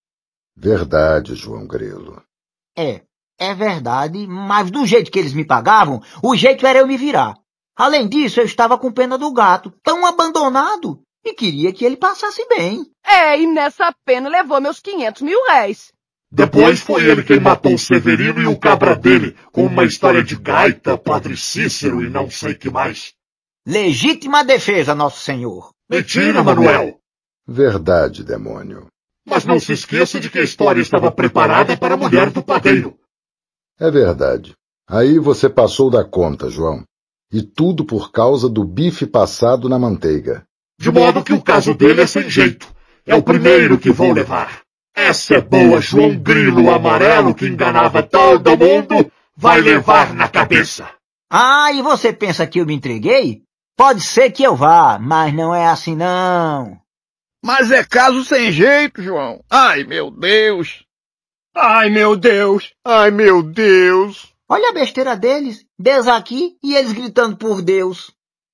Speaker 11: Verdade, João Grilo.
Speaker 2: É, é verdade, mas do jeito que eles me pagavam, o jeito era eu me virar. Além disso, eu estava com pena do gato, tão abandonado, e queria que ele passasse bem.
Speaker 6: É, e nessa pena levou meus 500 mil réis.
Speaker 10: Depois foi ele quem matou o Severino e o cabra dele, com uma história de gaita, Padre Cícero e não sei que mais.
Speaker 2: Legítima defesa, nosso senhor.
Speaker 10: Mentira, Manuel.
Speaker 11: Verdade, demônio.
Speaker 10: Mas não se esqueça de que a história estava preparada para a mulher do padeiro.
Speaker 11: É verdade. Aí você passou da conta, João. E tudo por causa do bife passado na manteiga.
Speaker 10: De modo que o caso dele é sem jeito. É o primeiro que vou levar. Essa é boa, João Grilo amarelo que enganava todo mundo, vai levar na cabeça.
Speaker 2: Ah, e você pensa que eu me entreguei? Pode ser que eu vá, mas não é assim não.
Speaker 5: Mas é caso sem jeito, João. Ai, meu Deus.
Speaker 4: Ai, meu Deus.
Speaker 7: Ai, meu Deus.
Speaker 2: Olha a besteira deles. Deus aqui e eles gritando por Deus.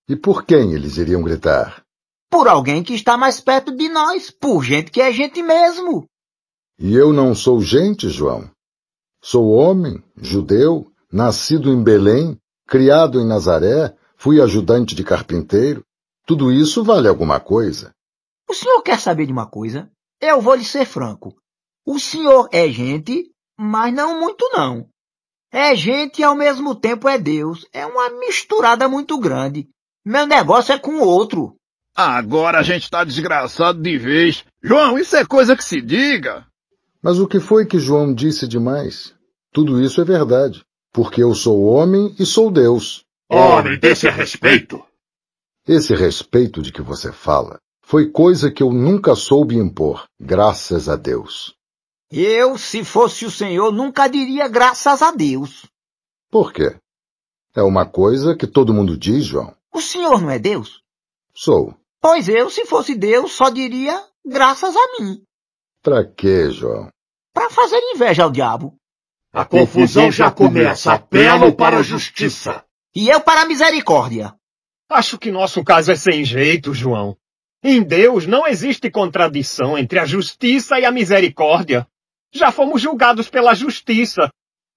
Speaker 11: E por quem eles iriam gritar?
Speaker 2: Por alguém que está mais perto de nós, por gente que é gente mesmo.
Speaker 11: E eu não sou gente, João. Sou homem, judeu, nascido em Belém, criado em Nazaré, fui ajudante de carpinteiro. Tudo isso vale alguma coisa.
Speaker 2: O senhor quer saber de uma coisa? Eu vou lhe ser franco. O senhor é gente, mas não muito não. É gente e ao mesmo tempo é Deus. É uma misturada muito grande. Meu negócio é com o outro.
Speaker 5: Agora a gente tá desgraçado de vez. João, isso é coisa que se diga.
Speaker 11: Mas o que foi que João disse demais? Tudo isso é verdade, porque eu sou homem e sou Deus.
Speaker 10: Homem, desse respeito.
Speaker 11: Esse respeito de que você fala foi coisa que eu nunca soube impor, graças a Deus.
Speaker 2: Eu, se fosse o senhor, nunca diria graças a Deus.
Speaker 11: Por quê? É uma coisa que todo mundo diz, João.
Speaker 2: O senhor não é Deus?
Speaker 11: Sou.
Speaker 2: Pois eu, se fosse Deus, só diria Graças a mim.
Speaker 11: Pra quê, João?
Speaker 2: Pra fazer inveja ao diabo.
Speaker 10: A confusão já começa. Apelo para a justiça.
Speaker 2: E eu para a misericórdia.
Speaker 4: Acho que nosso caso é sem jeito, João. Em Deus não existe contradição entre a justiça e a misericórdia. Já fomos julgados pela justiça.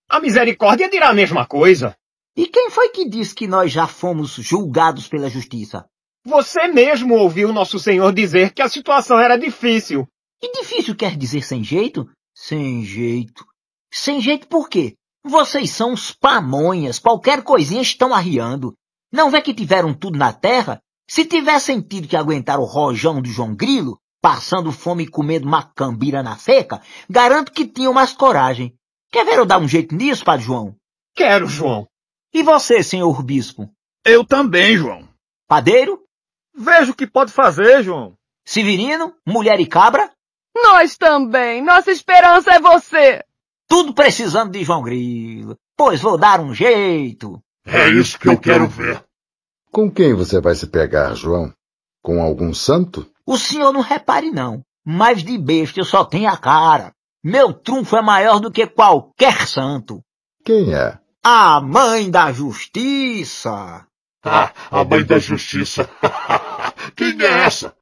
Speaker 4: A misericórdia dirá a mesma coisa.
Speaker 2: E quem foi que disse que nós já fomos julgados pela justiça?
Speaker 4: Você mesmo ouviu nosso Senhor dizer que a situação era difícil.
Speaker 2: E difícil quer dizer sem jeito? Sem jeito. Sem jeito por quê? Vocês são uns pamonhas, qualquer coisinha estão arriando. Não vê que tiveram tudo na terra? Se tivessem tido que aguentar o rojão do João Grilo, passando fome e comendo macambira na seca, garanto que tinham mais coragem. Quer ver eu dar um jeito nisso, Padre João?
Speaker 4: Quero, João.
Speaker 2: E você, senhor bispo?
Speaker 8: Eu também, João.
Speaker 2: Padeiro?
Speaker 7: Veja o que pode fazer, João.
Speaker 2: Severino? Mulher e cabra?
Speaker 6: Nós também. Nossa esperança é você.
Speaker 2: Tudo precisando de João Grilo. Pois vou dar um jeito.
Speaker 10: É isso que eu quero ver.
Speaker 11: Com quem você vai se pegar, João? Com algum santo?
Speaker 2: O senhor não repare não, mas de besta eu só tenho a cara. Meu trunfo é maior do que qualquer santo.
Speaker 11: Quem é?
Speaker 2: A mãe da justiça.
Speaker 10: Ah, [LAUGHS] a mãe da justiça. [LAUGHS] quem é essa?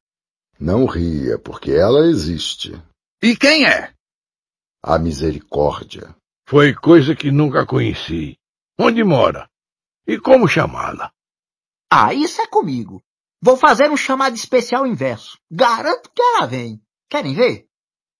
Speaker 11: Não ria, porque ela existe.
Speaker 8: E quem é?
Speaker 11: A misericórdia.
Speaker 9: Foi coisa que nunca conheci. Onde mora? E como chamá-la?
Speaker 2: Ah, isso é comigo. Vou fazer um chamado especial inverso. Garanto que ela vem. Querem ver?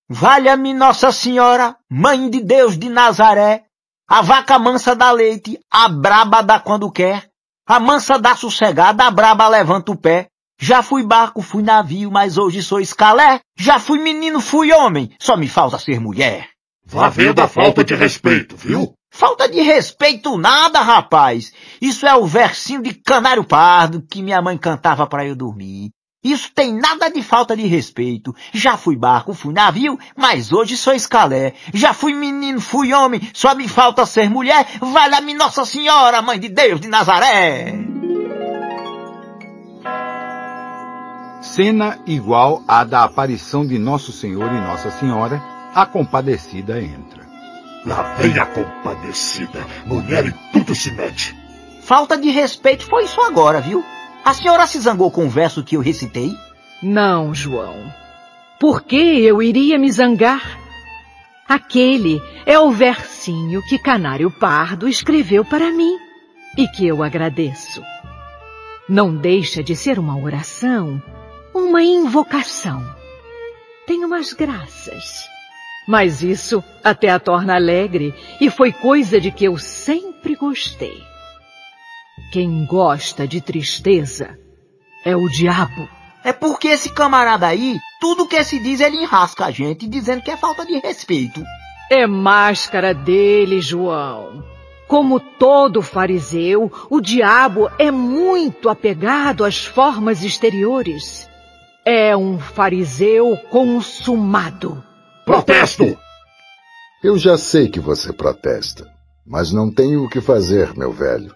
Speaker 2: Valha-me Nossa Senhora, Mãe de Deus de Nazaré, a vaca mansa dá leite, a braba dá quando quer, a mansa dá sossegada, a braba levanta o pé. Já fui barco, fui navio, mas hoje sou escalé. Já fui menino, fui homem, só me falta ser mulher.
Speaker 10: Vá vendo a falta de respeito, viu?
Speaker 2: Falta de respeito nada, rapaz. Isso é o versinho de Canário Pardo que minha mãe cantava para eu dormir. Isso tem nada de falta de respeito. Já fui barco, fui navio, mas hoje sou escalé. Já fui menino, fui homem, só me falta ser mulher. Valha-me Nossa Senhora, Mãe de Deus de Nazaré.
Speaker 1: Cena igual à da aparição de Nosso Senhor e Nossa Senhora, a compadecida entra.
Speaker 10: Lá vem a compadecida. Mulher e tudo se mete.
Speaker 2: Falta de respeito foi isso agora, viu? A senhora se zangou com o verso que eu recitei?
Speaker 12: Não, João. Por que eu iria me zangar? Aquele é o versinho que Canário Pardo escreveu para mim e que eu agradeço. Não deixa de ser uma oração, uma invocação. Tem umas graças. Mas isso até a torna alegre e foi coisa de que eu sempre gostei. Quem gosta de tristeza é o diabo.
Speaker 2: É porque esse camarada aí, tudo que se diz ele enrasca a gente dizendo que é falta de respeito.
Speaker 12: É máscara dele, João. Como todo fariseu, o diabo é muito apegado às formas exteriores. É um fariseu consumado.
Speaker 10: Protesto!
Speaker 11: Eu já sei que você protesta, mas não tenho o que fazer, meu velho.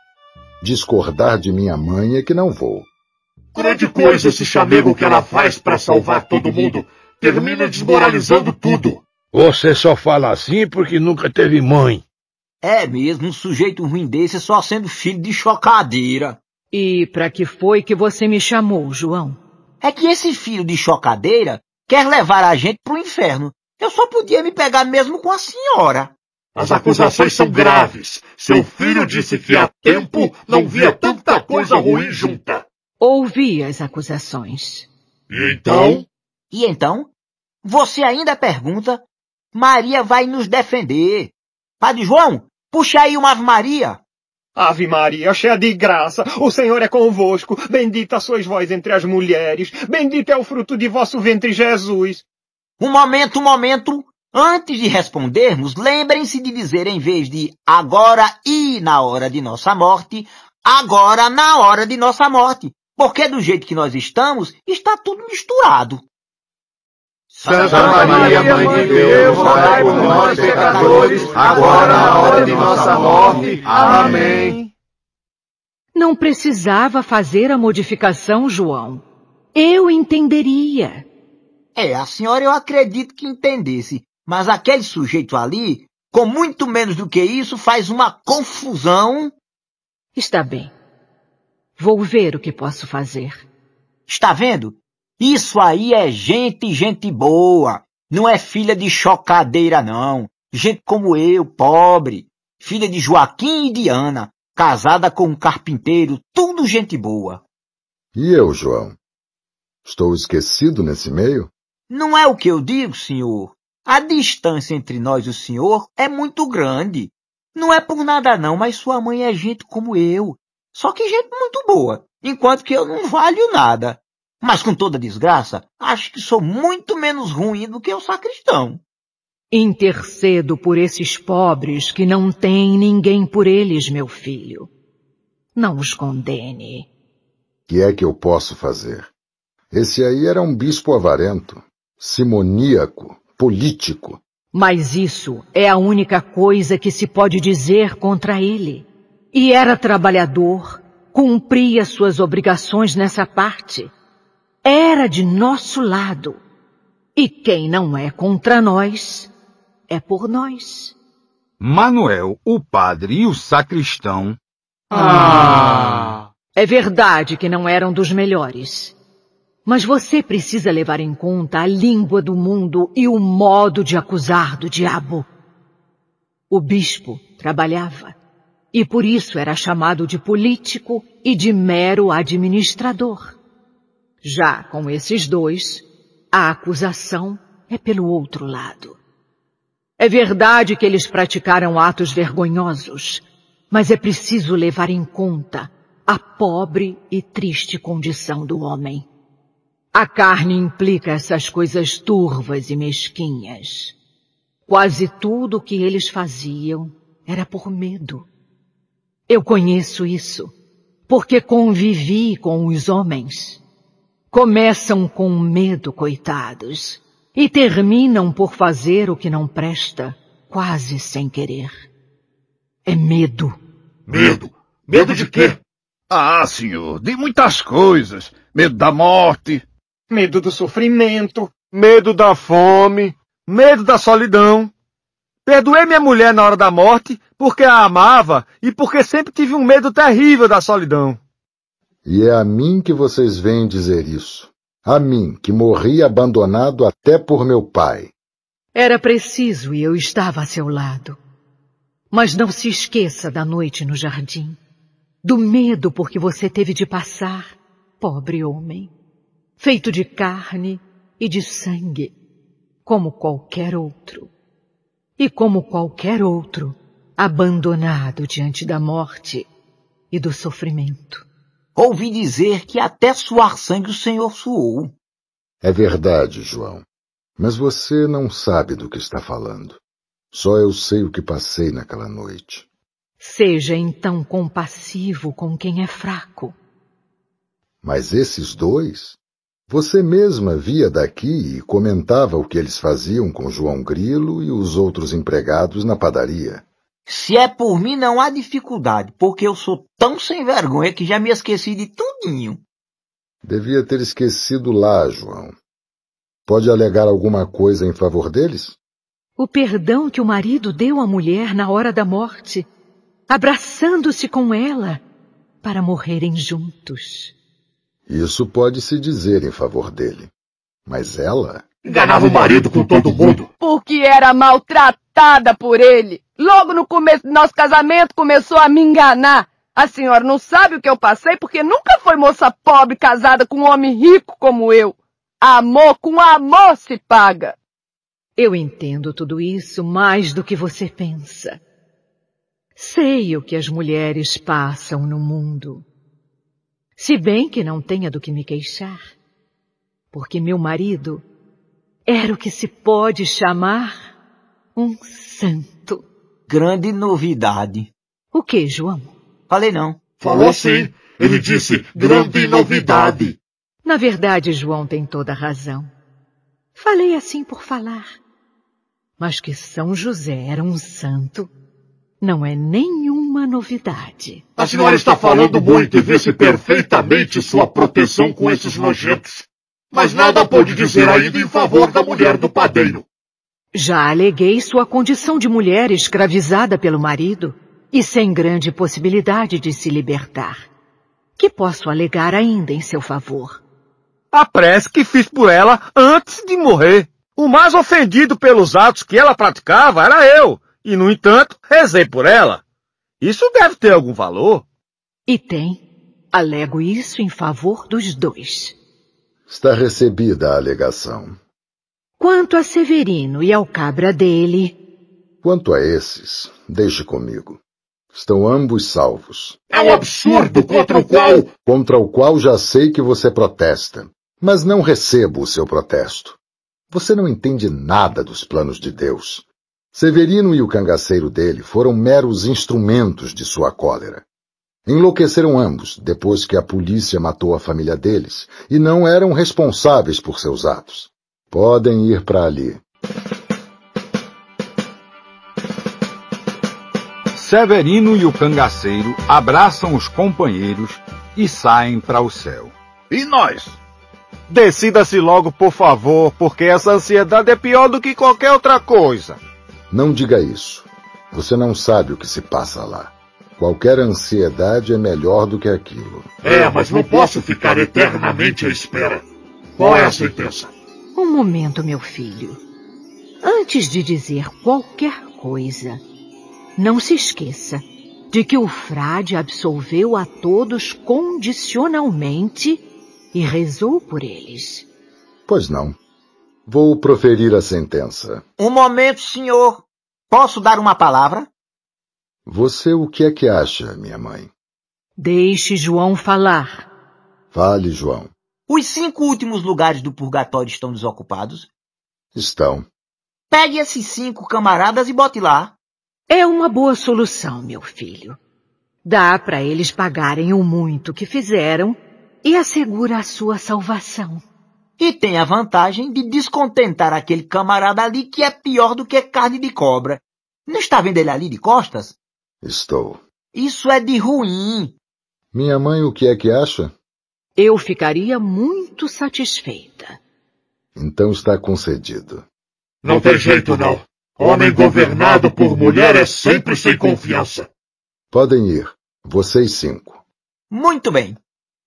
Speaker 11: Discordar de minha mãe é que não vou.
Speaker 10: Grande coisa esse chamego que ela faz para salvar todo mundo. Termina desmoralizando tudo.
Speaker 9: Você só fala assim porque nunca teve mãe.
Speaker 2: É mesmo, um sujeito ruim desse só sendo filho de chocadeira.
Speaker 12: E para que foi que você me chamou, João?
Speaker 2: É que esse filho de chocadeira quer levar a gente pro inferno. Eu só podia me pegar mesmo com a senhora.
Speaker 10: As acusações são graves. Seu filho disse que há tempo não via tanta coisa ruim junta.
Speaker 12: Ouvi as acusações.
Speaker 10: E então?
Speaker 2: E então? Você ainda pergunta? Maria vai nos defender. Padre João, puxa aí uma Ave Maria.
Speaker 4: Ave Maria, cheia de graça, o Senhor é convosco. Bendita sois vós entre as mulheres. Bendito é o fruto de vosso ventre, Jesus.
Speaker 2: Um momento, um momento. Antes de respondermos, lembrem-se de dizer em vez de agora e na hora de nossa morte, agora na hora de nossa morte. Porque do jeito que nós estamos, está tudo misturado.
Speaker 10: Santa Maria, Mãe de Deus, rogai por nós, pecadores, agora na hora de nossa morte. Amém.
Speaker 12: Não precisava fazer a modificação, João. Eu entenderia.
Speaker 2: É, a senhora eu acredito que entendesse, mas aquele sujeito ali, com muito menos do que isso, faz uma confusão.
Speaker 12: Está bem. Vou ver o que posso fazer.
Speaker 2: Está vendo? Isso aí é gente, gente boa. Não é filha de chocadeira, não. Gente como eu, pobre. Filha de Joaquim e de Ana, casada com um carpinteiro, tudo gente boa.
Speaker 11: E eu, João? Estou esquecido nesse meio?
Speaker 2: Não é o que eu digo, senhor. A distância entre nós e o senhor é muito grande. Não é por nada não, mas sua mãe é gente como eu. Só que gente muito boa, enquanto que eu não valho nada. Mas com toda desgraça, acho que sou muito menos ruim do que o sacristão.
Speaker 12: Intercedo por esses pobres que não têm ninguém por eles, meu filho. Não os condene.
Speaker 11: Que é que eu posso fazer? Esse aí era um bispo avarento, simoníaco, político.
Speaker 12: Mas isso é a única coisa que se pode dizer contra ele. E era trabalhador, cumpria suas obrigações nessa parte. Era de nosso lado. E quem não é contra nós, é por nós.
Speaker 1: Manuel, o padre e o sacristão.
Speaker 12: Ah! É verdade que não eram dos melhores. Mas você precisa levar em conta a língua do mundo e o modo de acusar do diabo. O bispo trabalhava e por isso era chamado de político e de mero administrador. Já com esses dois, a acusação é pelo outro lado. É verdade que eles praticaram atos vergonhosos, mas é preciso levar em conta a pobre e triste condição do homem. A carne implica essas coisas turvas e mesquinhas. Quase tudo o que eles faziam era por medo. Eu conheço isso, porque convivi com os homens. Começam com medo, coitados, e terminam por fazer o que não presta, quase sem querer. É medo.
Speaker 8: Medo? Medo de quê? Ah, senhor, de muitas coisas. Medo da morte.
Speaker 4: Medo do sofrimento.
Speaker 7: Medo da fome. Medo da solidão. Perdoei minha mulher na hora da morte porque a amava e porque sempre tive um medo terrível da solidão.
Speaker 11: E é a mim que vocês vêm dizer isso. A mim, que morri abandonado até por meu pai.
Speaker 12: Era preciso e eu estava a seu lado. Mas não se esqueça da noite no jardim. Do medo porque você teve de passar, pobre homem. Feito de carne e de sangue, como qualquer outro. E como qualquer outro, abandonado diante da morte e do sofrimento.
Speaker 2: Ouvi dizer que até suar sangue o Senhor suou.
Speaker 11: É verdade, João. Mas você não sabe do que está falando. Só eu sei o que passei naquela noite.
Speaker 12: Seja então compassivo com quem é fraco.
Speaker 11: Mas esses dois? Você mesma via daqui e comentava o que eles faziam com João Grilo e os outros empregados na padaria.
Speaker 2: Se é por mim, não há dificuldade, porque eu sou tão sem vergonha que já me esqueci de tudinho.
Speaker 11: Devia ter esquecido lá, João. Pode alegar alguma coisa em favor deles?
Speaker 12: O perdão que o marido deu à mulher na hora da morte, abraçando-se com ela para morrerem juntos.
Speaker 11: Isso pode se dizer em favor dele. Mas ela.
Speaker 10: Enganava o marido com todo mundo.
Speaker 6: Porque era maltratada por ele. Logo no começo do nosso casamento começou a me enganar. A senhora não sabe o que eu passei porque nunca foi moça pobre casada com um homem rico como eu. Amor com amor se paga.
Speaker 12: Eu entendo tudo isso mais do que você pensa. Sei o que as mulheres passam no mundo. Se bem que não tenha do que me queixar. Porque meu marido era o que se pode chamar um santo
Speaker 2: grande novidade.
Speaker 12: O que, João?
Speaker 2: Falei não.
Speaker 10: Falou sim. Ele disse grande novidade.
Speaker 12: Na verdade, João tem toda a razão. Falei assim por falar. Mas que São José era um santo não é nenhuma novidade.
Speaker 10: A senhora está falando muito e vê-se [LAUGHS] perfeitamente sua proteção com esses nojentos. mas nada pôde dizer ainda em favor da mulher do padeiro.
Speaker 12: Já aleguei sua condição de mulher escravizada pelo marido e sem grande possibilidade de se libertar. Que posso alegar ainda em seu favor?
Speaker 4: A prece que fiz por ela antes de morrer. O mais ofendido pelos atos que ela praticava era eu, e no entanto rezei por ela. Isso deve ter algum valor.
Speaker 12: E tem. Alego isso em favor dos dois.
Speaker 11: Está recebida a alegação.
Speaker 12: Quanto a Severino e ao cabra dele.
Speaker 11: Quanto a esses, deixe comigo. Estão ambos salvos.
Speaker 10: É um absurdo contra o qual.
Speaker 11: Contra o qual já sei que você protesta. Mas não recebo o seu protesto. Você não entende nada dos planos de Deus. Severino e o cangaceiro dele foram meros instrumentos de sua cólera. Enlouqueceram ambos depois que a polícia matou a família deles e não eram responsáveis por seus atos. Podem ir para ali.
Speaker 1: Severino e o cangaceiro abraçam os companheiros e saem para o céu.
Speaker 8: E nós?
Speaker 7: Decida-se logo, por favor, porque essa ansiedade é pior do que qualquer outra coisa.
Speaker 11: Não diga isso. Você não sabe o que se passa lá. Qualquer ansiedade é melhor do que aquilo.
Speaker 10: É, mas não posso ficar eternamente à espera. Qual é a sentença?
Speaker 12: Um momento, meu filho. Antes de dizer qualquer coisa, não se esqueça de que o frade absolveu a todos condicionalmente e rezou por eles.
Speaker 11: Pois não. Vou proferir a sentença.
Speaker 2: Um momento, senhor. Posso dar uma palavra?
Speaker 11: Você o que é que acha, minha mãe?
Speaker 12: Deixe João falar.
Speaker 11: Fale, João.
Speaker 2: Os cinco últimos lugares do purgatório estão desocupados?
Speaker 11: Estão.
Speaker 2: Pegue esses cinco camaradas e bote lá.
Speaker 12: É uma boa solução, meu filho. Dá para eles pagarem o muito que fizeram e assegura a sua salvação.
Speaker 2: E tem a vantagem de descontentar aquele camarada ali que é pior do que carne de cobra. Não está vendo ele ali de costas?
Speaker 11: Estou.
Speaker 2: Isso é de ruim.
Speaker 11: Minha mãe o que é que acha?
Speaker 12: Eu ficaria muito satisfeita.
Speaker 11: Então está concedido.
Speaker 10: Não tem jeito, não. Homem governado por mulher é sempre sem confiança.
Speaker 11: Podem ir, vocês cinco.
Speaker 2: Muito bem.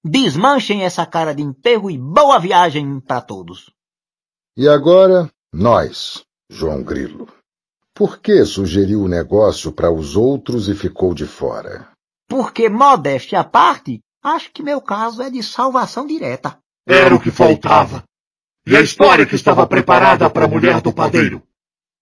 Speaker 2: Desmanchem essa cara de enterro e boa viagem para todos.
Speaker 11: E agora, nós, João Grilo. Por que sugeriu o negócio para os outros e ficou de fora?
Speaker 2: Porque, modéstia à parte, Acho que meu caso é de salvação direta.
Speaker 10: Era o que faltava. E a história que estava preparada para a mulher do padeiro?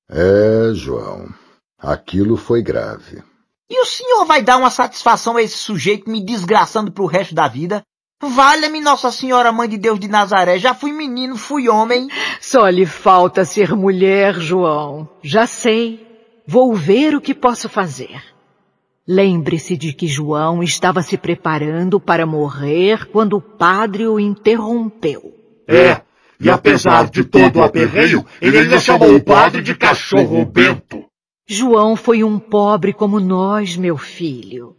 Speaker 11: É, João. Aquilo foi grave.
Speaker 2: E o senhor vai dar uma satisfação a esse sujeito me desgraçando pro resto da vida? Valha-me Nossa Senhora Mãe de Deus de Nazaré, já fui menino, fui homem.
Speaker 12: Só lhe falta ser mulher, João. Já sei. Vou ver o que posso fazer. Lembre-se de que João estava se preparando para morrer quando o padre o interrompeu.
Speaker 10: É, e apesar de todo o aperreio, ele ainda chamou o padre de cachorro bento.
Speaker 12: João foi um pobre como nós, meu filho.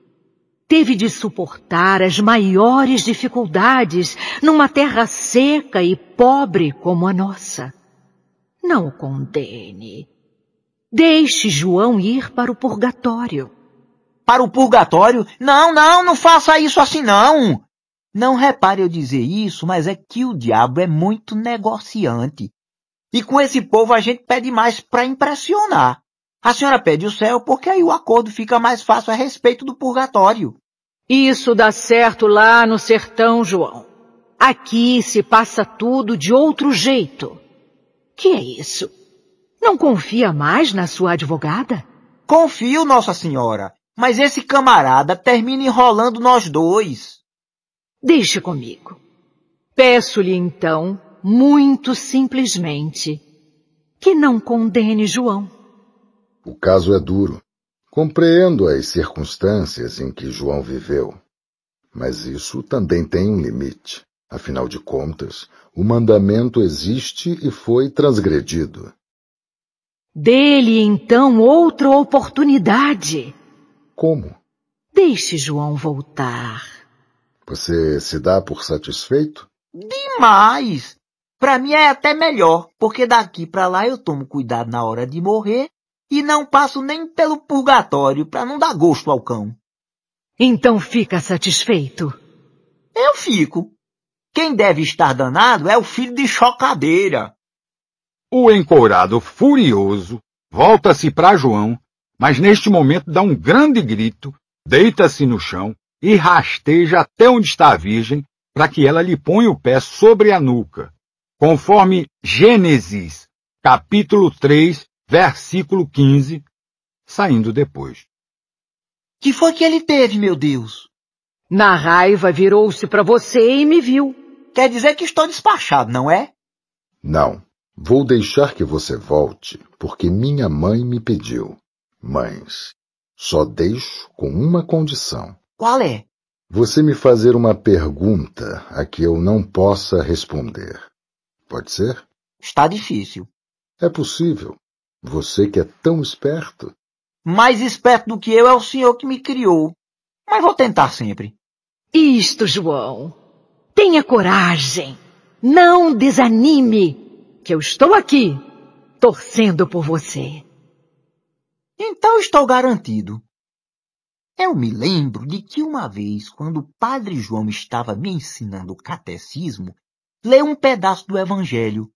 Speaker 12: Teve de suportar as maiores dificuldades numa terra seca e pobre como a nossa. Não o condene. Deixe João ir para o purgatório
Speaker 2: para o purgatório. Não, não, não faça isso assim não. Não repare eu dizer isso, mas é que o diabo é muito negociante. E com esse povo a gente pede mais para impressionar. A senhora pede o céu porque aí o acordo fica mais fácil a respeito do purgatório.
Speaker 12: Isso dá certo lá no sertão, João. Aqui se passa tudo de outro jeito. Que é isso? Não confia mais na sua advogada?
Speaker 2: Confio, Nossa Senhora. Mas esse camarada termina enrolando nós dois.
Speaker 12: Deixe comigo. Peço-lhe então, muito simplesmente, que não condene João.
Speaker 11: O caso é duro. Compreendo as circunstâncias em que João viveu. Mas isso também tem um limite. Afinal de contas, o mandamento existe e foi transgredido.
Speaker 12: Dê-lhe então outra oportunidade.
Speaker 11: Como?
Speaker 12: Deixe João voltar.
Speaker 11: Você se dá por satisfeito?
Speaker 2: Demais! Para mim é até melhor, porque daqui para lá eu tomo cuidado na hora de morrer e não passo nem pelo purgatório para não dar gosto ao cão.
Speaker 12: Então fica satisfeito?
Speaker 2: Eu fico. Quem deve estar danado é o filho de chocadeira.
Speaker 1: O encourado, furioso, volta-se para João, mas neste momento dá um grande grito, deita-se no chão e rasteja até onde está a virgem para que ela lhe ponha o pé sobre a nuca conforme Gênesis, capítulo 3, versículo 15, saindo depois.
Speaker 2: Que foi que ele teve, meu Deus?
Speaker 12: Na raiva virou-se para você e me viu.
Speaker 2: Quer dizer que estou despachado, não é?
Speaker 11: Não. Vou deixar que você volte, porque minha mãe me pediu. Mães, só deixo com uma condição.
Speaker 2: Qual é?
Speaker 11: Você me fazer uma pergunta a que eu não possa responder. Pode ser?
Speaker 2: Está difícil.
Speaker 11: É possível. Você que é tão esperto.
Speaker 2: Mais esperto do que eu é o senhor que me criou. Mas vou tentar sempre.
Speaker 12: Isto, João. Tenha coragem. Não desanime, que eu estou aqui, torcendo por você.
Speaker 2: Então estou garantido. Eu me lembro de que uma vez, quando o padre João estava me ensinando o catecismo, leu um pedaço do Evangelho.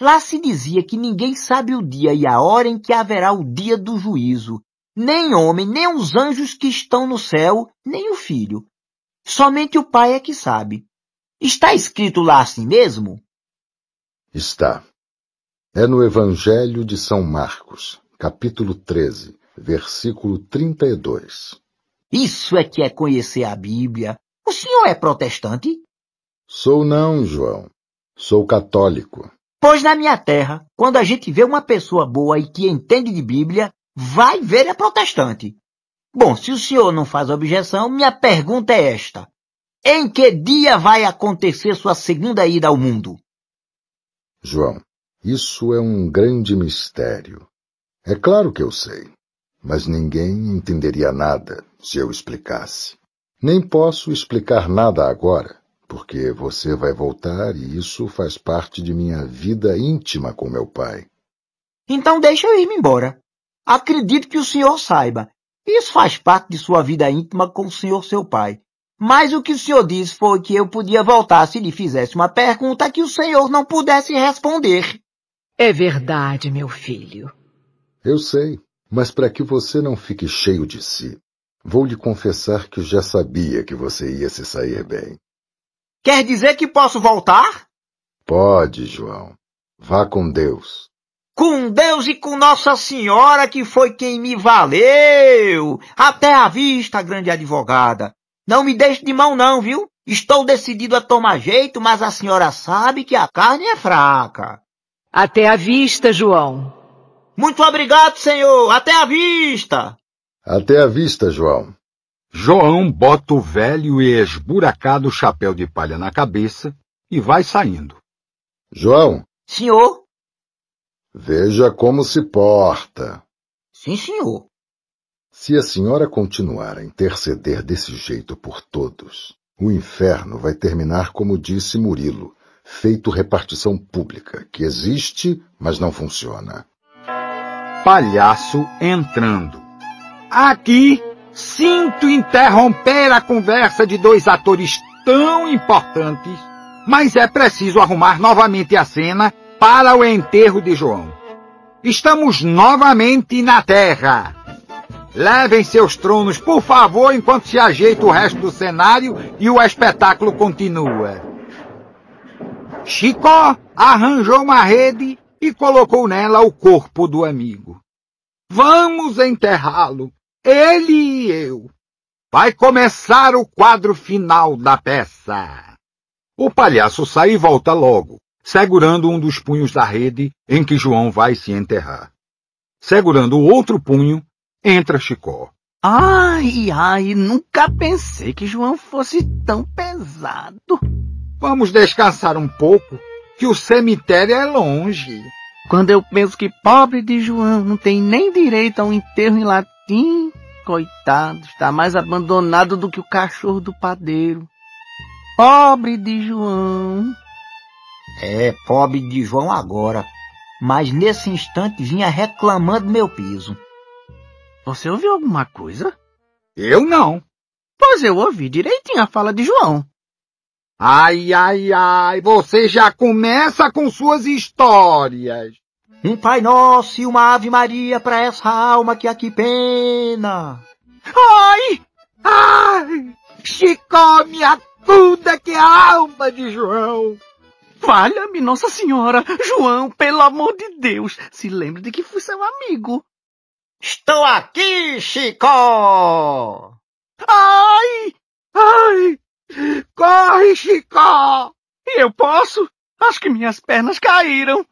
Speaker 2: Lá se dizia que ninguém sabe o dia e a hora em que haverá o dia do juízo, nem homem, nem os anjos que estão no céu, nem o filho. Somente o Pai é que sabe. Está escrito lá assim mesmo?
Speaker 11: Está. É no Evangelho de São Marcos, capítulo 13, versículo 32.
Speaker 2: Isso é que é conhecer a Bíblia. O senhor é protestante?
Speaker 11: Sou não, João. Sou católico.
Speaker 2: Pois na minha terra, quando a gente vê uma pessoa boa e que entende de Bíblia, vai ver é protestante. Bom, se o senhor não faz objeção, minha pergunta é esta. Em que dia vai acontecer sua segunda ida ao mundo?
Speaker 11: João, isso é um grande mistério. É claro que eu sei, mas ninguém entenderia nada se eu explicasse. Nem posso explicar nada agora, porque você vai voltar e isso faz parte de minha vida íntima com meu pai.
Speaker 2: Então deixa eu ir-me embora. Acredito que o senhor saiba. Isso faz parte de sua vida íntima com o senhor seu pai. Mas o que o senhor disse foi que eu podia voltar se lhe fizesse uma pergunta que o senhor não pudesse responder.
Speaker 12: É verdade, meu filho.
Speaker 11: Eu sei, mas para que você não fique cheio de si, vou lhe confessar que já sabia que você ia se sair bem.
Speaker 2: Quer dizer que posso voltar?
Speaker 11: Pode, João. Vá com Deus.
Speaker 2: Com Deus e com Nossa Senhora, que foi quem me valeu. Até a vista, grande advogada. Não me deixe de mão, não, viu? Estou decidido a tomar jeito, mas a senhora sabe que a carne é fraca.
Speaker 12: Até a vista, João.
Speaker 2: Muito obrigado, senhor. Até a vista.
Speaker 11: Até a vista, João.
Speaker 1: João bota o velho e esburacado chapéu de palha na cabeça e vai saindo.
Speaker 11: João.
Speaker 2: Senhor.
Speaker 11: Veja como se porta.
Speaker 2: Sim, senhor.
Speaker 11: Se a senhora continuar a interceder desse jeito por todos, o inferno vai terminar como disse Murilo, feito repartição pública, que existe, mas não funciona.
Speaker 1: Palhaço entrando. Aqui Sinto interromper a conversa de dois atores tão importantes, mas é preciso arrumar novamente a cena para o enterro de João. Estamos novamente na Terra. Levem seus tronos, por favor, enquanto se ajeita o resto do cenário e o espetáculo continua. Chicó arranjou uma rede e colocou nela o corpo do amigo. Vamos enterrá-lo, ele e eu. Vai começar o quadro final da peça. O palhaço sai e volta logo, segurando um dos punhos da rede em que João vai se enterrar. Segurando o outro punho, entra Chicó.
Speaker 3: Ai, ai, nunca pensei que João fosse tão pesado.
Speaker 1: Vamos descansar um pouco, que o cemitério é longe.
Speaker 3: Quando eu penso que pobre de João não tem nem direito a um enterro em latim, coitado, está mais abandonado do que o cachorro do padeiro. Pobre de João.
Speaker 2: É, pobre de João agora. Mas nesse instante vinha reclamando meu piso.
Speaker 3: Você ouviu alguma coisa?
Speaker 1: Eu não.
Speaker 3: Pois eu ouvi direitinho a fala de João.
Speaker 1: Ai, ai, ai, você já começa com suas histórias.
Speaker 2: Um Pai Nosso e uma Ave Maria para essa alma que aqui pena.
Speaker 3: Ai!
Speaker 1: Ai! Chicó, minha tuda que é a alma de João.
Speaker 3: Valha-me, Nossa Senhora! João, pelo amor de Deus, se lembre de que fui seu amigo.
Speaker 2: Estou aqui, Chicó!
Speaker 3: Ai! Ai!
Speaker 1: Corre, Chicó!
Speaker 3: Eu posso? Acho que minhas pernas caíram.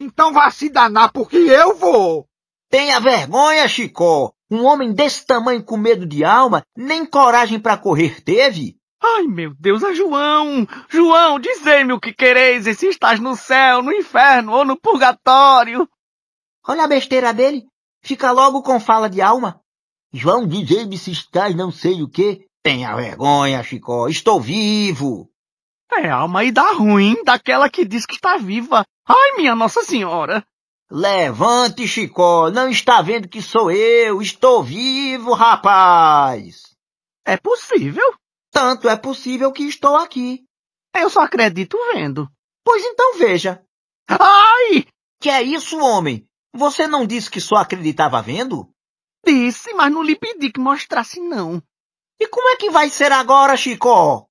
Speaker 1: Então vá se danar, porque eu vou.
Speaker 2: Tenha vergonha, Chicó. Um homem desse tamanho com medo de alma, nem coragem para correr teve.
Speaker 3: Ai, meu Deus, é João! João, dizei-me o que quereis, e se estás no céu, no inferno ou no purgatório.
Speaker 2: Olha a besteira dele. Fica logo com fala de alma. João, dizei-me se estás não sei o quê. Tenha vergonha, Chicó. Estou vivo.
Speaker 3: É alma e dá ruim daquela que diz que está viva. Ai, minha Nossa Senhora.
Speaker 2: Levante, Chicó. Não está vendo que sou eu. Estou vivo, rapaz.
Speaker 3: É possível.
Speaker 2: Tanto é possível que estou aqui.
Speaker 3: Eu só acredito vendo.
Speaker 2: Pois então veja.
Speaker 3: Ai!
Speaker 2: Que é isso, homem? Você não disse que só acreditava vendo?
Speaker 3: Disse, mas não lhe pedi que mostrasse, não.
Speaker 2: E como é que vai ser agora, Chicó?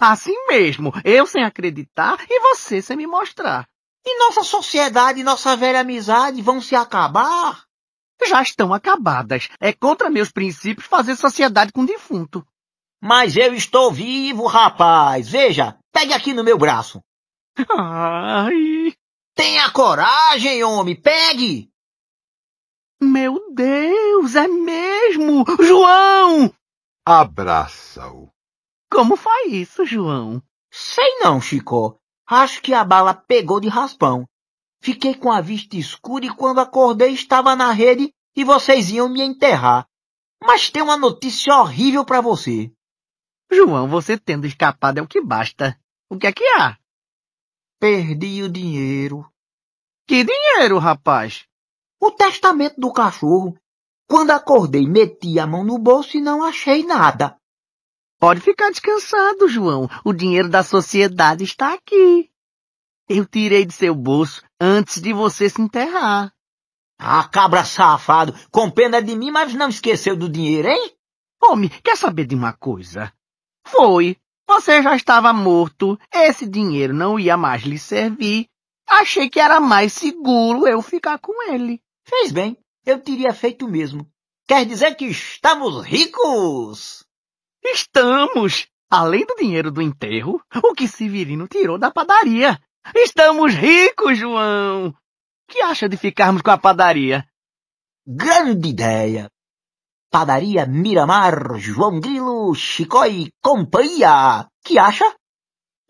Speaker 3: Assim mesmo, eu sem acreditar e você sem me mostrar.
Speaker 2: E nossa sociedade e nossa velha amizade vão se acabar?
Speaker 3: Já estão acabadas. É contra meus princípios fazer sociedade com defunto.
Speaker 2: Mas eu estou vivo, rapaz. Veja, pegue aqui no meu braço.
Speaker 3: Ai.
Speaker 2: Tenha coragem, homem, pegue.
Speaker 3: Meu Deus, é mesmo! João!
Speaker 1: Abraça-o.
Speaker 3: Como foi isso, João?
Speaker 2: Sei não, Chico. Acho que a bala pegou de raspão. Fiquei com a vista escura e quando acordei estava na rede e vocês iam me enterrar. Mas tem uma notícia horrível para você.
Speaker 3: João, você tendo escapado é o que basta. O que é que há?
Speaker 2: Perdi o dinheiro.
Speaker 3: Que dinheiro, rapaz?
Speaker 2: O testamento do cachorro. Quando acordei, meti a mão no bolso e não achei nada.
Speaker 3: Pode ficar descansado, João. O dinheiro da sociedade está aqui. Eu tirei de seu bolso antes de você se enterrar.
Speaker 2: Ah, cabra safado, com pena de mim, mas não esqueceu do dinheiro, hein?
Speaker 3: Homem, quer saber de uma coisa? Foi. Você já estava morto. Esse dinheiro não ia mais lhe servir. Achei que era mais seguro eu ficar com ele.
Speaker 2: Fez bem. Eu teria feito o mesmo. Quer dizer que estamos ricos?
Speaker 3: Estamos! Além do dinheiro do enterro, o que Severino tirou da padaria. Estamos ricos, João! Que acha de ficarmos com a padaria?
Speaker 2: Grande ideia! Padaria Miramar, João Grilo, Chicó e companhia. Que acha?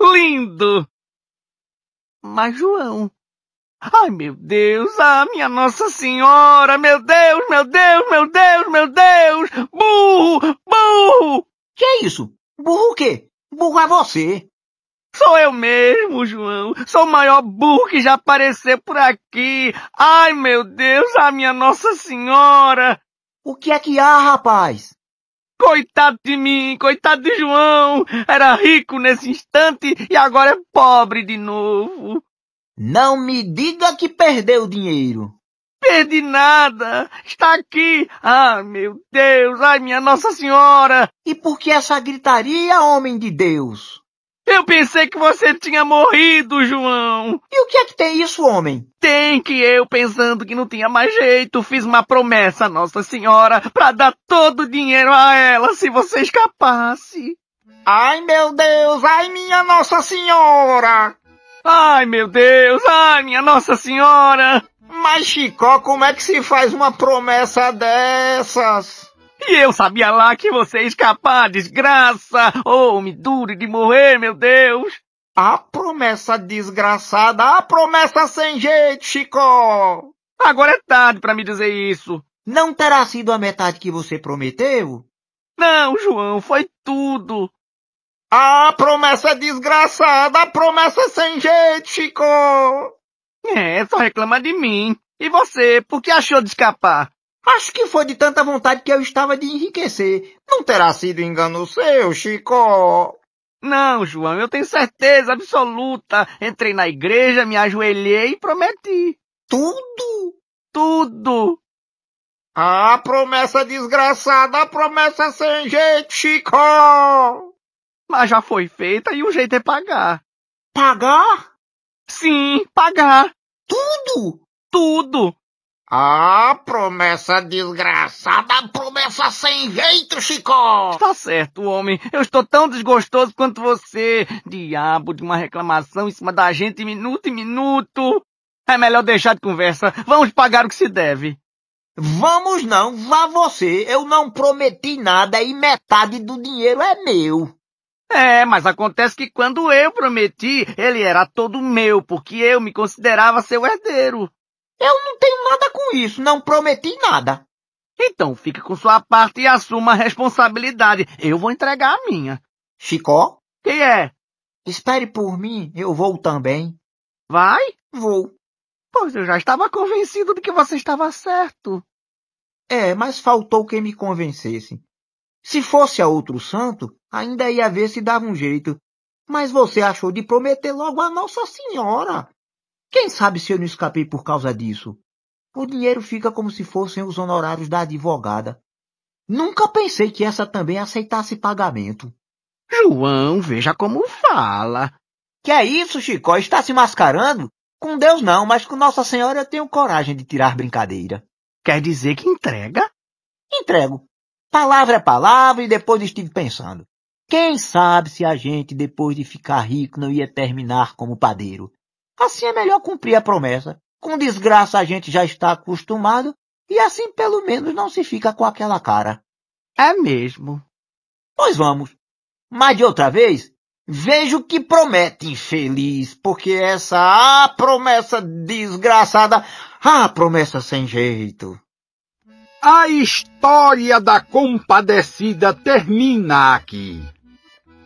Speaker 3: Lindo! Mas, João, Ai, meu Deus, ah, minha Nossa Senhora, meu Deus, meu Deus, meu Deus, meu Deus! Burro, burro!
Speaker 2: Que é isso? Burro o quê? Burro é você.
Speaker 3: Sou eu mesmo, João. Sou o maior burro que já apareceu por aqui. Ai, meu Deus, ah, minha Nossa Senhora!
Speaker 2: O que é que há, rapaz?
Speaker 3: Coitado de mim, coitado de João. Era rico nesse instante e agora é pobre de novo.
Speaker 2: Não me diga que perdeu dinheiro.
Speaker 3: Perdi nada. Está aqui. Ah, meu Deus. Ai, minha Nossa Senhora.
Speaker 2: E por que essa gritaria, homem de Deus?
Speaker 3: Eu pensei que você tinha morrido, João.
Speaker 2: E o que é que tem isso, homem?
Speaker 3: Tem que eu, pensando que não tinha mais jeito, fiz uma promessa a Nossa Senhora para dar todo o dinheiro a ela se você escapasse.
Speaker 2: Ai, meu Deus. Ai, minha Nossa Senhora.
Speaker 3: Ai, meu Deus! Ai, minha Nossa Senhora!
Speaker 2: Mas, Chicó, como é que se faz uma promessa dessas?
Speaker 3: E eu sabia lá que você ia escapar, desgraça! Oh, me dure de morrer, meu Deus!
Speaker 2: A promessa desgraçada, a promessa sem jeito, Chicó!
Speaker 3: Agora é tarde para me dizer isso.
Speaker 2: Não terá sido a metade que você prometeu?
Speaker 3: Não, João, foi tudo.
Speaker 2: Ah, promessa desgraçada, promessa sem jeito, Chico!
Speaker 3: É, só reclama de mim. E você, por que achou de escapar?
Speaker 2: Acho que foi de tanta vontade que eu estava de enriquecer. Não terá sido engano seu, Chico?
Speaker 3: Não, João, eu tenho certeza absoluta. Entrei na igreja, me ajoelhei e prometi.
Speaker 2: Tudo?
Speaker 3: Tudo.
Speaker 2: Ah, promessa desgraçada, promessa sem jeito, Chico!
Speaker 3: Mas já foi feita e o jeito é pagar.
Speaker 2: Pagar?
Speaker 3: Sim, pagar.
Speaker 2: Tudo?
Speaker 3: Tudo.
Speaker 2: Ah, promessa desgraçada, promessa sem jeito, Chico!
Speaker 3: Está certo, homem. Eu estou tão desgostoso quanto você. Diabo de uma reclamação em cima da gente minuto em minuto. É melhor deixar de conversa. Vamos pagar o que se deve.
Speaker 2: Vamos não, vá você. Eu não prometi nada e metade do dinheiro é meu.
Speaker 3: É, mas acontece que quando eu prometi, ele era todo meu, porque eu me considerava seu herdeiro.
Speaker 2: Eu não tenho nada com isso, não prometi nada.
Speaker 3: Então fica com sua parte e assuma a responsabilidade. Eu vou entregar a minha.
Speaker 2: Chicó?
Speaker 3: Quem é?
Speaker 2: Espere por mim, eu vou também.
Speaker 3: Vai?
Speaker 2: Vou.
Speaker 3: Pois eu já estava convencido de que você estava certo.
Speaker 2: É, mas faltou quem me convencesse. Se fosse a outro santo, ainda ia ver se dava um jeito. Mas você achou de prometer logo a Nossa Senhora. Quem sabe se eu não escapei por causa disso? O dinheiro fica como se fossem os honorários da advogada. Nunca pensei que essa também aceitasse pagamento.
Speaker 3: João, veja como fala.
Speaker 2: Que é isso, Chicó? Está se mascarando? Com Deus não, mas com Nossa Senhora eu tenho coragem de tirar brincadeira.
Speaker 3: Quer dizer que entrega?
Speaker 2: Entrego. Palavra é palavra e depois estive pensando. Quem sabe se a gente, depois de ficar rico, não ia terminar como padeiro. Assim é melhor cumprir a promessa. Com desgraça a gente já está acostumado e assim pelo menos não se fica com aquela cara.
Speaker 3: É mesmo.
Speaker 2: Pois vamos. Mas de outra vez, Vejo que promete, infeliz, porque essa ah, promessa desgraçada, ah, promessa sem jeito.
Speaker 1: A história da compadecida termina aqui.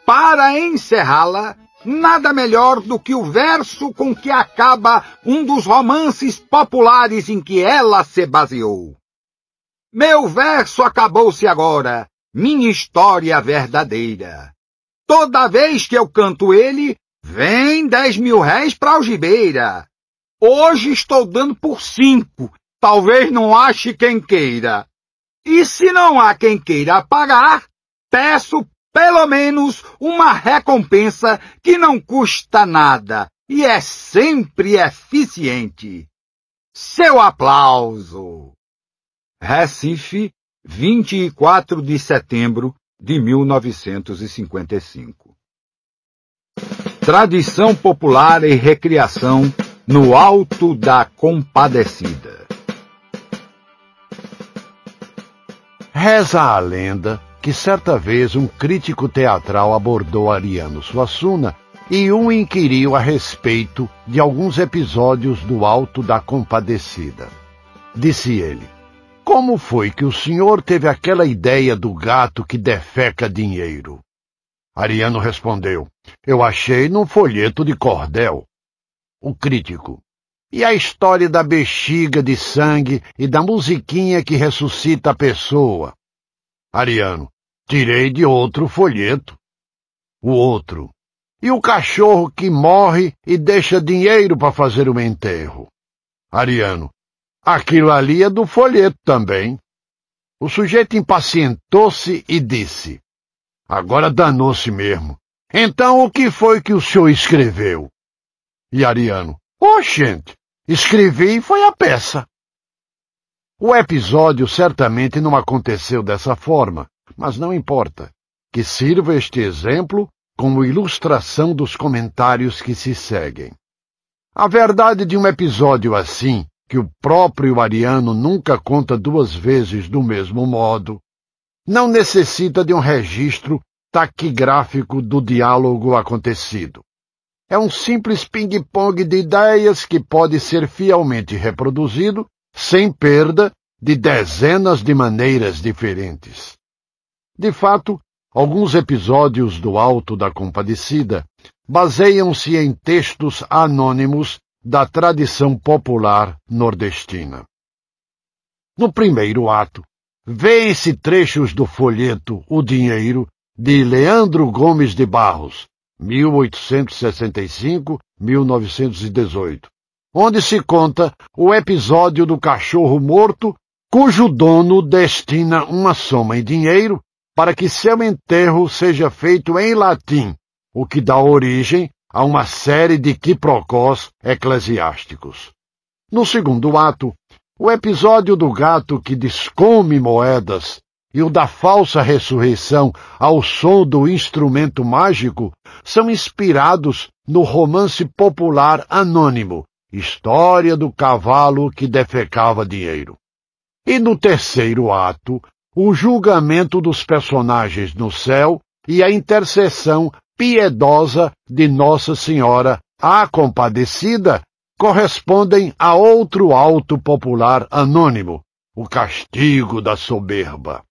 Speaker 1: Para encerrá-la, nada melhor do que o verso com que acaba um dos romances populares em que ela se baseou. Meu verso acabou-se agora, minha história verdadeira. Toda vez que eu canto ele, vem dez mil réis para algibeira. Hoje estou dando por cinco. Talvez não ache quem queira. E se não há quem queira pagar, peço pelo menos uma recompensa que não custa nada e é sempre eficiente. Seu aplauso. Recife, 24 de setembro de 1955. Tradição popular e recriação no Alto da Compadecida.
Speaker 13: Reza a lenda que certa vez um crítico teatral abordou Ariano Suassuna e o inquiriu a respeito de alguns episódios do Alto da Compadecida. Disse ele: como foi que o senhor teve aquela ideia do gato que defeca dinheiro? Ariano respondeu: Eu achei num folheto de cordel. O crítico. E a história da bexiga de sangue e da musiquinha que ressuscita a pessoa? Ariano. Tirei de outro folheto. O outro. E o cachorro que morre e deixa dinheiro para fazer o enterro? Ariano. Aquilo ali é do folheto também. O sujeito impacientou-se e disse: Agora danou-se mesmo. Então o que foi que o senhor escreveu? E Ariano: Ô, oh, gente, escrevi e foi a peça. O episódio certamente não aconteceu dessa forma, mas não importa. Que sirva este exemplo como ilustração dos comentários que se seguem. A verdade de um episódio assim que o próprio Ariano nunca conta duas vezes do mesmo modo, não necessita de um registro taquigráfico do diálogo acontecido. É um simples ping-pong de ideias que pode ser fielmente reproduzido sem perda de dezenas de maneiras diferentes. De fato, alguns episódios do Alto da Compadecida baseiam-se em textos anônimos da tradição popular nordestina. No primeiro ato, vêem-se trechos do folheto O Dinheiro, de Leandro Gomes de Barros, 1865-1918, onde se conta o episódio do cachorro morto, cujo dono destina uma soma em dinheiro para que seu enterro seja feito em latim, o que dá origem a uma série de quiprocós eclesiásticos. No segundo ato, o episódio do gato que descome moedas e o da falsa ressurreição ao som do instrumento mágico são inspirados no romance popular anônimo História do Cavalo que Defecava Dinheiro. E no terceiro ato, o julgamento dos personagens no céu e a intercessão piedosa de Nossa Senhora, a Compadecida, correspondem a outro alto popular anônimo, o castigo da soberba.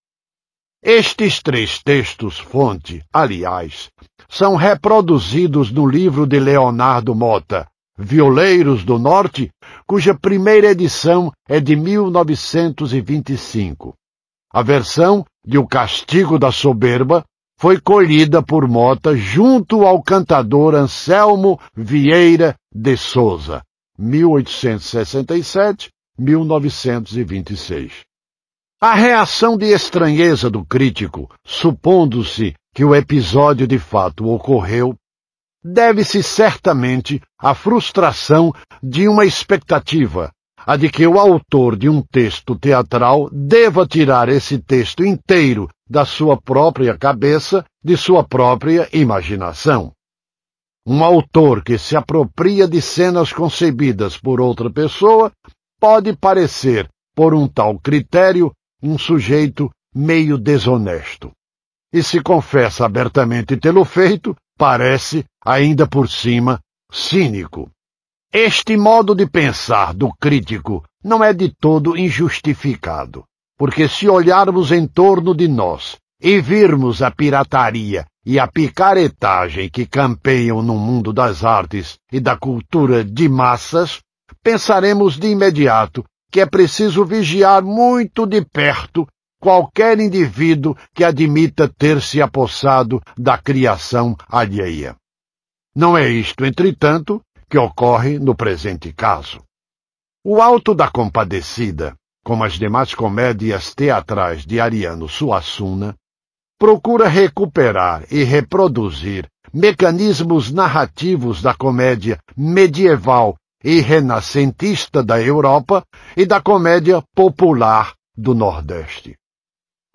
Speaker 13: Estes três textos-fonte, aliás, são reproduzidos no livro de Leonardo Mota, Violeiros do Norte, cuja primeira edição é de 1925. A versão de O Castigo da Soberba foi colhida por Mota junto ao cantador Anselmo Vieira de Souza, 1867-1926. A reação de estranheza do crítico, supondo-se que o episódio de fato ocorreu, deve-se certamente à frustração de uma expectativa, a de que o autor de um texto teatral deva tirar esse texto inteiro da sua própria cabeça, de sua própria imaginação. Um autor que se apropria de cenas concebidas por outra pessoa pode parecer, por um tal critério, um sujeito meio desonesto. E se confessa abertamente tê-lo feito, parece, ainda por cima, cínico. Este modo de pensar do crítico não é de todo injustificado. Porque se olharmos em torno de nós e virmos a pirataria e a picaretagem que campeiam no mundo das artes e da cultura de massas, pensaremos de imediato que é preciso vigiar muito de perto qualquer indivíduo que admita ter se apossado da criação alheia. Não é isto, entretanto, que ocorre no presente caso. O Alto da Compadecida como as demais comédias teatrais de Ariano Suassuna, procura recuperar e reproduzir mecanismos narrativos da comédia medieval e renascentista da Europa e da comédia popular do Nordeste.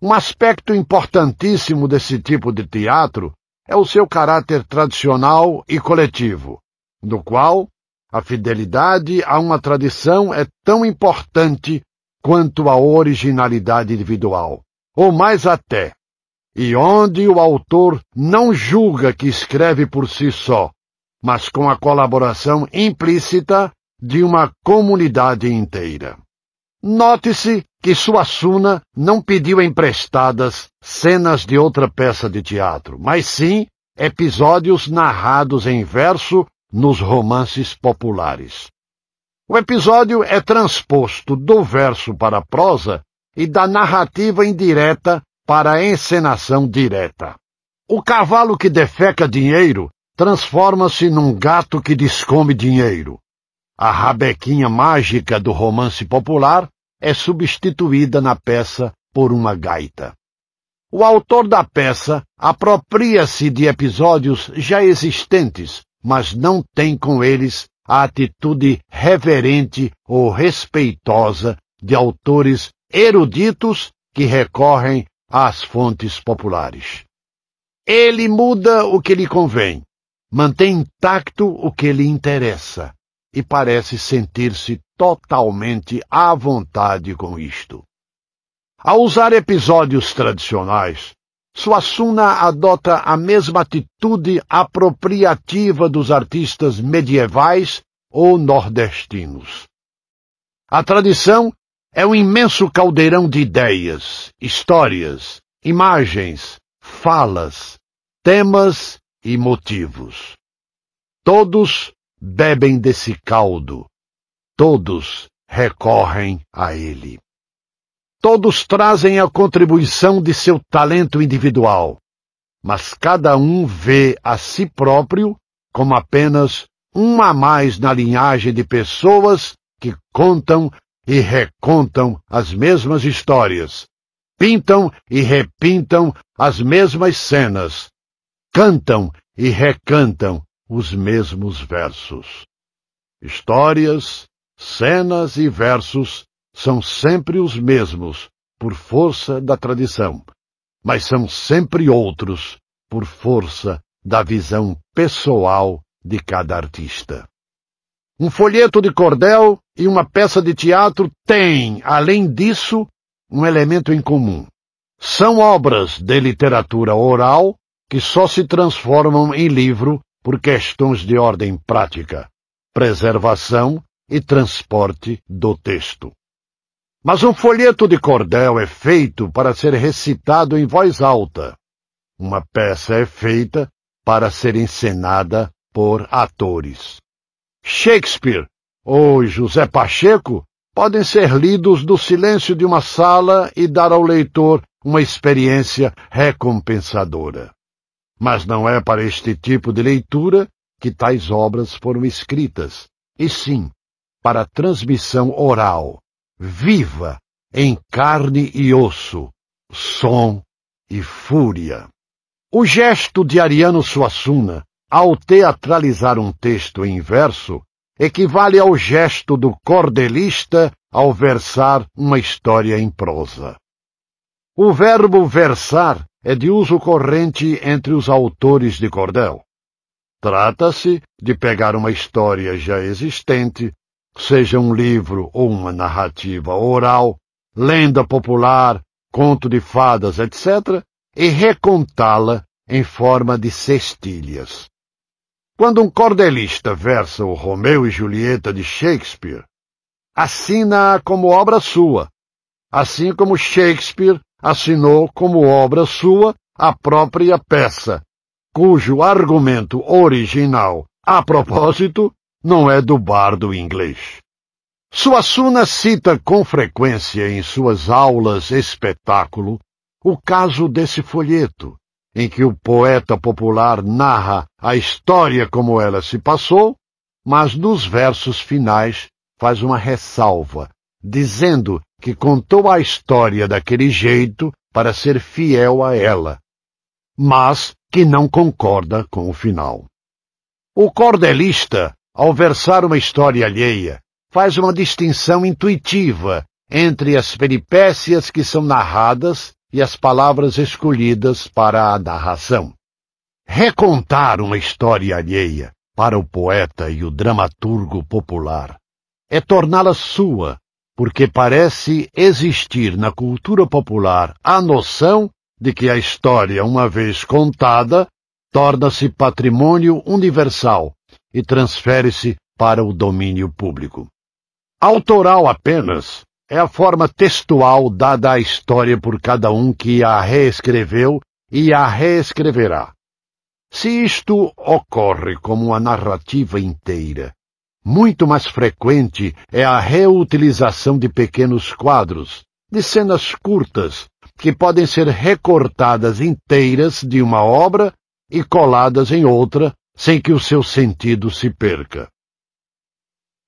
Speaker 13: Um aspecto importantíssimo desse tipo de teatro é o seu caráter tradicional e coletivo, no qual a fidelidade a uma tradição é tão importante quanto à originalidade individual, ou mais até, e onde o autor não julga que escreve por si só, mas com a colaboração implícita de uma comunidade inteira. Note-se que Suassuna não pediu emprestadas cenas de outra peça de teatro, mas sim episódios narrados em verso nos romances populares. O episódio é transposto do verso para a prosa e da narrativa indireta para a encenação direta. O cavalo que defeca dinheiro transforma-se num gato que descome dinheiro. A rabequinha mágica do romance popular é substituída na peça por uma gaita. O autor da peça apropria-se de episódios já existentes, mas não tem com eles a atitude reverente ou respeitosa de autores eruditos que recorrem às fontes populares. Ele muda o que lhe convém, mantém intacto o que lhe interessa e parece sentir-se totalmente à vontade com isto. Ao usar episódios tradicionais, Suassuna adota a mesma atitude apropriativa dos artistas medievais ou nordestinos. A tradição é um imenso caldeirão de ideias, histórias, imagens, falas, temas e motivos. Todos bebem desse caldo, todos recorrem a ele. Todos trazem a contribuição de seu talento individual, mas cada um vê a si próprio como apenas um a mais na linhagem de pessoas que contam e recontam as mesmas histórias, pintam e repintam as mesmas cenas, cantam e recantam os mesmos versos. Histórias, cenas e versos são sempre os mesmos por força da tradição, mas são sempre outros por força da visão pessoal de cada artista. Um folheto de cordel e uma peça de teatro têm, além disso, um elemento em comum. São obras de literatura oral que só se transformam em livro por questões de ordem prática, preservação e transporte do texto. Mas um folheto de cordel é feito para ser recitado em voz alta. Uma peça é feita para ser encenada por atores. Shakespeare ou José Pacheco podem ser lidos do silêncio de uma sala e dar ao leitor uma experiência recompensadora. Mas não é para este tipo de leitura que tais obras foram escritas, e sim para transmissão oral, viva, em carne e osso, som e fúria. O gesto de Ariano Suassuna, ao teatralizar um texto em verso, equivale ao gesto do cordelista ao versar uma história em prosa. O verbo versar é de uso corrente entre os autores de cordel. Trata-se de pegar uma história já existente, seja um livro ou uma narrativa oral, lenda popular, conto de fadas, etc., e recontá-la em forma de cestilhas. Quando um cordelista versa o Romeu e Julieta de Shakespeare, assina-a como obra sua, assim como Shakespeare assinou como obra sua a própria peça, cujo argumento original, a propósito, não é do bardo inglês. Suassuna cita com frequência em suas aulas espetáculo o caso desse folheto, em que o poeta popular narra a história como ela se passou, mas nos versos finais faz uma ressalva, dizendo que contou a história daquele jeito para ser fiel a ela, mas que não concorda com o final. O cordelista, ao versar uma história alheia, faz uma distinção intuitiva entre as peripécias que são narradas e as palavras escolhidas para a narração. Recontar uma história alheia para o poeta e o dramaturgo popular é torná-la sua porque parece existir na cultura popular a noção de que a história, uma vez contada, torna-se patrimônio universal e transfere-se para o domínio público. Autoral apenas é a forma textual dada à história por cada um que a reescreveu e a reescreverá. Se isto ocorre como uma narrativa inteira, muito mais frequente é a reutilização de pequenos quadros, de cenas curtas, que podem ser recortadas inteiras de uma obra e coladas em outra, sem que o seu sentido se perca.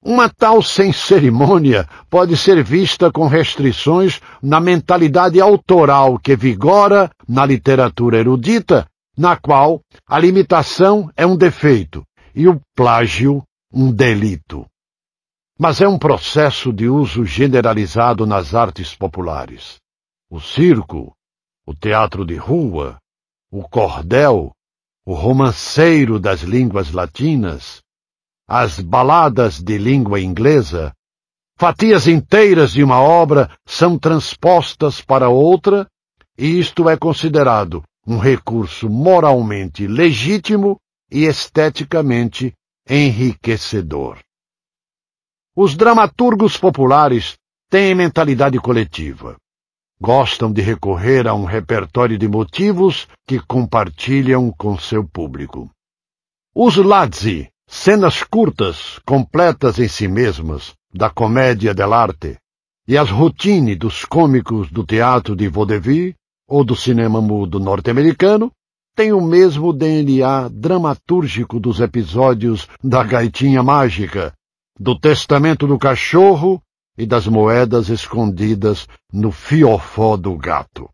Speaker 13: Uma tal sem cerimônia pode ser vista com restrições na mentalidade autoral que vigora na literatura erudita, na qual a limitação é um defeito e o plágio um delito. Mas é um processo de uso generalizado nas artes populares. O circo, o teatro de rua, o cordel, o romanceiro das línguas latinas, as baladas de língua inglesa, fatias inteiras de uma obra são transpostas para outra, e isto é considerado um recurso moralmente legítimo e esteticamente enriquecedor. Os dramaturgos populares têm mentalidade coletiva. Gostam de recorrer a um repertório de motivos que compartilham com seu público. Os Lazzi, cenas curtas, completas em si mesmas, da comédia dell'arte, e as routines dos cômicos do teatro de vaudeville ou do cinema mudo norte-americano, têm o mesmo DNA dramatúrgico dos episódios da Gaitinha Mágica, do Testamento do Cachorro e das moedas escondidas no fiofó do gato.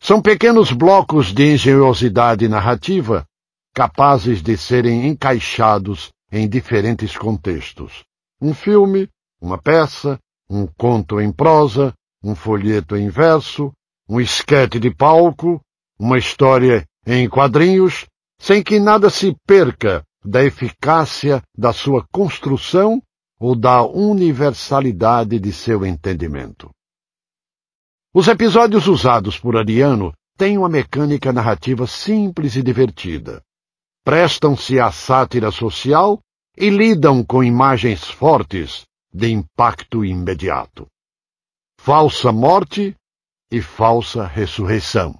Speaker 13: São pequenos blocos de engenhosidade narrativa capazes de serem encaixados em diferentes contextos. Um filme, uma peça, um conto em prosa, um folheto em verso, um esquete de palco, uma história em quadrinhos, sem que nada se perca da eficácia da sua construção ou da universalidade de seu entendimento. Os episódios usados por Ariano têm uma mecânica narrativa simples e divertida. Prestam-se à sátira social e lidam com imagens fortes de impacto imediato. Falsa morte e falsa ressurreição.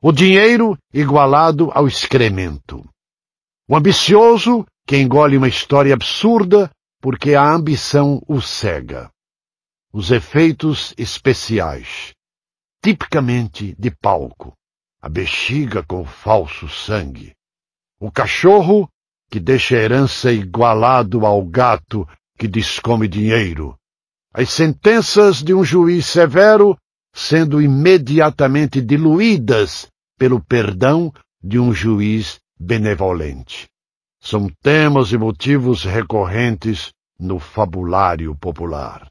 Speaker 13: O dinheiro igualado ao excremento. O ambicioso que engole uma história absurda porque a ambição o cega. Os efeitos especiais, tipicamente de palco, a bexiga com falso sangue, o cachorro que deixa herança igualado ao gato que descome dinheiro, as sentenças de um juiz severo sendo imediatamente diluídas pelo perdão de um juiz benevolente são temas e motivos recorrentes no fabulário popular.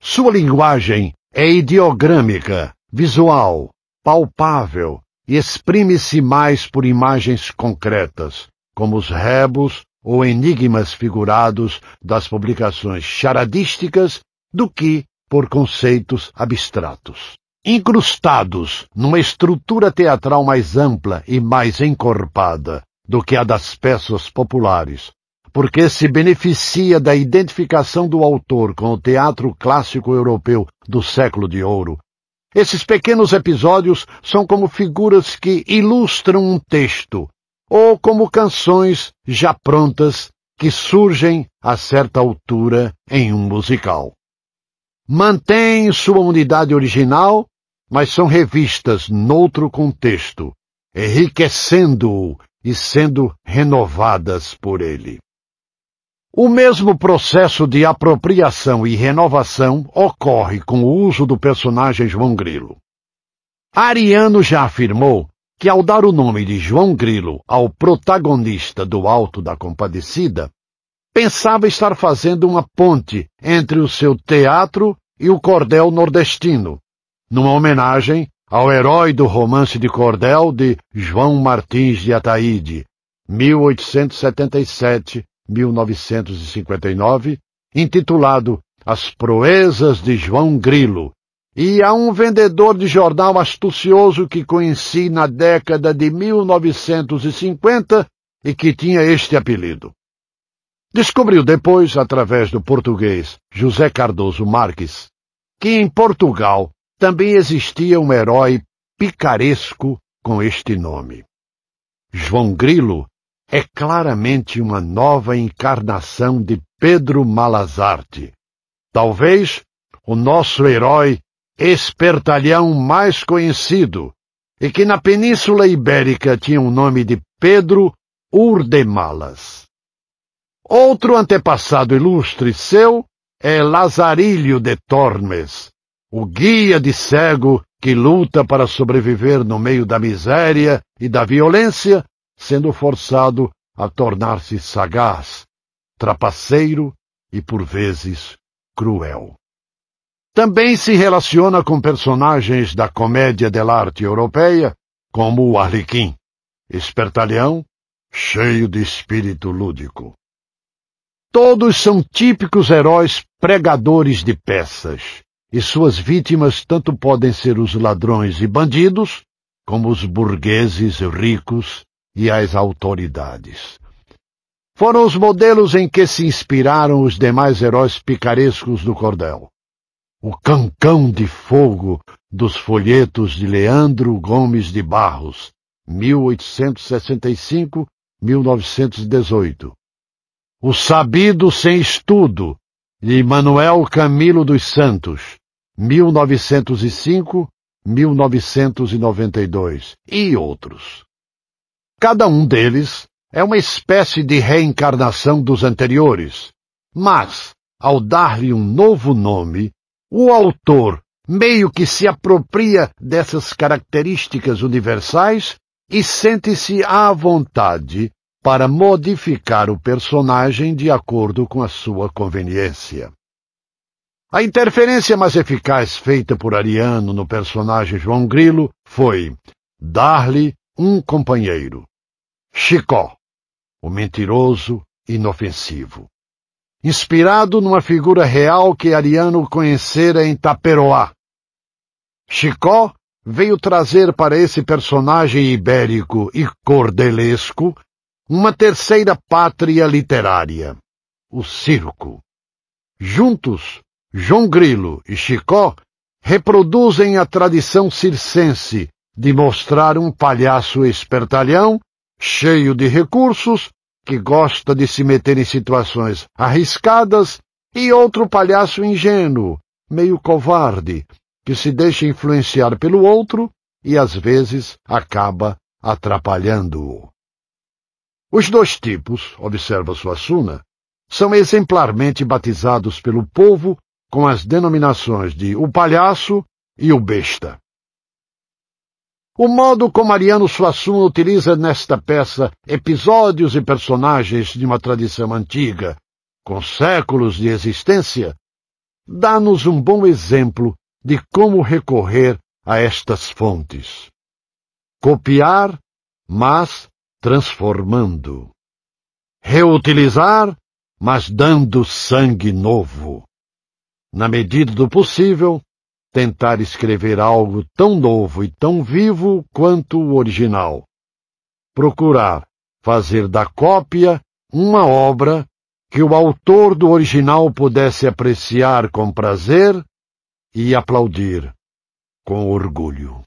Speaker 13: Sua linguagem é ideogrâmica, visual, palpável e exprime-se mais por imagens concretas, como os rebos ou enigmas figurados das publicações charadísticas, do que por conceitos abstratos. Incrustados numa estrutura teatral mais ampla e mais encorpada, do que a das peças populares, porque se beneficia da identificação do autor com o teatro clássico europeu do século de ouro. Esses pequenos episódios são como figuras que ilustram um texto, ou como canções já prontas que surgem a certa altura em um musical. Mantêm sua unidade original, mas são revistas noutro contexto, enriquecendo-o e sendo renovadas por ele. O mesmo processo de apropriação e renovação ocorre com o uso do personagem João Grilo. Ariano já afirmou que ao dar o nome de João Grilo ao protagonista do Alto da Compadecida, pensava estar fazendo uma ponte entre o seu teatro e o cordel nordestino, numa homenagem ao herói do romance de cordel de João Martins de Ataíde, 1877-1959, intitulado As Proezas de João Grilo, e a um vendedor de jornal astucioso que conheci na década de 1950 e que tinha este apelido. Descobriu depois, através do português José Cardoso Marques, que em Portugal também existia um herói picaresco com este nome. João Grilo é claramente uma nova encarnação de Pedro Malazarte. Talvez o nosso herói espertalhão mais conhecido, e que na Península Ibérica tinha o nome de Pedro Urdemalas. Outro antepassado ilustre seu é Lazarilho de Tormes, o guia de cego que luta para sobreviver no meio da miséria e da violência, sendo forçado a tornar-se sagaz, trapaceiro e, por vezes, cruel. Também se relaciona com personagens da comédia dell'arte europeia, como o Arlequim, espertalhão, cheio de espírito lúdico. Todos são típicos heróis pregadores de peças, e suas vítimas tanto podem ser os ladrões e bandidos, como os burgueses ricos e as autoridades. Foram os modelos em que se inspiraram os demais heróis picarescos do cordel. o cancão de fogo dos folhetos de Leandro Gomes de Barros, 1865-1918. O Sabido Sem Estudo, de Manuel Camilo dos Santos, 1905-1992, e outros. Cada um deles é uma espécie de reencarnação dos anteriores, mas, ao dar-lhe um novo nome, o autor meio que se apropria dessas características universais e sente-se à vontade para modificar o personagem de acordo com a sua conveniência. A interferência mais eficaz feita por Ariano no personagem João Grilo foi dar-lhe um companheiro, Chicó, o mentiroso inofensivo. Inspirado numa figura real que Ariano conhecera em Taperoá. Chicó veio trazer para esse personagem ibérico e cordelesco uma terceira pátria literária, o circo. Juntos, João Grilo e Chicó reproduzem a tradição circense de mostrar um palhaço espertalhão, cheio de recursos, que gosta de se meter em situações arriscadas, e outro palhaço ingênuo, meio covarde, que se deixa influenciar pelo outro e às vezes acaba atrapalhando-o. Os dois tipos, observa Suassuna, são exemplarmente batizados pelo povo com as denominações de o palhaço e o besta. O modo como Ariano Suassuna utiliza nesta peça episódios e personagens de uma tradição antiga, com séculos de existência, dá-nos um bom exemplo de como recorrer a estas fontes. Copiar, mas transformando. Reutilizar, mas dando sangue novo. Na medida do possível, tentar escrever algo tão novo e tão vivo quanto o original. Procurar fazer da cópia uma obra que o autor do original pudesse apreciar com prazer e aplaudir com orgulho.